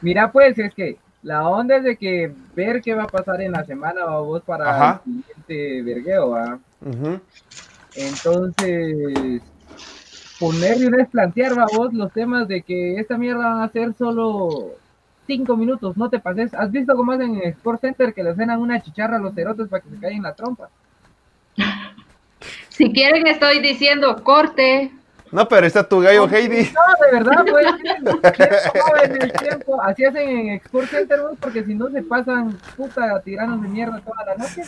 Mira, pues es que la onda es de que ver qué va a pasar en la semana, va vos para Ajá. el siguiente vergueo, va. Entonces, poner y una vez plantear, va vos, los temas de que esta mierda van a ser solo cinco minutos, no te pases. ¿Has visto cómo hacen en Sport Center que le cenan una chicharra a los cerotes para que se caigan la trompa? Si quieren, estoy diciendo corte. No, pero está tu gallo Heidi. No, de verdad, pues. tiempo, en el tiempo. Así hacen en Export Center, güey, porque si no se pasan puta tiranos de mierda toda la noche.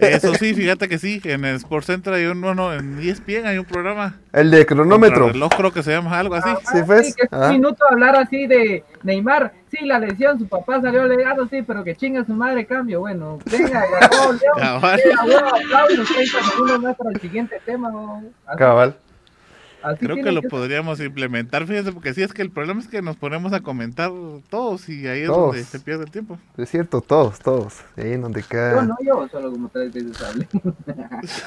Eso sí, fíjate que sí. En el Sports Center hay un, no, no, en E ESPN hay un programa. El de cronómetro. reloj creo que se llama algo así. Sí, pues. Sí, que es Ah. un minuto hablar así de Neymar. Sí, la lesión, su papá salió legado, sí, pero que chinga su madre cambio. Bueno, venga, León. Cabal. Venga, huevo, aplausos, 30 segundos más para el siguiente tema. güey. Cabal. Así Creo que lo podríamos implementar, fíjense, porque sí es que el problema es que nos ponemos a comentar todos y ahí es Todos. donde se pierde el tiempo. Es cierto, todos, todos. Ahí en donde Yo queda. no, yo solo como tres veces hablé.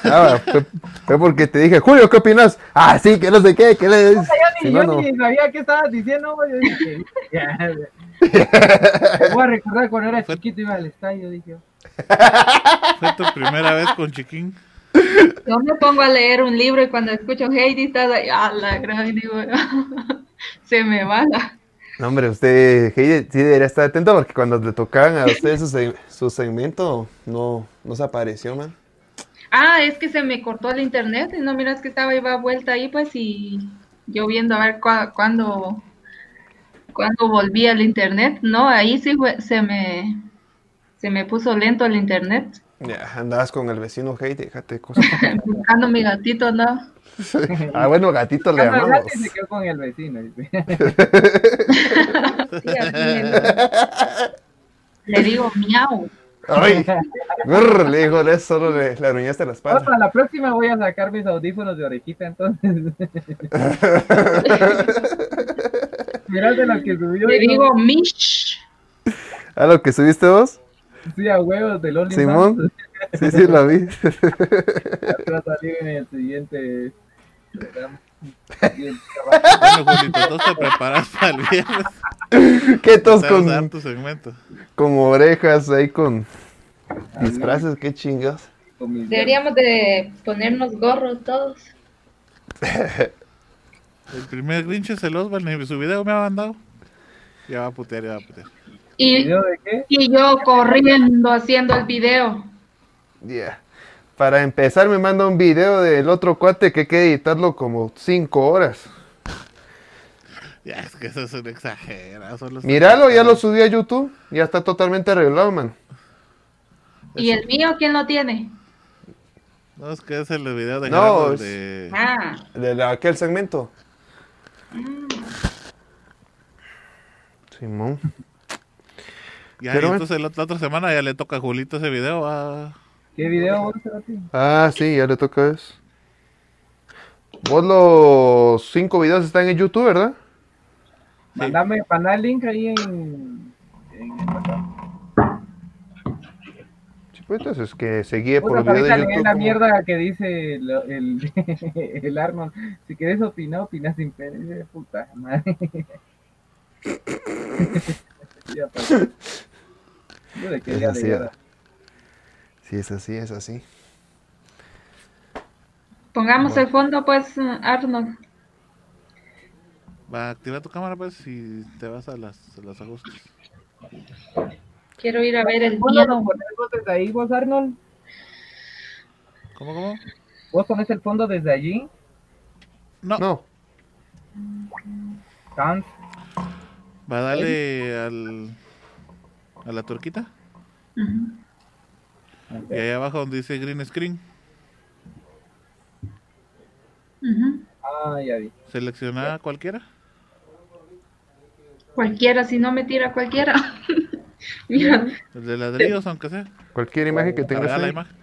Ah, fue, fue porque te dije, Julio, ¿qué opinas? Ah, sí, que no sé qué, que le Yo ni, no, yo no. ni sabía qué estabas diciendo, güey. Yo dije, ya, ya. Me voy a recordar cuando era chiquito iba al estadio, dije. Fue tu primera vez con Chiquín. Yo me pongo a leer un libro y cuando escucho Heidi está ahí, a la gran, digo, se me va la... No, hombre, usted Heidi, sí debería estar atento porque cuando le tocaban a usted su, su segmento, no, no se apareció, man. Ah, es que se me cortó el internet y no miras que estaba iba vuelta ahí, pues, y yo viendo a ver cua- cuándo, cuándo volví al internet. No, ahí sí se me, se me puso lento el internet. Ya, andabas con el vecino Heidi, déjate cosas. Buscando mi gatito, ¿no? ah, bueno, gatito le llamamos. se quedó con el vecino. Sí, le, le digo miau. Ay, brr, le dijo, "Le- solo le, le aruñaste la No, espalda. para la próxima voy a sacar mis audífonos de orejita, entonces. Mirad de lo que subió. Le digo mish. ¿A lo que subiste vos? Sí, a huevos del OnlyFans. Simón. Sí, sí, la vi. Va a salir en el siguiente. Bueno, Julito, tú te preparas para el viernes. ¿Qué tos a dar con, tu segmento. con orejas ahí con disfraces? ¿Qué chingas? Deberíamos de ponernos gorros todos. El primer Grinch es el Osvaldo, su video me ha mandado. Ya va a putear, ya va a putear. Y, ¿Video de qué? y yo corriendo haciendo el video. Yeah. Para empezar, me manda un video del otro cuate que hay que editarlo como 5 horas. Ya, es que eso es un solo está- Míralo, ya lo subí a YouTube. Ya está totalmente arreglado, man. ¿Y el mío quién lo tiene? No, es que es el video de No, es- de... Ah, De la- aquel segmento. mm, Simón. Ya, Pero y entonces la, la otra semana ya le toca a Julito ese video. ah. ¿Qué video? Ah, sí, ya le toca eso. Vos los cinco videos están en YouTube, ¿verdad? Mandame, mandá el link ahí en, en. Sí, pues entonces que se guíe por los videos de YouTube. la como- mierda que dice el, el, el Arnold. Si querés opinar, opina sin pena. Puta madre. Ya pasó. Yo le quería Es así. Sí, es así, es así. pongamos el fondo, pues, Arnold. Va a activar tu cámara, pues, y te vas a las, a los ajustes. Quiero ir a ver el ¿Vos mío. lo pones vos desde ahí, vos, Arnold? ¿Cómo, cómo? ¿Vos pones el fondo desde allí? No. No. Sans. Va a darle al, a la tuerquita. Ujú, Y ahí abajo donde dice green screen. Ah, ya vi. selecciona cualquiera. Cualquiera, si no me tira cualquiera. Mira, El de ladrillos, aunque sea. Cualquier imagen que tengas la imagen.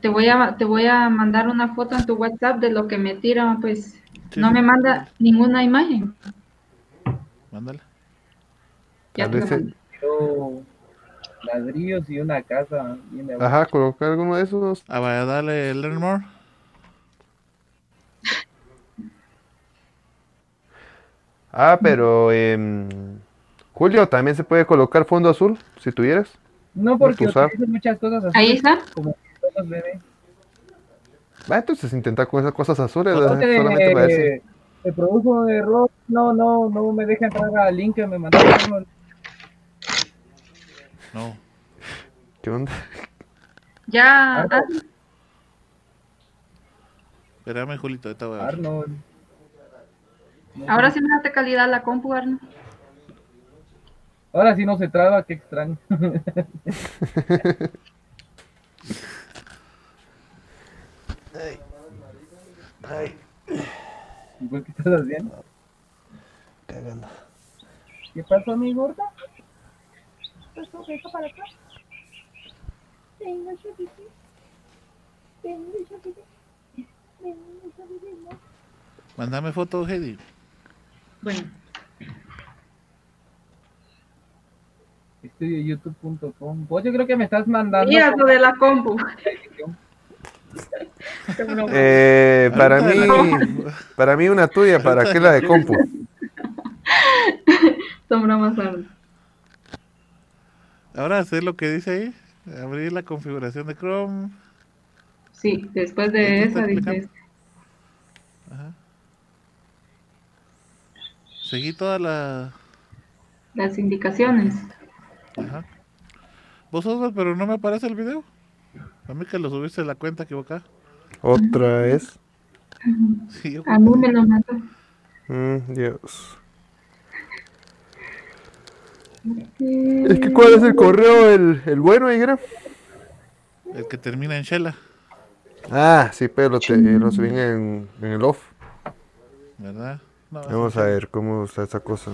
te voy a te voy a mandar una foto en tu WhatsApp de lo que me tira, pues no me manda ninguna imagen. Mándala. Ya Tal vez se- ladrillos y una casa. bien. Ajá, colocar alguno de esos. Ah, vaya, dale learn more. Ah, pero em, Julio, también se puede colocar fondo azul, si tuvieras. No, porque usar. utilizo muchas cosas así. Ahí está. Como todos bebé. Va, entonces intenta con esas cosas azules, No ¿verdad? solamente para te, te produjo un error. No, no, no me deja entrar al link que me mandaron. No. ¿Qué onda? Ya, Arnold. Espérame, Julito, ahorita voy a ver. Arnold. ahora sí me da calidad la compu, Arnold. Ahora sí no se traba, qué extraño. ¿Y por qué estás haciendo? Cagando. ¿Qué pasó, mi gorda? ¿Qué pasó? ¿Venga para acá? Venga, chiquitín. Venga. ¿no? Mándame foto, Heidi. Bueno, Estudioyoutube.com. Vos yo creo que me estás mandando. mira lo de la compu. Eh, para mí, para mí una tuya, ¿para qué la de compu? Son bromas, Arnold. Ahora hacer lo que dice ahí. Abrir la configuración de Chrome. Sí, después ¿Qué te de esa explicando? dices. Ajá. Seguí toda la. Las indicaciones. Ajá. Vos sos, pero no me aparece el video. A mí que lo subiste a la cuenta equivocada. Otra vez. Sí, yo- A mí me lo mandó. Mm, Dios. Es que ¿cuál es el correo? ¿El, el bueno, Igra? El que termina en Shella, Ah, sí, pero lo, te, lo subí en, en el off. ¿verdad? No, Vamos a ver cómo está esa cosa.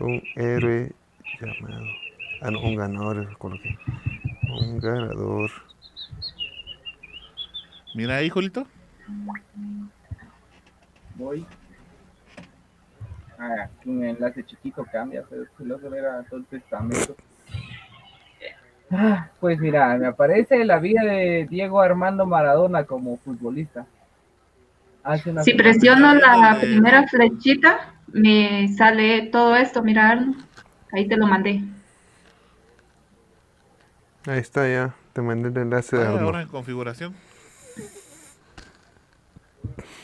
Un héroe llamado. Ah, no, un ganador, coloqué. Un ganador. Mira ahí, Julito. Voy. Ah, aquí un enlace chiquito cambia, pero si lo era todo el testamento. Ah, pues mira, me aparece la vida de Diego Armando Maradona como futbolista. Hace una Si presiono la primera flechita, me sale todo esto. Mira, Arnold. Ahí te lo mandé. Ahí está ya. Te mandé el enlace de Ah, ahora en configuración.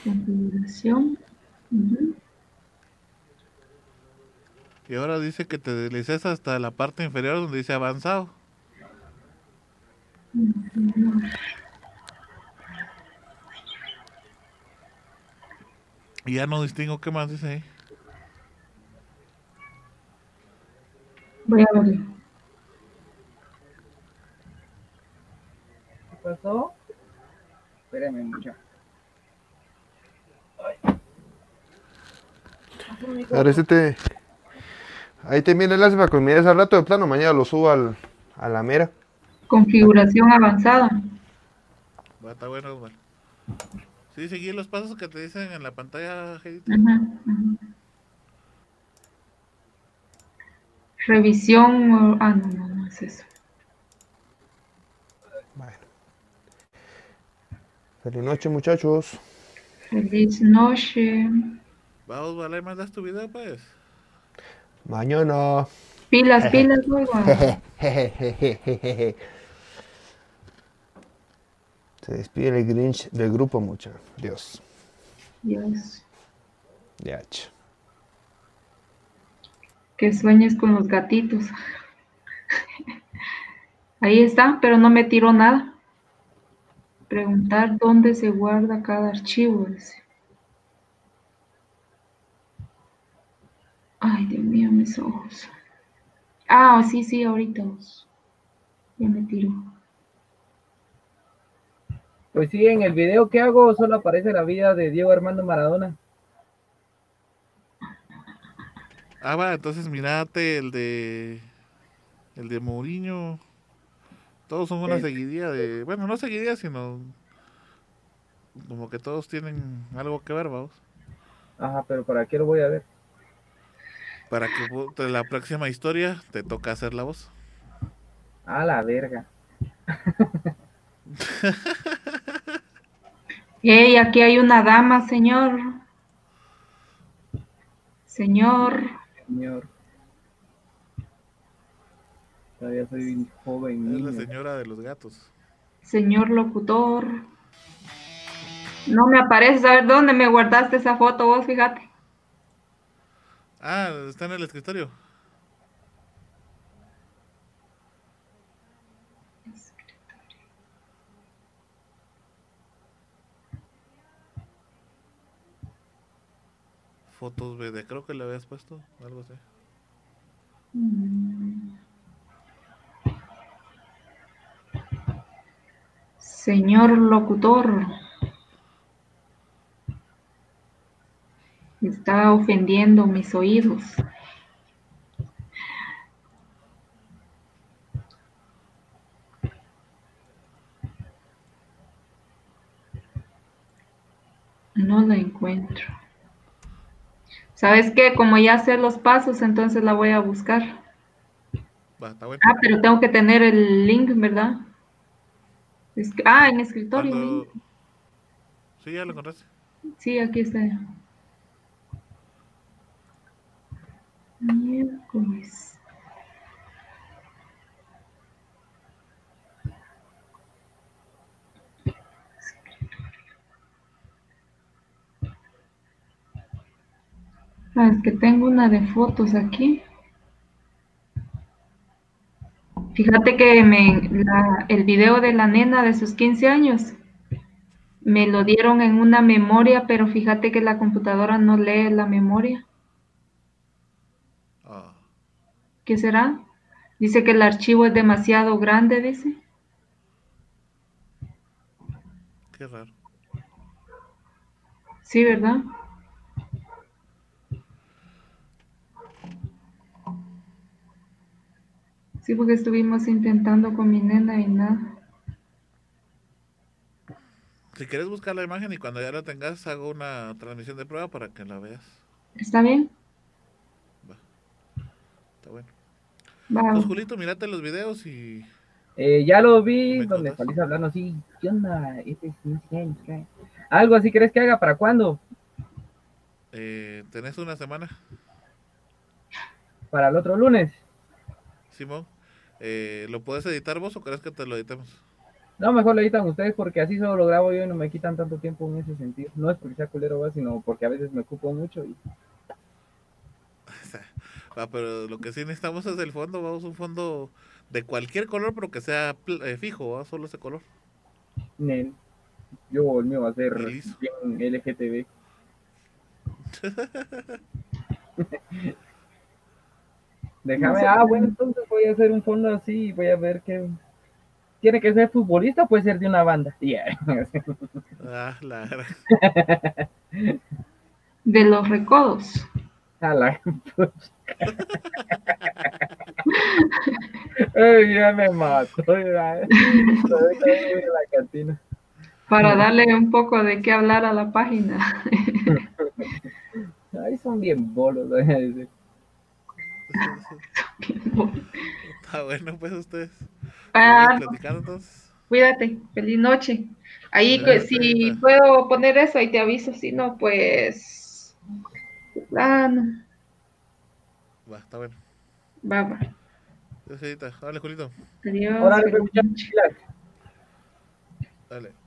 Configuración. Y ahora dice que te deslices hasta la parte inferior donde dice avanzado. Y ya no distingo qué más dice ahí. Voy a verlo. ¿Qué pasó? Espérame, mucha. Ahora este te... Ahí te viene el enlace para que me mires al rato de plano. Mañana lo subo al, a la mera. Configuración avanzada. Va, está bueno, Osmar. Sí, seguí los pasos que te dicen en la pantalla, Gedito. Ajá, ajá. Revisión. Ah, no, no, no es eso. Feliz noche, muchachos. Feliz noche. Vamos, vale, mandas tu video, pues. Mañana. Pilas, pilas, oiga. Se despide el Grinch del grupo, mucha. Dios. Dios. Ya. Que sueñes con los gatitos. Ahí está, pero no me tiró nada. Preguntar dónde se guarda cada archivo. dice. Ay, Dios mío, mis ojos. Ah, sí, sí, ahorita. Ya me tiró. Pues sí, en el video que hago solo aparece la vida de Diego Armando Maradona. Ah, va, entonces mirate el de. El de Mourinho. Todos son una Sí. seguidilla de. Bueno, no seguidilla, sino. Como que todos tienen algo que ver, vamos. Ajá, pero ¿para qué lo voy a ver? Para que la próxima historia te toca hacer la voz. A la verga. Ey, aquí hay una dama, señor. Señor. Señor. Todavía soy un joven Es la señora de los gatos. Señor locutor. No me aparece. A ver dónde me guardaste esa foto vos, fíjate. Ah, está en el escritorio. Fotos BD, creo que le habías puesto, algo así. Señor locutor. Está ofendiendo mis oídos. No la encuentro. ¿Sabes qué? Como ya sé los pasos, entonces la voy a buscar. Va, está bueno. Ah, pero tengo que tener el link, ¿verdad? Es que- ah, en escritorio. Cuando- Sí, ya lo encontraste. Sí, aquí está. Miércoles. Ah, es que tengo una de fotos aquí. Fíjate que me, la- el video de la nena de sus 15 años me lo dieron en una memoria, pero fíjate que la computadora no lee la memoria. Ah, ¿Qué será? Dice que el archivo es demasiado grande, dice. qué raro. Sí, ¿verdad? Sí, porque estuvimos intentando con mi nena y nada. Si quieres buscar la imagen y cuando ya la tengas, hago una transmisión de prueba para que la veas. ¿Está bien? Está bueno. Va. Pues, Julito, mirate los videos y. Eh, ya lo vi, ¿Me donde salís hablando así. ¿Qué onda? Este es. Algo así, ¿crees que haga? ¿Para cuándo? Eh, ¿Tenés una semana, ¿Para el otro lunes? Simón? Eh, ¿Lo puedes editar vos o crees que te lo editemos? No, mejor lo editan ustedes porque así solo lo grabo yo y no me quitan tanto tiempo en ese sentido. No es porque sea culero, sino porque a veces me ocupo mucho y Va, pero lo que sí necesitamos es el fondo, vamos, un fondo de cualquier color, pero que sea eh, fijo, ¿va? solo ese color. Nel, yo el mío va a ser bien LGTB. Déjame, ah, bueno, entonces voy a hacer un fondo así y voy a ver qué. Tiene que ser futbolista o puede ser de una banda. Yeah. Ah, la De los recodos. A la Ay, ya me mató. ya. Todavía voy a la cantina. Para darle un poco de qué hablar a la página. Ay, son bien bolos. voy a decir. Está bueno, pues ustedes. Ah. Cuídate, feliz noche. Ahí, si puedo poner eso, ahí te aviso. Si no, pues. Ah, no. Va, está bueno. Va, va. Dios, Edita. Dale, Julito. Adiós. Muchachos. noche. Dale.